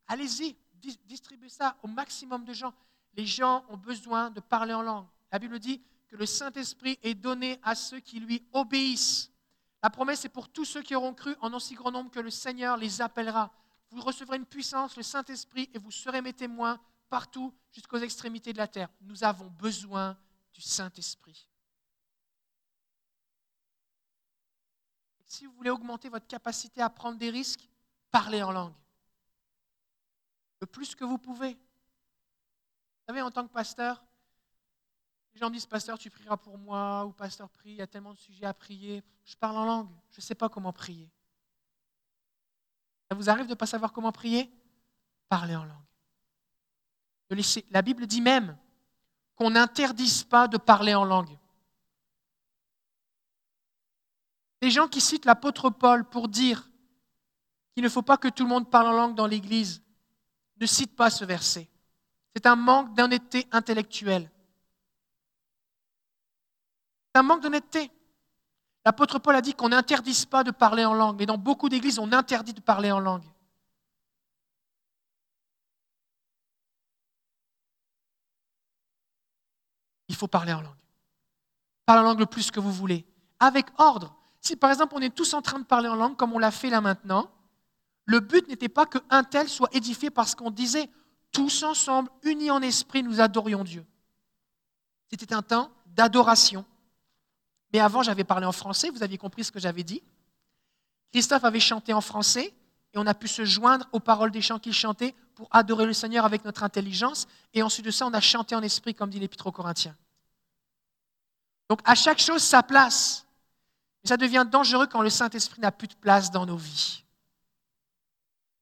allez-y, dis- distribuez ça au maximum de gens. Les gens ont besoin de parler en langue. La Bible dit que le Saint-Esprit est donné à ceux qui lui obéissent. La promesse est pour tous ceux qui auront cru en aussi grand nombre que le Seigneur les appellera. Vous recevrez une puissance, le Saint-Esprit, et vous serez mes témoins partout jusqu'aux extrémités de la terre. Nous avons besoin du Saint-Esprit. Si vous voulez augmenter votre capacité à prendre des risques, parlez en langue. Le plus que vous pouvez. Savez, en tant que pasteur, les gens disent, pasteur, tu prieras pour moi, ou pasteur, prie, il y a tellement de sujets à prier. Je parle en langue, je ne sais pas comment prier. Ça vous arrive de ne pas savoir comment prier? Parlez en langue. La Bible dit même qu'on n'interdise pas de parler en langue. Les gens qui citent l'apôtre Paul pour dire qu'il ne faut pas que tout le monde parle en langue dans l'Église ne citent pas ce verset. C'est un manque d'honnêteté intellectuelle. C'est un manque d'honnêteté. L'apôtre Paul a dit qu'on n'interdise pas de parler en langue, mais dans beaucoup d'églises, on interdit de parler en langue. Il faut parler en langue. Parlez en langue le plus que vous voulez, avec ordre. Si par exemple on est tous en train de parler en langue, comme on l'a fait là maintenant, le but n'était pas qu'un tel soit édifié parce qu'on disait tous ensemble, unis en esprit, nous adorions Dieu. C'était un temps d'adoration. Mais avant, j'avais parlé en français, vous aviez compris ce que j'avais dit. Christophe avait chanté en français et on a pu se joindre aux paroles des chants qu'il chantait pour adorer le Seigneur avec notre intelligence. Et ensuite de ça, on a chanté en esprit, comme dit l'Épître aux Corinthiens. Donc à chaque chose sa place. Mais ça devient dangereux quand le Saint-Esprit n'a plus de place dans nos vies.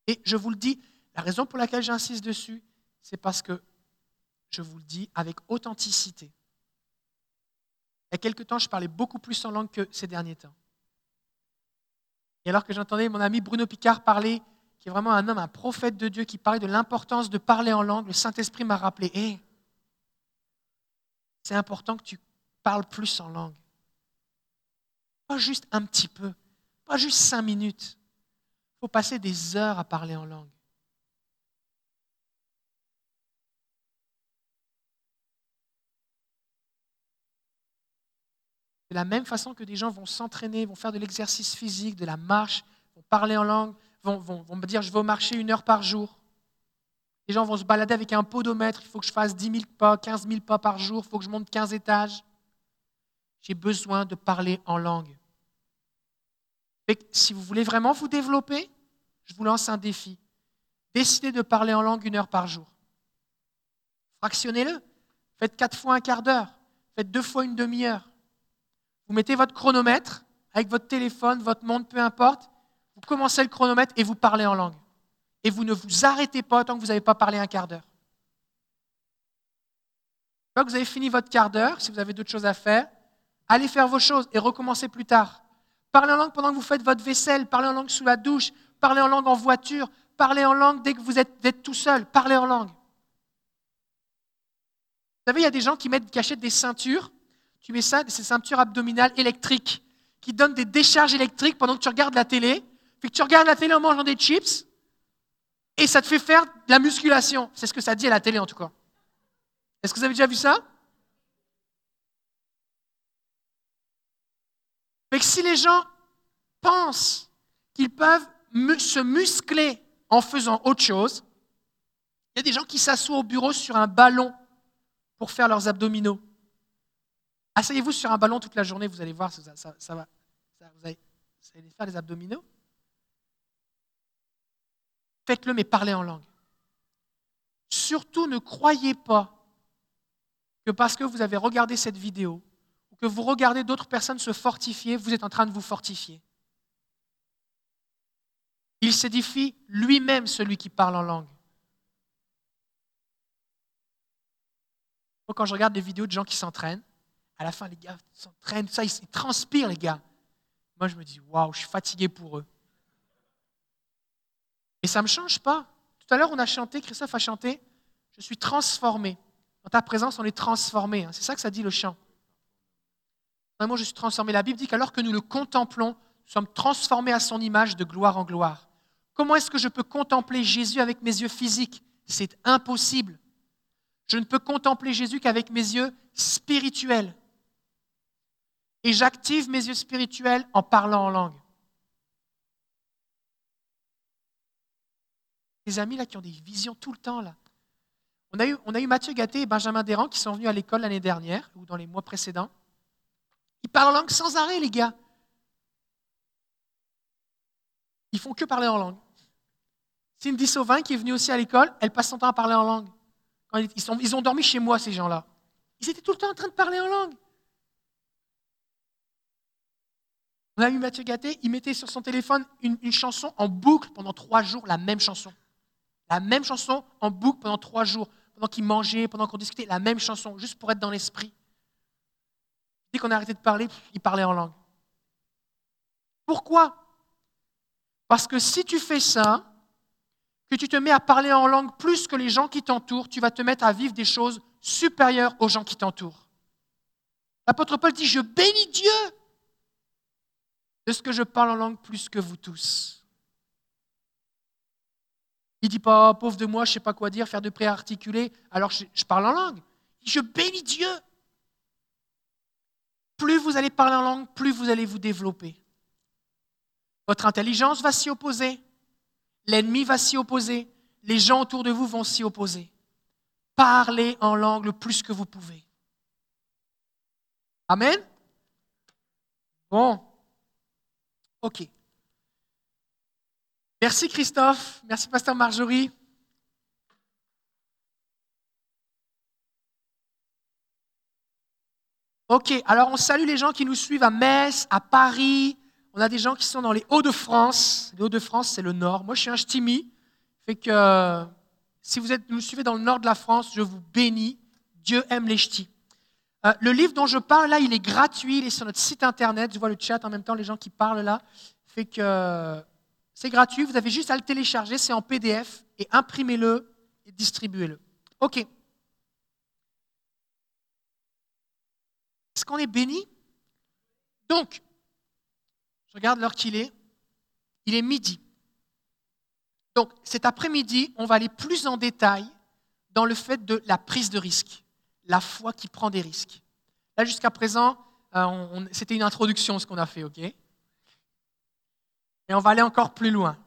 Et je vous le dis, la raison pour laquelle j'insiste dessus, c'est parce que je vous le dis avec authenticité. Il y a quelque temps, je parlais beaucoup plus en langue que ces derniers temps. Et alors que j'entendais mon ami Bruno Picard parler, qui est vraiment un homme, un prophète de Dieu, qui parlait de l'importance de parler en langue, le Saint-Esprit m'a rappelé, hé, c'est important que tu parles plus en langue. Pas juste un petit peu, pas juste cinq minutes. Il faut passer des heures à parler en langue. De la même façon que des gens vont s'entraîner, vont faire de l'exercice physique, de la marche, vont parler en langue, vont, me dire je vais marcher une heure par jour. Les gens vont se balader avec un podomètre, il faut que je fasse 10 000 pas, 15 000 pas par jour, il faut que je monte 15 étages. J'ai besoin de parler en langue. Si vous voulez vraiment vous développer, je vous lance un défi. Décidez de parler en langue une heure par jour. Fractionnez-le. Faites quatre fois un quart d'heure. Faites deux fois une demi-heure. Vous mettez votre chronomètre avec votre téléphone, votre montre, peu importe. Vous commencez le chronomètre et vous parlez en langue. Et vous ne vous arrêtez pas tant que vous n'avez pas parlé un quart d'heure. Quand vous avez fini votre quart d'heure, si vous avez d'autres choses à faire, allez faire vos choses et recommencez plus tard. Parlez en langue pendant que vous faites votre vaisselle, parlez en langue sous la douche, parlez en langue en voiture, parlez en langue dès que vous êtes, tout seul, parlez en langue. savez, il y a des gens qui mettent, qui achètent des ceintures. Tu mets ça, ces ceintures abdominales électriques qui donnent des décharges électriques pendant que tu regardes la télé. Fait que tu regardes la télé en mangeant des chips et ça te fait faire de la musculation. C'est ce que ça dit à la télé en tout cas. Est-ce que vous avez déjà vu ça? Si les gens pensent qu'ils peuvent se muscler en faisant autre chose, il y a des gens qui s'assoient au bureau sur un ballon pour faire leurs abdominaux. Asseyez-vous sur un ballon toute la journée, vous allez voir, ça, va. vous, allez, faire des abdominaux. Faites-le, mais parlez en langue. Surtout, ne croyez pas que parce que vous avez regardé cette vidéo ou que vous regardez d'autres personnes se fortifier, vous êtes en train de vous fortifier. Il s'édifie lui-même celui qui parle en langue. Quand je regarde des vidéos de gens qui s'entraînent, à la fin, les gars s'entraînent, ça, ils, ils transpirent, les gars. Moi, je me dis, waouh, je suis fatigué pour eux. Et ça ne me change pas. Tout à l'heure, on a chanté, Christophe a chanté, je suis transformé. Dans ta présence, on est transformé. hein. C'est ça que ça dit le chant. Vraiment, je suis transformé. La Bible dit qu'alors que nous le contemplons, nous sommes transformés à son image de gloire en gloire. Comment est-ce que je peux contempler Jésus avec mes yeux physiques? C'est impossible. Je ne peux contempler Jésus qu'avec mes yeux spirituels. Et j'active mes yeux spirituels en parlant en langue. Les amis là qui ont des visions tout le temps là. On a eu, Mathieu Gatté et Benjamin Desrands qui sont venus à l'école l'année dernière ou dans les mois précédents. Ils parlent en langue sans arrêt, les gars. Ils font que parler en langue. Cindy Sauvin, qui est venue aussi à l'école, elle passe son temps à parler en langue. Ils, sont- ils ont dormi chez moi, ces gens-là. Ils étaient tout le temps en train de parler en langue. On a eu Mathieu Gatté, il mettait sur son téléphone une, une chanson en boucle pendant trois jours, la même chanson. La même chanson en boucle pendant trois jours, pendant qu'il mangeait, pendant qu'on discutait, la même chanson, juste pour être dans l'esprit. Dès qu'on a arrêté de parler, il parlait en langue. Pourquoi? Parce que si tu fais ça, que tu te mets à parler en langue plus que les gens qui t'entourent, tu vas te mettre à vivre des choses supérieures aux gens qui t'entourent. L'apôtre Paul dit, je bénis Dieu de ce que je parle en langue plus que vous tous. Il dit pas, Oh, pauvre de moi, je ne sais pas quoi dire, faire de prières articulées, alors je, je parle en langue. Je bénis Dieu. Plus vous allez parler en langue, plus vous allez vous développer. Votre intelligence va s'y opposer. L'ennemi va s'y opposer. Les gens autour de vous vont s'y opposer. Parlez en langue le plus que vous pouvez. Amen Bon. OK. Merci Christophe. Merci Pasteur Marjorie. OK, alors on salue les gens qui nous suivent à Metz, à Paris. On a des gens qui sont dans les Hauts-de-France. Les Hauts-de-France, c'est le nord. Moi, je suis un ch'timi. Fait que euh, si vous nous suivez dans le nord de la France, je vous bénis. Dieu aime les ch'tis. Euh, le livre dont je parle là, il est gratuit. Il est sur notre site internet. Je vois le chat en même temps, les gens qui parlent là. Fait que euh, c'est gratuit. Vous avez juste à le télécharger. C'est en PDF et imprimez-le et distribuez-le. OK. Est-ce qu'on est béni? Donc, je regarde l'heure qu'il est. Il est midi. Donc, cet après-midi, on va aller plus en détail dans le fait de la prise de risque, la foi qui prend des risques. Là, jusqu'à présent, euh, c'était une introduction ce qu'on a fait, OK? Et on va aller encore plus loin.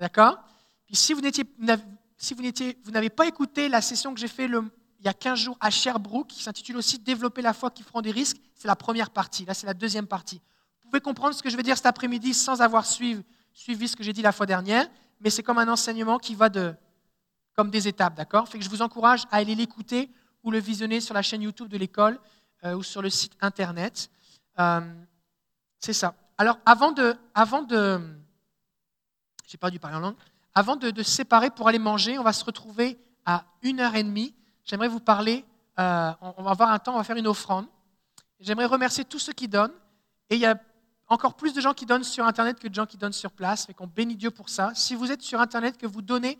D'accord? Puis si vous n'étiez, si vous n'étiez, vous n'avez pas écouté la session que j'ai faite il y a 15 jours à Sherbrooke, qui s'intitule aussi Développer la foi qui prend des risques, c'est la première partie. Là, c'est la deuxième partie. Vous pouvez comprendre ce que je vais dire cet après-midi sans avoir suivi, suivi ce que j'ai dit la fois dernière, mais c'est comme un enseignement qui va de, comme des étapes, d'accord? Fait que je vous encourage à aller l'écouter ou le visionner sur la chaîne YouTube de l'école euh, ou sur le site internet. Euh, c'est ça. Alors, avant de, avant de, j'ai pas dû parler en langue. Avant de, se séparer pour aller manger, on va se retrouver à une heure et demie. J'aimerais vous parler. euh, on, va avoir un temps, on va faire une offrande. J'aimerais remercier tous ceux qui donnent. Et il y a encore plus de gens qui donnent sur Internet que de gens qui donnent sur place. Fait qu'on bénit Dieu pour ça. Si vous êtes sur Internet, que vous donnez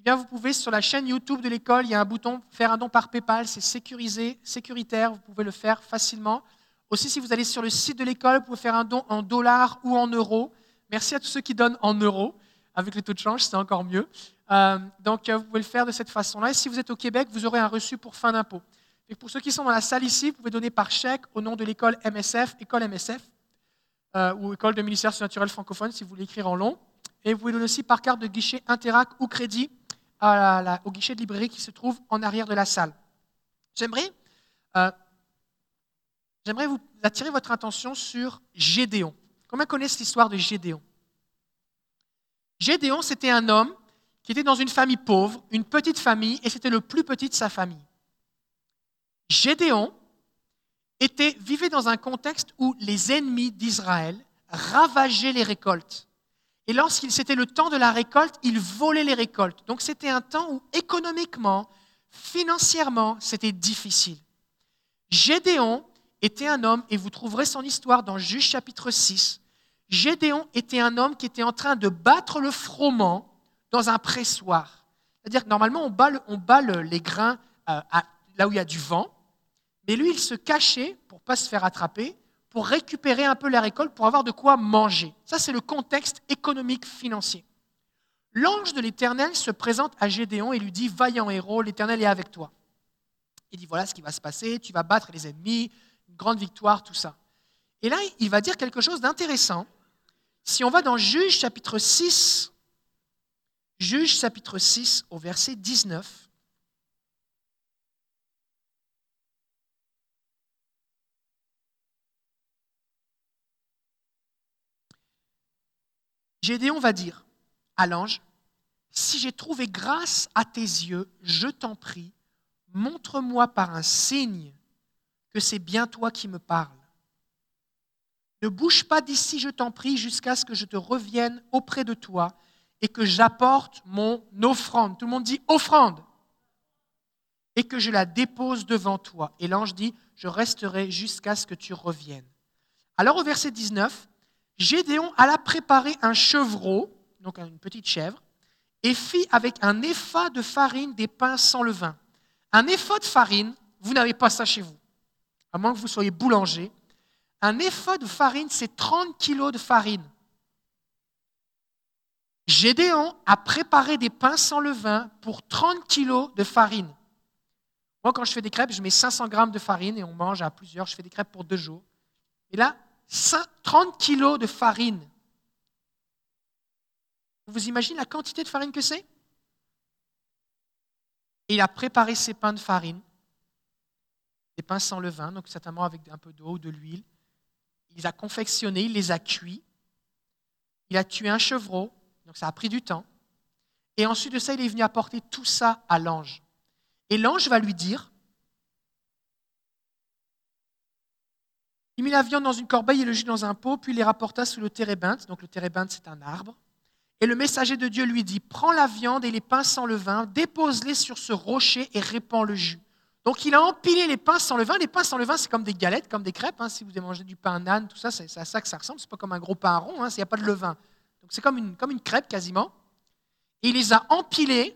eh bien, vous pouvez sur la chaîne YouTube de l'école, il y a un bouton faire un don par PayPal, c'est sécurisé, sécuritaire, vous pouvez le faire facilement. Aussi, si vous allez sur le site de l'école, vous pouvez faire un don en dollars ou en euros. Merci à tous ceux qui donnent en euros. Avec les taux de change, c'est encore mieux. Euh, donc, euh, vous pouvez le faire de cette façon-là. Et si vous êtes au Québec, vous aurez un reçu pour fin d'impôt. Pour ceux qui sont dans la salle ici, vous pouvez donner par chèque au nom de l'école MSF, école MSF, euh, ou école de ministère surnaturel francophone, si vous voulez écrire en long. Et vous pouvez donner aussi par carte de guichet Interac ou crédit au guichet de librairie qui se trouve en arrière de la salle. J'aimerais euh, j'aimerais vous attirer votre attention sur Gédéon. Combien connaissent l'histoire de Gédéon? Gédéon, c'était un homme qui était dans une famille pauvre, une petite famille, et c'était le plus petit de sa famille. Gédéon vivait dans un contexte où les ennemis d'Israël ravageaient les récoltes. Et lorsqu'il c'était le temps de la récolte, ils volaient les récoltes. Donc c'était un temps où économiquement, financièrement, c'était difficile. Gédéon était un homme, et vous trouverez son histoire dans Juge chapitre 6. Gédéon était un homme qui était en train de battre le froment dans un pressoir. C'est-à-dire que normalement, on bat, le- on bat le- les grains euh, là où il y a du vent, mais lui, il se cachait pour ne pas se faire attraper, pour récupérer un peu la récolte, pour avoir de quoi manger. Ça, c'est le contexte économique financier. L'ange de l'Éternel se présente à Gédéon et lui dit, Vaillant héros, l'Éternel est avec toi. Il dit, voilà ce qui va se passer, tu vas battre les ennemis, une grande victoire, tout ça. Et là, il va dire quelque chose d'intéressant. Si on va dans Juge chapitre 6, Juge chapitre 6 au verset 19, Gédéon va dire à l'ange, si j'ai trouvé grâce à tes yeux, je t'en prie, montre-moi par un signe que c'est bien toi qui me parles. Ne bouge pas d'ici, je t'en prie, jusqu'à ce que je te revienne auprès de toi et que j'apporte mon offrande. Tout le monde dit offrande. Et que je la dépose devant toi. Et l'ange dit, je resterai jusqu'à ce que tu reviennes. Alors au verset 19, Gédéon alla préparer un chevreau, donc une petite chèvre, et fit avec un épha de farine des pains sans levain. Un épha de farine, vous n'avez pas ça chez vous, à moins que vous soyez boulanger. Un épha de farine, c'est 30 kilos de farine. Gédéon a préparé des pains sans levain pour 30 kilos de farine. Moi, quand je fais des crêpes, je mets 500 grammes de farine et on mange à plusieurs. Je fais des crêpes pour deux jours. Et là, 30 kilos de farine. Vous imaginez la quantité de farine que c'est? Il a préparé ses pains de farine, des pains sans levain, donc certainement avec un peu d'eau ou de l'huile. Il les a confectionnés, il les a cuits. Il a tué un chevreau, donc ça a pris du temps. Et ensuite de ça, il est venu apporter tout ça à l'ange. Et l'ange va lui dire, il mit la viande dans une corbeille et le jus dans un pot, puis les rapporta sous le térébinthe. Donc le térébinthe, c'est un arbre. Et le messager de Dieu lui dit, prends la viande et les pains sans levain, dépose-les sur ce rocher et répands le jus. Donc il a empilé les pains sans levain. Les pains sans levain, c'est comme des galettes, comme des crêpes. hein. Si vous mangé du pain nan, tout ça, c'est à ça que ça ressemble. C'est pas comme un gros pain rond, hein, il n'y a pas de levain. Donc c'est comme une, comme crêpe quasiment. Et il les a empilés,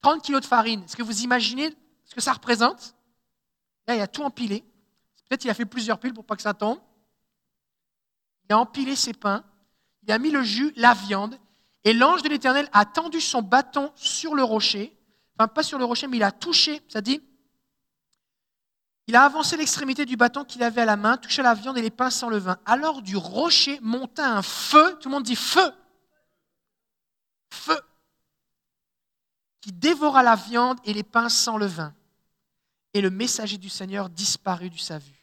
30 kilos de farine. Est-ce que vous imaginez ce que ça représente? Là, il a tout empilé. Peut-être qu'il a fait plusieurs piles pour pas que ça tombe. Il a empilé ses pains, il a mis le jus, la viande, et l'ange de l'Éternel a tendu son bâton sur le rocher, enfin pas sur le rocher, mais il a touché, ça dit, il a avancé l'extrémité du bâton qu'il avait à la main, touché la viande et les pains sans levain. Alors du rocher monta un feu, tout le monde dit feu, feu, qui dévora la viande et les pains sans levain. Et le messager du Seigneur disparut de sa vue.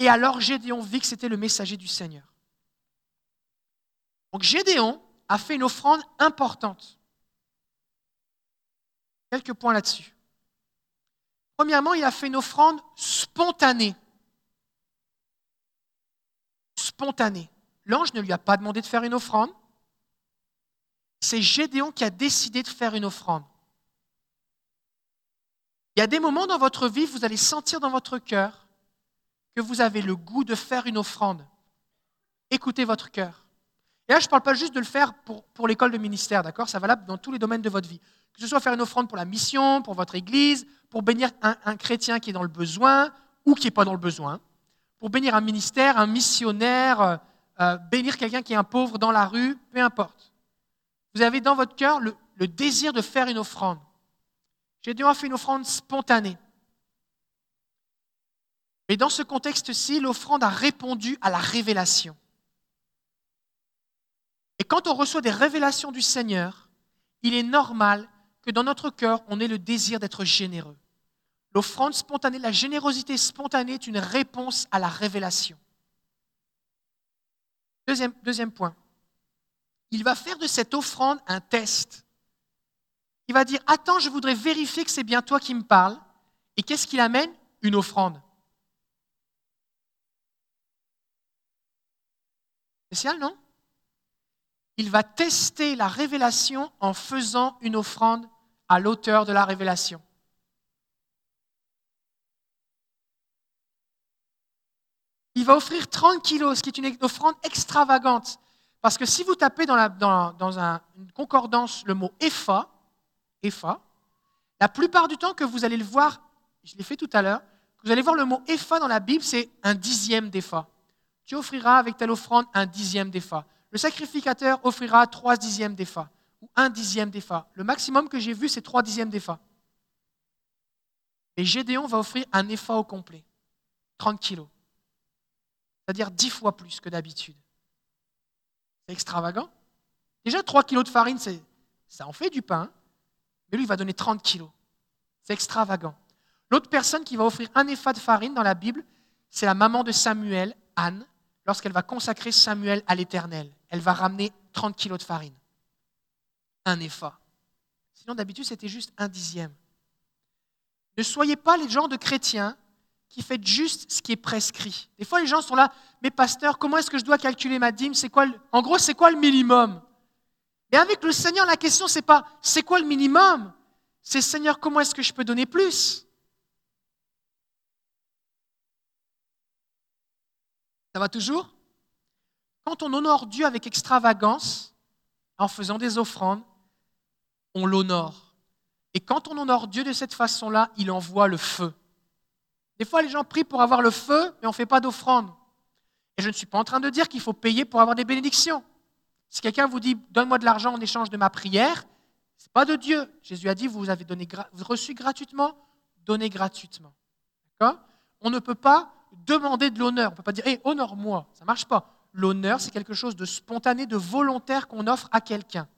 Et alors Gédéon vit que c'était le messager du Seigneur. Donc Gédéon a fait une offrande importante. Quelques points là-dessus. Premièrement, il a fait une offrande spontanée. Spontanée. L'ange ne lui a pas demandé de faire une offrande. C'est Gédéon qui a décidé de faire une offrande. Il y a des moments dans votre vie, vous allez sentir dans votre cœur que vous avez le goût de faire une offrande. Écoutez votre cœur. Et là, je ne parle pas juste de le faire pour, l'école de ministère, d'accord? Ça valable dans tous les domaines de votre vie. Que ce soit faire une offrande pour la mission, pour votre église, pour bénir un, chrétien qui est dans le besoin ou qui n'est pas dans le besoin, pour bénir un ministère, un missionnaire, euh, euh, bénir quelqu'un qui est un pauvre dans la rue, peu importe. Vous avez dans votre cœur le, désir de faire une offrande. Gédéon a fait une offrande spontanée. Et dans ce contexte-ci, l'offrande a répondu à la révélation. Et quand on reçoit des révélations du Seigneur, il est normal que dans notre cœur, on ait le désir d'être généreux. L'offrande spontanée, la générosité spontanée est une réponse à la révélation. Deuxième, deuxième point. Il va faire de cette offrande un test. Il va dire, attends, je voudrais vérifier que c'est bien toi qui me parles. Et qu'est-ce qu'il amène? Une offrande. Spécial, non? Il va tester la révélation en faisant une offrande à l'auteur de la révélation. Il va offrir 30 kilos, ce qui est une offrande extravagante. Parce que si vous tapez dans, une concordance le mot épha, épha, la plupart du temps que vous allez le voir, je l'ai fait tout à l'heure, vous allez voir le mot épha dans la Bible, c'est un dixième d'épha. Tu offriras avec telle offrande un dixième d'épha. Le sacrificateur offrira trois dixièmes d'épha ou un dixième d'épha. Le maximum que j'ai vu, c'est trois dixièmes d'épha. Et Gédéon va offrir un épha au complet, 30 kilos, c'est-à-dire 10 fois plus que d'habitude. C'est extravagant. Déjà, 3 kilos de farine, ça en fait du pain, mais lui, il va donner 30 kilos. C'est extravagant. L'autre personne qui va offrir un épha de farine dans la Bible, c'est la maman de Samuel, Anne, lorsqu'elle va consacrer Samuel à l'Éternel. Elle va ramener 30 kilos de farine. Un épha. Sinon, d'habitude, c'était juste un dixième. Ne soyez pas les gens de chrétiens qui faites juste ce qui est prescrit. Des fois, les gens sont là, mais pasteur, comment est-ce que je dois calculer ma dîme? C'est quoi En gros, c'est quoi le minimum? Mais avec le Seigneur, la question, c'est pas c'est quoi le minimum? C'est Seigneur, comment est-ce que je peux donner plus? Ça va toujours? Quand on honore Dieu avec extravagance, en faisant des offrandes, on l'honore. Et quand on honore Dieu de cette façon-là, il envoie le feu. Des fois, les gens prient pour avoir le feu, mais on ne fait pas d'offrande. Et je ne suis pas en train de dire qu'il faut payer pour avoir des bénédictions. Si quelqu'un vous dit donne-moi de l'argent en échange de ma prière, ce n'est pas de Dieu. Jésus a dit vous avez donné, reçu gratuitement, donnez gratuitement. On ne peut pas demander de l'honneur. On ne peut pas dire honore-moi. Ça ne marche pas. L'honneur, c'est quelque chose de spontané, de volontaire qu'on offre à quelqu'un.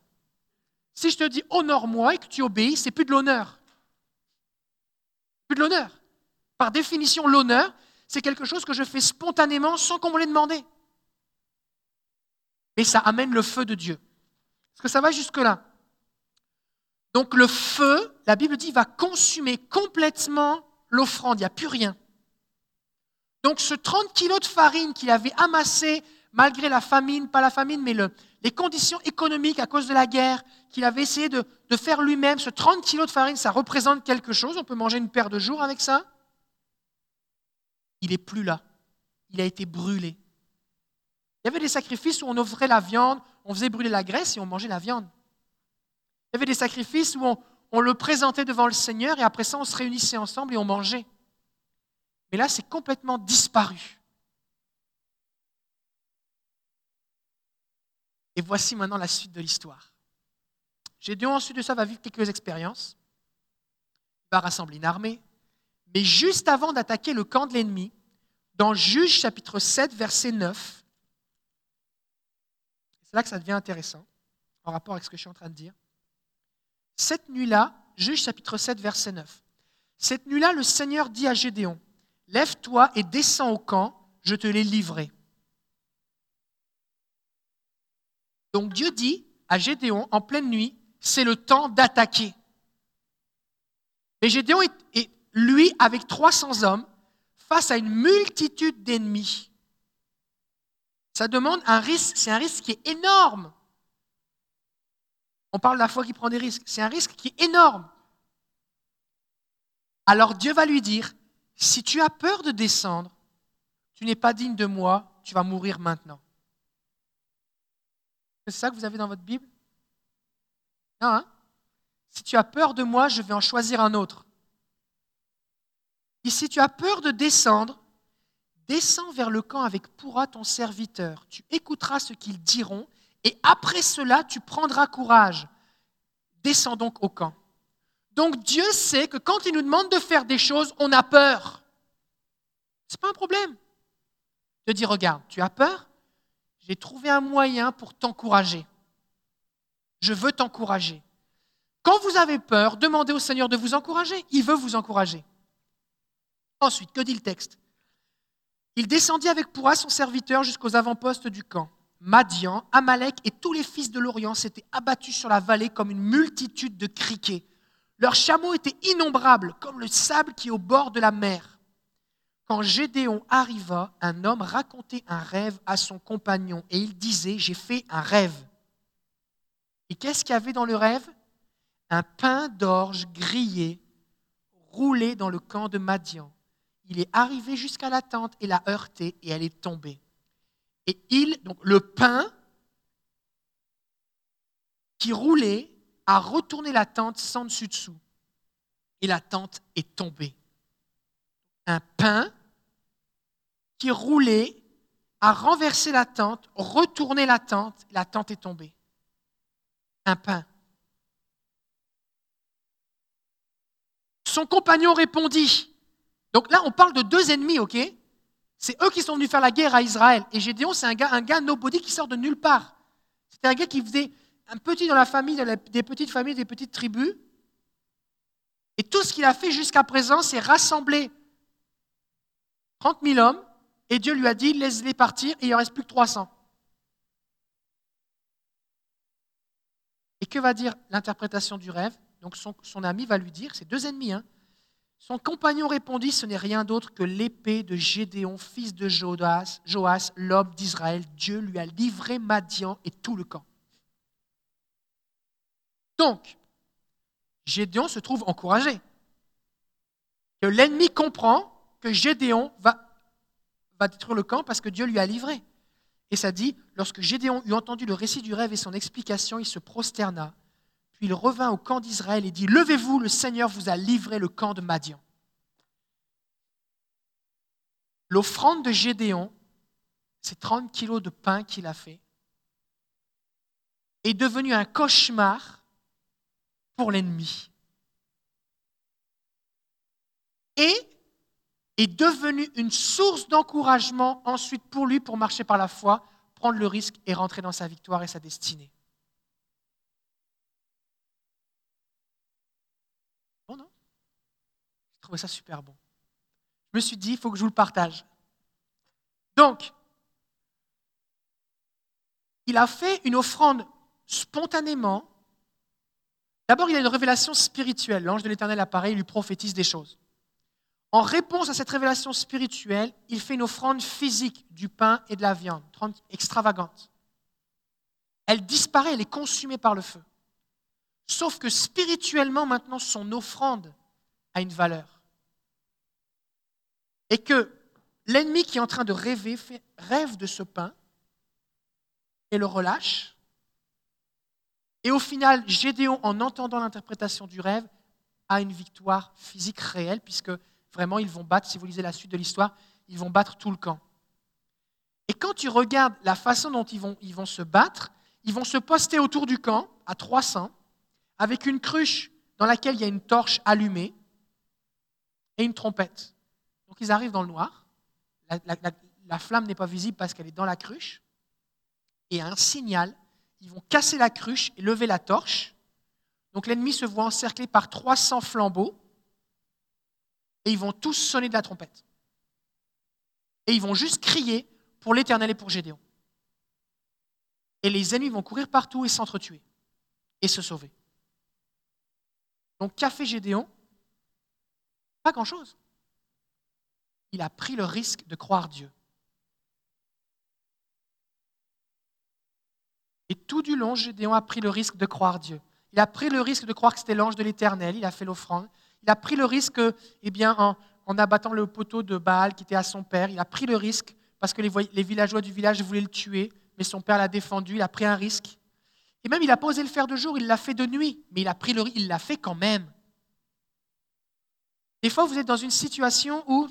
Si je te dis honore-moi et que tu obéis, c'est plus de l'honneur. Plus de l'honneur. Par définition, l'honneur, c'est quelque chose que je fais spontanément sans qu'on me l'ait demandé. Et ça amène le feu de Dieu. Est-ce que ça va jusque-là? Donc le feu, la Bible dit, va consumer complètement l'offrande, il n'y a plus rien. Donc ce 30 kilos de farine qu'il avait amassé malgré la famine, pas la famine, mais le- les conditions économiques à cause de la guerre, qu'il avait essayé de, faire lui-même, ce 30 kilos de farine, ça représente quelque chose, on peut manger une paire de jours avec ça? Il n'est plus là. Il a été brûlé. Il y avait des sacrifices où on offrait la viande, on faisait brûler la graisse et on mangeait la viande. Il y avait des sacrifices où on le présentait devant le Seigneur et après ça, on se réunissait ensemble et on mangeait. Mais là, c'est complètement disparu. Et voici maintenant la suite de l'histoire. Gédéon, ensuite de ça, va vivre quelques expériences. Il va rassembler une armée. Mais juste avant d'attaquer le camp de l'ennemi, dans Juge chapitre 7, verset 9, c'est là que ça devient intéressant, en rapport avec ce que je suis en train de dire. Cette nuit-là, Juge chapitre 7, verset 9. Cette nuit-là, le Seigneur dit à Gédéon, Lève-toi et descends au camp, je te l'ai livré. Donc Dieu dit à Gédéon, en pleine nuit, c'est le temps d'attaquer. Et Gédéon est, est, lui, avec 300 hommes, face à une multitude d'ennemis. Ça demande un risque, c'est un risque qui est énorme. On parle de la foi qui prend des risques. C'est un risque qui est énorme. Alors Dieu va lui dire, si tu as peur de descendre, tu n'es pas digne de moi, tu vas mourir maintenant. C'est ça que vous avez dans votre Bible? Hein? Si tu as peur de moi, je vais en choisir un autre. Et si tu as peur de descendre, descends vers le camp avec Pourra ton serviteur. Tu écouteras ce qu'ils diront, et après cela, tu prendras courage. Descends donc au camp. Donc Dieu sait que quand il nous demande de faire des choses, on a peur. Ce n'est pas un problème. De dire, regarde, tu as peur J'ai trouvé un moyen pour t'encourager. Je veux t'encourager. Quand vous avez peur, demandez au Seigneur de vous encourager. Il veut vous encourager. Ensuite, que dit le texte? Il descendit avec Pourra son serviteur jusqu'aux avant-postes du camp. Madian, Amalek et tous les fils de l'Orient s'étaient abattus sur la vallée comme une multitude de criquets. Leurs chameaux étaient innombrables, comme le sable qui est au bord de la mer. Quand Gédéon arriva, un homme racontait un rêve à son compagnon et il disait, j'ai fait un rêve. Et qu'est-ce qu'il y avait dans le rêve? Un pain d'orge grillé, roulé dans le camp de Madian. Il est arrivé jusqu'à la tente et l'a heurté et elle est tombée. Et il, donc le pain qui roulait, a retourné la tente sans dessus-dessous. Et la tente est tombée. Un pain qui roulait, a renversé la tente, retourné la tente, la tente est tombée. Un pain. Son compagnon répondit. Donc là, on parle de deux ennemis, ok? C'est eux qui sont venus faire la guerre à Israël. Et Gédéon, c'est un gars, un gars nobody qui sort de nulle part. C'était un gars qui faisait un petit dans la famille, des petites familles, des petites tribus. Et tout ce qu'il a fait jusqu'à présent, c'est rassembler 30 000 hommes. Et Dieu lui a dit, laisse-les partir, et il n'en reste plus que 300. Et que va dire l'interprétation du rêve? Donc son, son, ami va lui dire, c'est deux ennemis, hein, son compagnon répondit, ce n'est rien d'autre que l'épée de Gédéon, fils de Joas, Joas l'homme d'Israël. Dieu lui a livré Madian et tout le camp. Donc, Gédéon se trouve encouragé. Que l'ennemi comprend que Gédéon va, détruire le camp parce que Dieu lui a livré. Et ça dit, lorsque Gédéon eut entendu le récit du rêve et son explication, il se prosterna il revint au camp d'Israël et dit, Levez-vous, le Seigneur vous a livré le camp de Madian. L'offrande de Gédéon, ces 30 kilos de pain qu'il a fait, est devenu un cauchemar pour l'ennemi. Et est devenu une source d'encouragement ensuite pour lui pour marcher par la foi, prendre le risque et rentrer dans sa victoire et sa destinée. Je trouvais ça super bon. Je me suis dit, il faut que je vous le partage. Donc, il a fait une offrande spontanément. D'abord, il a une révélation spirituelle. L'ange de l'Éternel apparaît, il lui prophétise des choses. En réponse à cette révélation spirituelle, il fait une offrande physique du pain et de la viande, extravagante. Elle disparaît, elle est consumée par le feu. Sauf que spirituellement, maintenant, son offrande a une valeur. Et que l'ennemi qui est en train de rêver rêve de ce pain et le relâche. Et au final, Gédéon, en entendant l'interprétation du rêve, a une victoire physique réelle, puisque vraiment, ils vont battre, si vous lisez la suite de l'histoire, ils vont battre tout le camp. Et quand tu regardes la façon dont ils vont, ils vont se battre, ils vont se poster autour du camp, à 300, avec une cruche dans laquelle il y a une torche allumée, et une trompette. Donc ils arrivent dans le noir, la, flamme n'est pas visible parce qu'elle est dans la cruche, et un signal, ils vont casser la cruche et lever la torche. Donc l'ennemi se voit encerclé par 300 flambeaux, et ils vont tous sonner de la trompette. Et ils vont juste crier pour l'Éternel et pour Gédéon. Et les ennemis vont courir partout et s'entretuer et se sauver. Donc qu'a fait Gédéon? Pas grand-chose. Il a pris le risque de croire Dieu. Et tout du long, Gédéon a pris le risque de croire Dieu. Il a pris le risque de croire que c'était l'ange de l'Éternel. Il a fait l'offrande. Il a pris le risque, eh bien, en, en, abattant le poteau de Baal qui était à son père. Il a pris le risque parce que les, villageois du village voulaient le tuer mais son père l'a défendu, il a pris un risque. Et même, il n'a pas osé le faire de jour, il l'a fait de nuit, mais il a pris le il l'a fait quand même. Des fois, vous êtes dans une situation où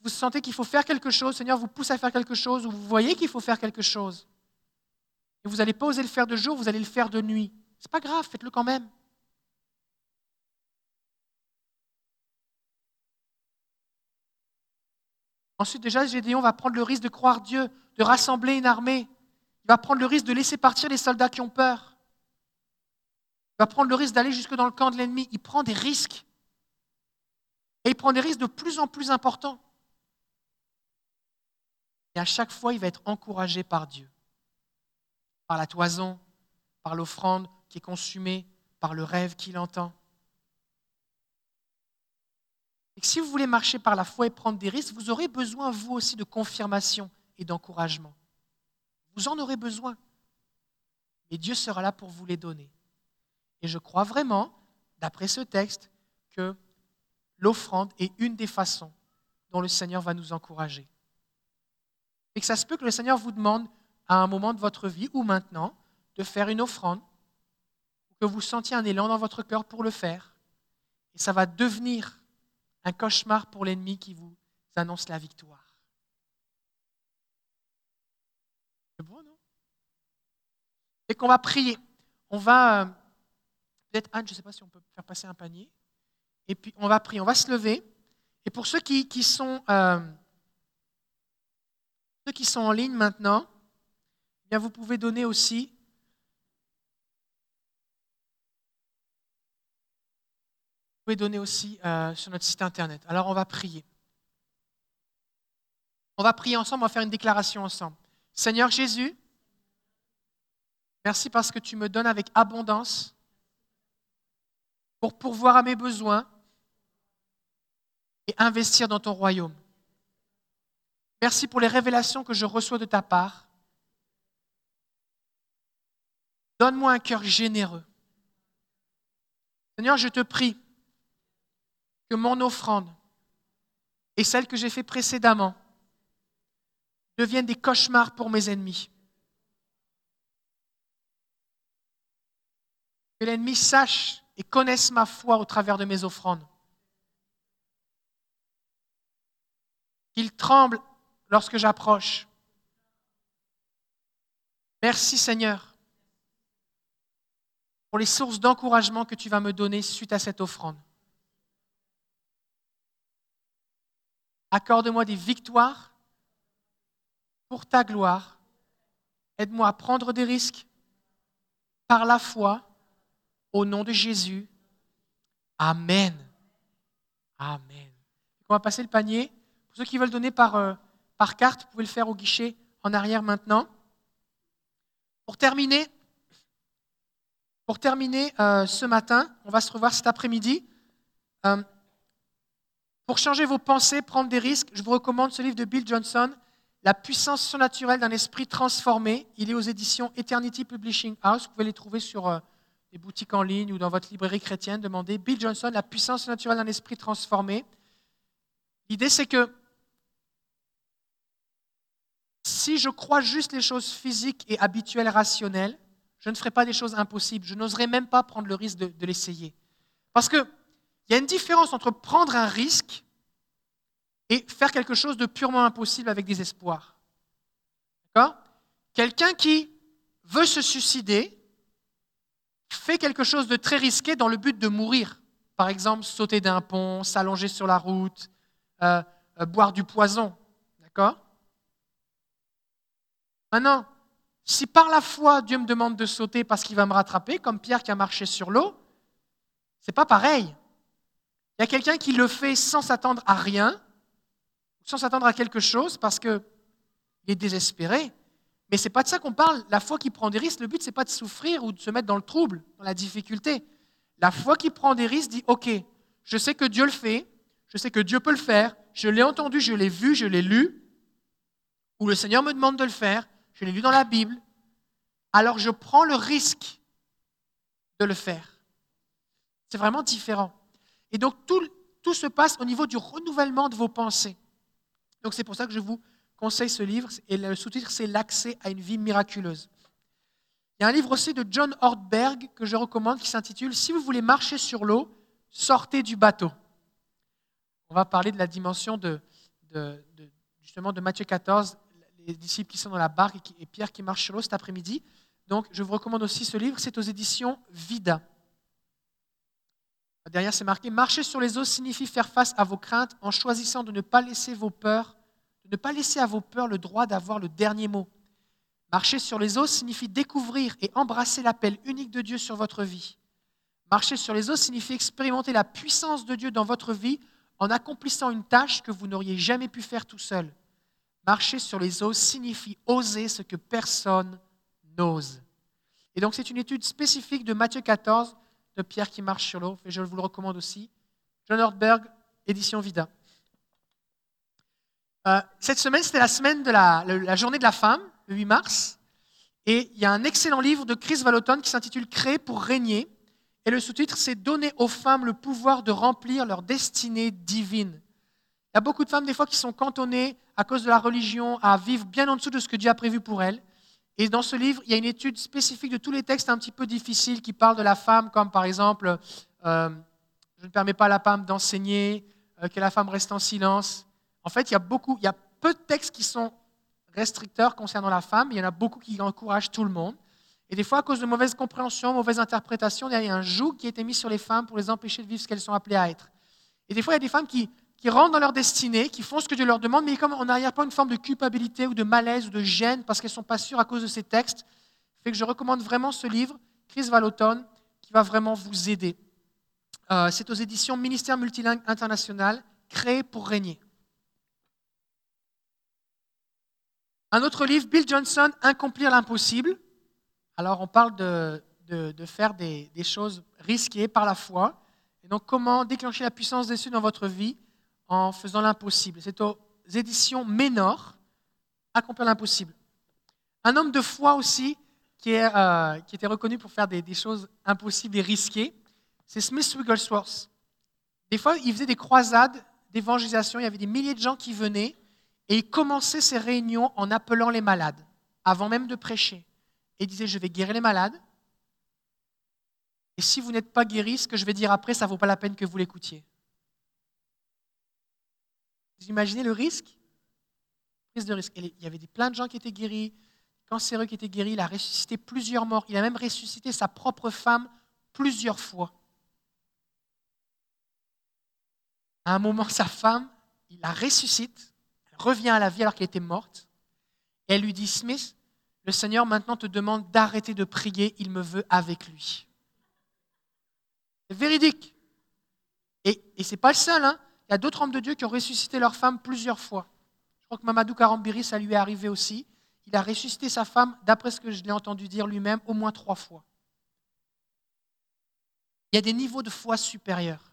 vous sentez qu'il faut faire quelque chose, le Seigneur vous pousse à faire quelque chose, ou vous voyez qu'il faut faire quelque chose. Et vous n'allez pas oser le faire de jour, vous allez le faire de nuit. C'est pas grave, faites-le quand même. Ensuite, déjà, Gédéon va prendre le risque de croire Dieu, de rassembler une armée. Il va prendre le risque de laisser partir les soldats qui ont peur. Il va prendre le risque d'aller jusque dans le camp de l'ennemi. Il prend des risques. Et il prend des risques de plus en plus importants. Et à chaque fois, il va être encouragé par Dieu. Par la toison, par l'offrande qui est consumée, par le rêve qu'il entend. Et si vous voulez marcher par la foi et prendre des risques, vous aurez besoin, vous aussi, de confirmation et d'encouragement. Vous en aurez besoin. Mais Dieu sera là pour vous les donner. Et je crois vraiment, d'après ce texte, que l'offrande est une des façons dont le Seigneur va nous encourager. Et que ça se peut que le Seigneur vous demande à un moment de votre vie ou maintenant de faire une offrande, que vous sentiez un élan dans votre cœur pour le faire. Et ça va devenir un cauchemar pour l'ennemi qui vous annonce la victoire. C'est bon, non? Et qu'on va prier. On va, euh, peut-être Anne, je ne sais pas si on peut faire passer un panier. Et puis on va prier, on va se lever. Et pour ceux qui, qui sont, euh, ceux qui sont en ligne maintenant, bien vous pouvez donner aussi. Vous pouvez donner aussi euh, sur notre site internet. Alors on va prier. On va prier ensemble, on va faire une déclaration ensemble. Seigneur Jésus, merci parce que tu me donnes avec abondance pour pourvoir à mes besoins et investir dans ton royaume. Merci pour les révélations que je reçois de ta part. Donne-moi un cœur généreux. Seigneur, je te prie que mon offrande et celle que j'ai fait précédemment deviennent des cauchemars pour mes ennemis. Que l'ennemi sache et connaisse ma foi au travers de mes offrandes. Qu'il tremble lorsque j'approche. Merci Seigneur pour les sources d'encouragement que tu vas me donner suite à cette offrande. Accorde-moi des victoires pour ta gloire. Aide-moi à prendre des risques par la foi au nom de Jésus. Amen. Amen. On va passer le panier. Pour ceux qui veulent donner par, euh, par carte, vous pouvez le faire au guichet en arrière maintenant. Pour terminer, pour terminer euh, ce matin, on va se revoir cet après-midi. Euh, pour changer vos pensées, prendre des risques, je vous recommande ce livre de Bill Johnson, La puissance surnaturelle d'un esprit transformé. Il est aux éditions Eternity Publishing House. Vous pouvez les trouver sur euh, des boutiques en ligne ou dans votre librairie chrétienne. Demandez Bill Johnson, La puissance surnaturelle d'un esprit transformé. L'idée, c'est que si je crois juste les choses physiques et habituelles, rationnelles, je ne ferai pas des choses impossibles. Je n'oserais même pas prendre le risque de, l'essayer. Parce qu'il y a une différence entre prendre un risque et faire quelque chose de purement impossible avec des espoirs. Quelqu'un qui veut se suicider fait quelque chose de très risqué dans le but de mourir. Par exemple, sauter d'un pont, s'allonger sur la route, euh, euh, boire du poison. D'accord? Maintenant, si par la foi Dieu me demande de sauter parce qu'il va me rattraper, comme Pierre qui a marché sur l'eau, c'est pas pareil. Il y a quelqu'un qui le fait sans s'attendre à rien, sans s'attendre à quelque chose parce qu'il est désespéré. Mais ce n'est pas de ça qu'on parle. La foi qui prend des risques, le but, ce n'est pas de souffrir ou de se mettre dans le trouble, dans la difficulté. La foi qui prend des risques dit, OK, je sais que Dieu le fait, je sais que Dieu peut le faire, je l'ai entendu, je l'ai vu, je l'ai lu, ou le Seigneur me demande de le faire, je l'ai lu dans la Bible, alors je prends le risque de le faire. C'est vraiment différent. Et donc tout, se passe au niveau du renouvellement de vos pensées. Donc c'est pour ça que je vous conseille ce livre et le sous-titre c'est L'accès à une vie miraculeuse. Il y a un livre aussi de John Ortberg que je recommande qui s'intitule Si vous voulez marcher sur l'eau, sortez du bateau. On va parler de la dimension de, de Matthieu 14, les disciples qui sont dans la barque et, Pierre qui marche sur l'eau cet après-midi. Donc je vous recommande aussi ce livre, c'est aux éditions Vida. Derrière, c'est marqué Marcher sur les eaux signifie faire face à vos craintes en choisissant de ne pas laisser vos peurs, de ne pas laisser à vos peurs le droit d'avoir le dernier mot. Marcher sur les eaux signifie découvrir et embrasser l'appel unique de Dieu sur votre vie. Marcher sur les eaux signifie expérimenter la puissance de Dieu dans votre vie en accomplissant une tâche que vous n'auriez jamais pu faire tout seul. Marcher sur les eaux signifie oser ce que personne n'ose. Et donc c'est une étude spécifique de Matthieu 14 de Pierre qui marche sur l'eau, et je vous le recommande aussi. John Ortberg, édition Vida. Euh, cette semaine, c'était la semaine de la, journée de la femme, le 8 mars, et il y a un excellent livre de Chris Vallotton qui s'intitule Créer pour régner, et le sous-titre, c'est Donner aux femmes le pouvoir de remplir leur destinée divine. Il y a beaucoup de femmes, des fois, qui sont cantonnées à cause de la religion à vivre bien en dessous de ce que Dieu a prévu pour elles. Et dans ce livre, il y a une étude spécifique de tous les textes un petit peu difficiles qui parlent de la femme, comme par exemple, euh, je ne permets pas à la femme d'enseigner, euh, que la femme reste en silence. En fait, il y a peu de textes qui sont restricteurs concernant la femme, il y en a beaucoup qui encouragent tout le monde. Et des fois, à cause de mauvaise compréhension, mauvaise interprétation, il y a un joug qui a été mis sur les femmes pour les empêcher de vivre ce qu'elles sont appelées à être. Et des fois, il y a des femmes qui, qui rentrent dans leur destinée, qui font ce que Dieu leur demande, mais comme en arrière-plan une forme de culpabilité ou de malaise ou de gêne parce qu'elles ne sont pas sûres à cause de ces textes, fait que je recommande vraiment ce livre, Chris Vallotton, qui va vraiment vous aider. Euh, c'est aux éditions Ministère Multilingue International, créé pour régner. Un autre livre, Bill Johnson, Accomplir l'impossible. Alors, on parle de, de- de faire des, des choses risquées par la foi. Et donc, comment déclencher la puissance des cieux dans votre vie en faisant l'impossible. C'est aux éditions Ménor, Accomplir l'impossible. Un homme de foi aussi, qui, euh, était reconnu pour faire des, des choses impossibles et risquées, c'est Smith Wigglesworth. Des fois, il faisait des croisades d'évangélisation, il y avait des milliers de gens qui venaient, et il commençait ses réunions en appelant les malades, avant même de prêcher. Et il disait, je vais guérir les malades, et si vous n'êtes pas guéri, ce que je vais dire après, ça ne vaut pas la peine que vous l'écoutiez. Vous imaginez le risque Prise de risque. Il y avait plein de gens qui étaient guéris, cancéreux qui étaient guéris, il a ressuscité plusieurs morts, il a même ressuscité sa propre femme plusieurs fois. À un moment, sa femme, il la ressuscite, elle revient à la vie alors qu'elle était morte, elle lui dit, Smith, le Seigneur maintenant te demande d'arrêter de prier, il me veut avec lui. C'est véridique. Et, et ce n'est pas le seul. hein. Y a d'autres hommes de Dieu qui ont ressuscité leur femme plusieurs fois. Je crois que Mamadou Karambiri, ça lui est arrivé aussi. Il a ressuscité sa femme, d'après ce que je l'ai entendu dire lui-même, au moins trois fois. Il y a des niveaux de foi supérieurs.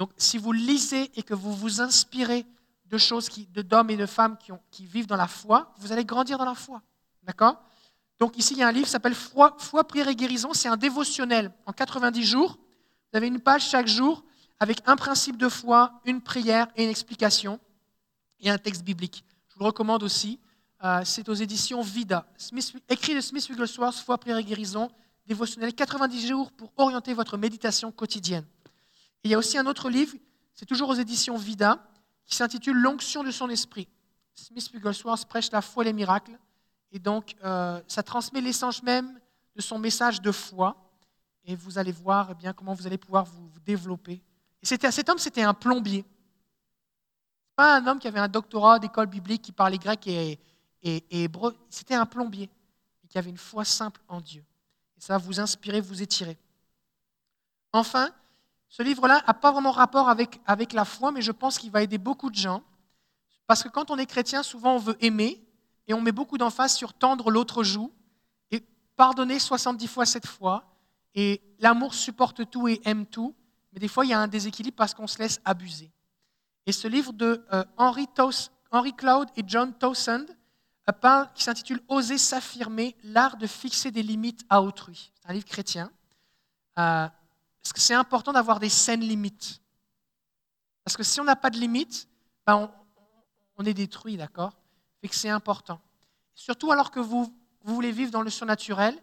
Donc, si vous lisez et que vous vous inspirez de choses d'hommes et de femmes qui, qui vivent dans la foi, vous allez grandir dans la foi. D'accord? Donc, ici, il y a un livre qui s'appelle foi, foi, prière et guérison. C'est un dévotionnel en 90 jours. Vous avez une page chaque jour avec un principe de foi, une prière et une explication et un texte biblique. Je vous le recommande aussi. Euh, c'est aux éditions Vida. Smith- écrit de Smith Wigglesworth, Foi, prière et guérison, dévotionnel 90 jours pour orienter votre méditation quotidienne. Il y a aussi un autre livre, c'est toujours aux éditions Vida, qui s'intitule L'onction de son esprit. Smith Wigglesworth prêche la foi et les miracles. Et donc, euh, ça transmet l'essence même de son message de foi. Et vous allez voir eh bien, comment vous allez pouvoir vous développer. Cet homme, c'était un plombier. Pas un homme qui avait un doctorat d'école biblique, qui parlait grec et hébreu. C'était un plombier et qui avait une foi simple en Dieu. Et ça va vous inspirer, vous étirer. Enfin, ce livre-là n'a pas vraiment rapport avec, avec la foi, mais je pense qu'il va aider beaucoup de gens. Parce que quand on est chrétien, souvent on veut aimer et on met beaucoup d'emphase sur tendre l'autre joue et pardonner 70 fois cette fois. Et l'amour supporte tout et aime tout. Mais des fois, il y a un déséquilibre parce qu'on se laisse abuser. Et ce livre de euh, Henry, Cloud et John Towsend, euh, parle- qui s'intitule Oser s'affirmer, l'art de fixer des limites à autrui. C'est un livre chrétien. Euh, c'est important d'avoir des saines limites. Parce que si on n'a pas de limites, ben, on, est détruit, d'accord? Fait c'est important. Surtout alors que vous, vous voulez vivre dans le surnaturel,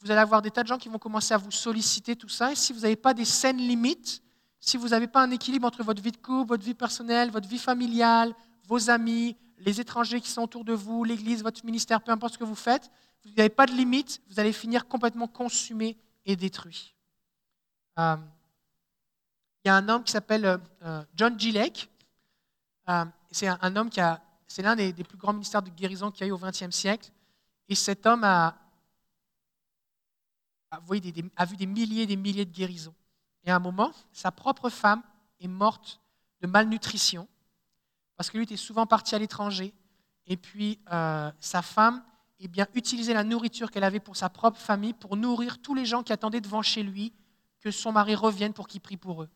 vous allez avoir des tas de gens qui vont commencer à vous solliciter tout ça. Et si vous n'avez pas des saines limites, si vous n'avez pas un équilibre entre votre vie de couple, votre vie personnelle, votre vie familiale, vos amis, les étrangers qui sont autour de vous, l'église, votre ministère, peu importe ce que vous faites, vous n'avez pas de limites, vous allez finir complètement consumé et détruit. Euh, il y a un homme qui s'appelle euh, euh, John G. Lake. Euh, c'est un, un homme qui a, c'est l'un des, des plus grands ministères de guérison qu'il y a eu au XXe siècle. Et cet homme a, a, vu des milliers et des milliers de guérisons. Et à un moment, sa propre femme est morte de malnutrition parce que lui était souvent parti à l'étranger. Et puis, euh, sa femme eh bien, utilisait la nourriture qu'elle avait pour sa propre famille pour nourrir tous les gens qui attendaient devant chez lui que son mari revienne pour qu'il prie pour eux.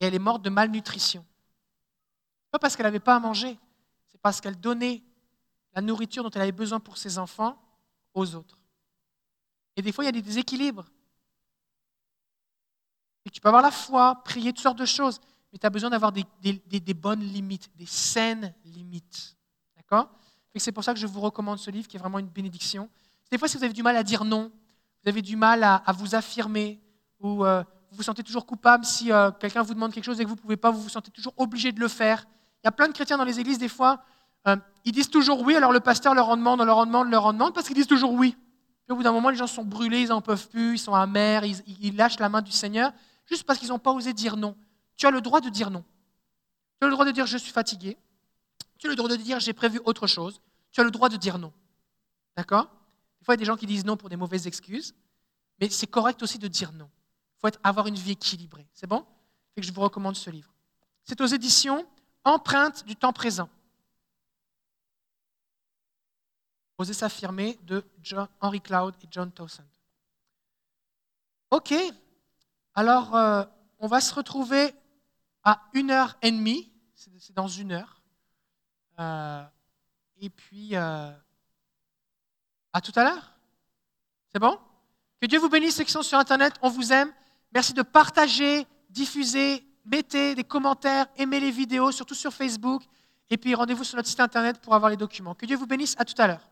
Et elle est morte de malnutrition. Pas parce qu'elle n'avait pas à manger, c'est parce qu'elle donnait la nourriture dont elle avait besoin pour ses enfants aux autres. Et des fois, il y a des déséquilibres. Et tu peux avoir la foi, prier, toutes sortes de choses, mais tu as besoin d'avoir des, bonnes limites, des saines limites. D'accord? C'est pour ça que je vous recommande ce livre qui est vraiment une bénédiction. Des fois, si vous avez du mal à dire non, vous avez du mal à, à vous affirmer, ou euh, vous vous sentez toujours coupable si euh, quelqu'un vous demande quelque chose et que vous ne pouvez pas, vous vous sentez toujours obligé de le faire. Il y a plein de chrétiens dans les églises, des fois, euh, ils disent toujours oui, alors le pasteur leur en demande, leur en demande, leur en demande, parce qu'ils disent toujours oui. Puis au bout d'un moment, les gens sont brûlés, ils n'en peuvent plus, ils sont amers, ils, lâchent la main du Seigneur, juste parce qu'ils n'ont pas osé dire non. Tu as le droit de dire non. Tu as le droit de dire je suis fatigué. Tu as le droit de dire j'ai prévu autre chose. Tu as le droit de dire non. D'accord? Il y a des gens qui disent non pour des mauvaises excuses, mais c'est correct aussi de dire non. Il faut avoir une vie équilibrée. C'est bon? Fait que je vous recommande ce livre. C'est aux éditions Empreinte du temps présent. Oser s'affirmer de Henry Cloud et John Towson. Ok, alors euh, on va se retrouver à une heure et demie, c'est c'est dans une heure. Euh, et puis, euh, à tout à l'heure. C'est bon? Que Dieu vous bénisse, ceux qui sont sur Internet, on vous aime. Merci de partager, diffuser, mettez des commentaires, aimez les vidéos, surtout sur Facebook. Et puis rendez-vous sur notre site Internet pour avoir les documents. Que Dieu vous bénisse, à tout à l'heure.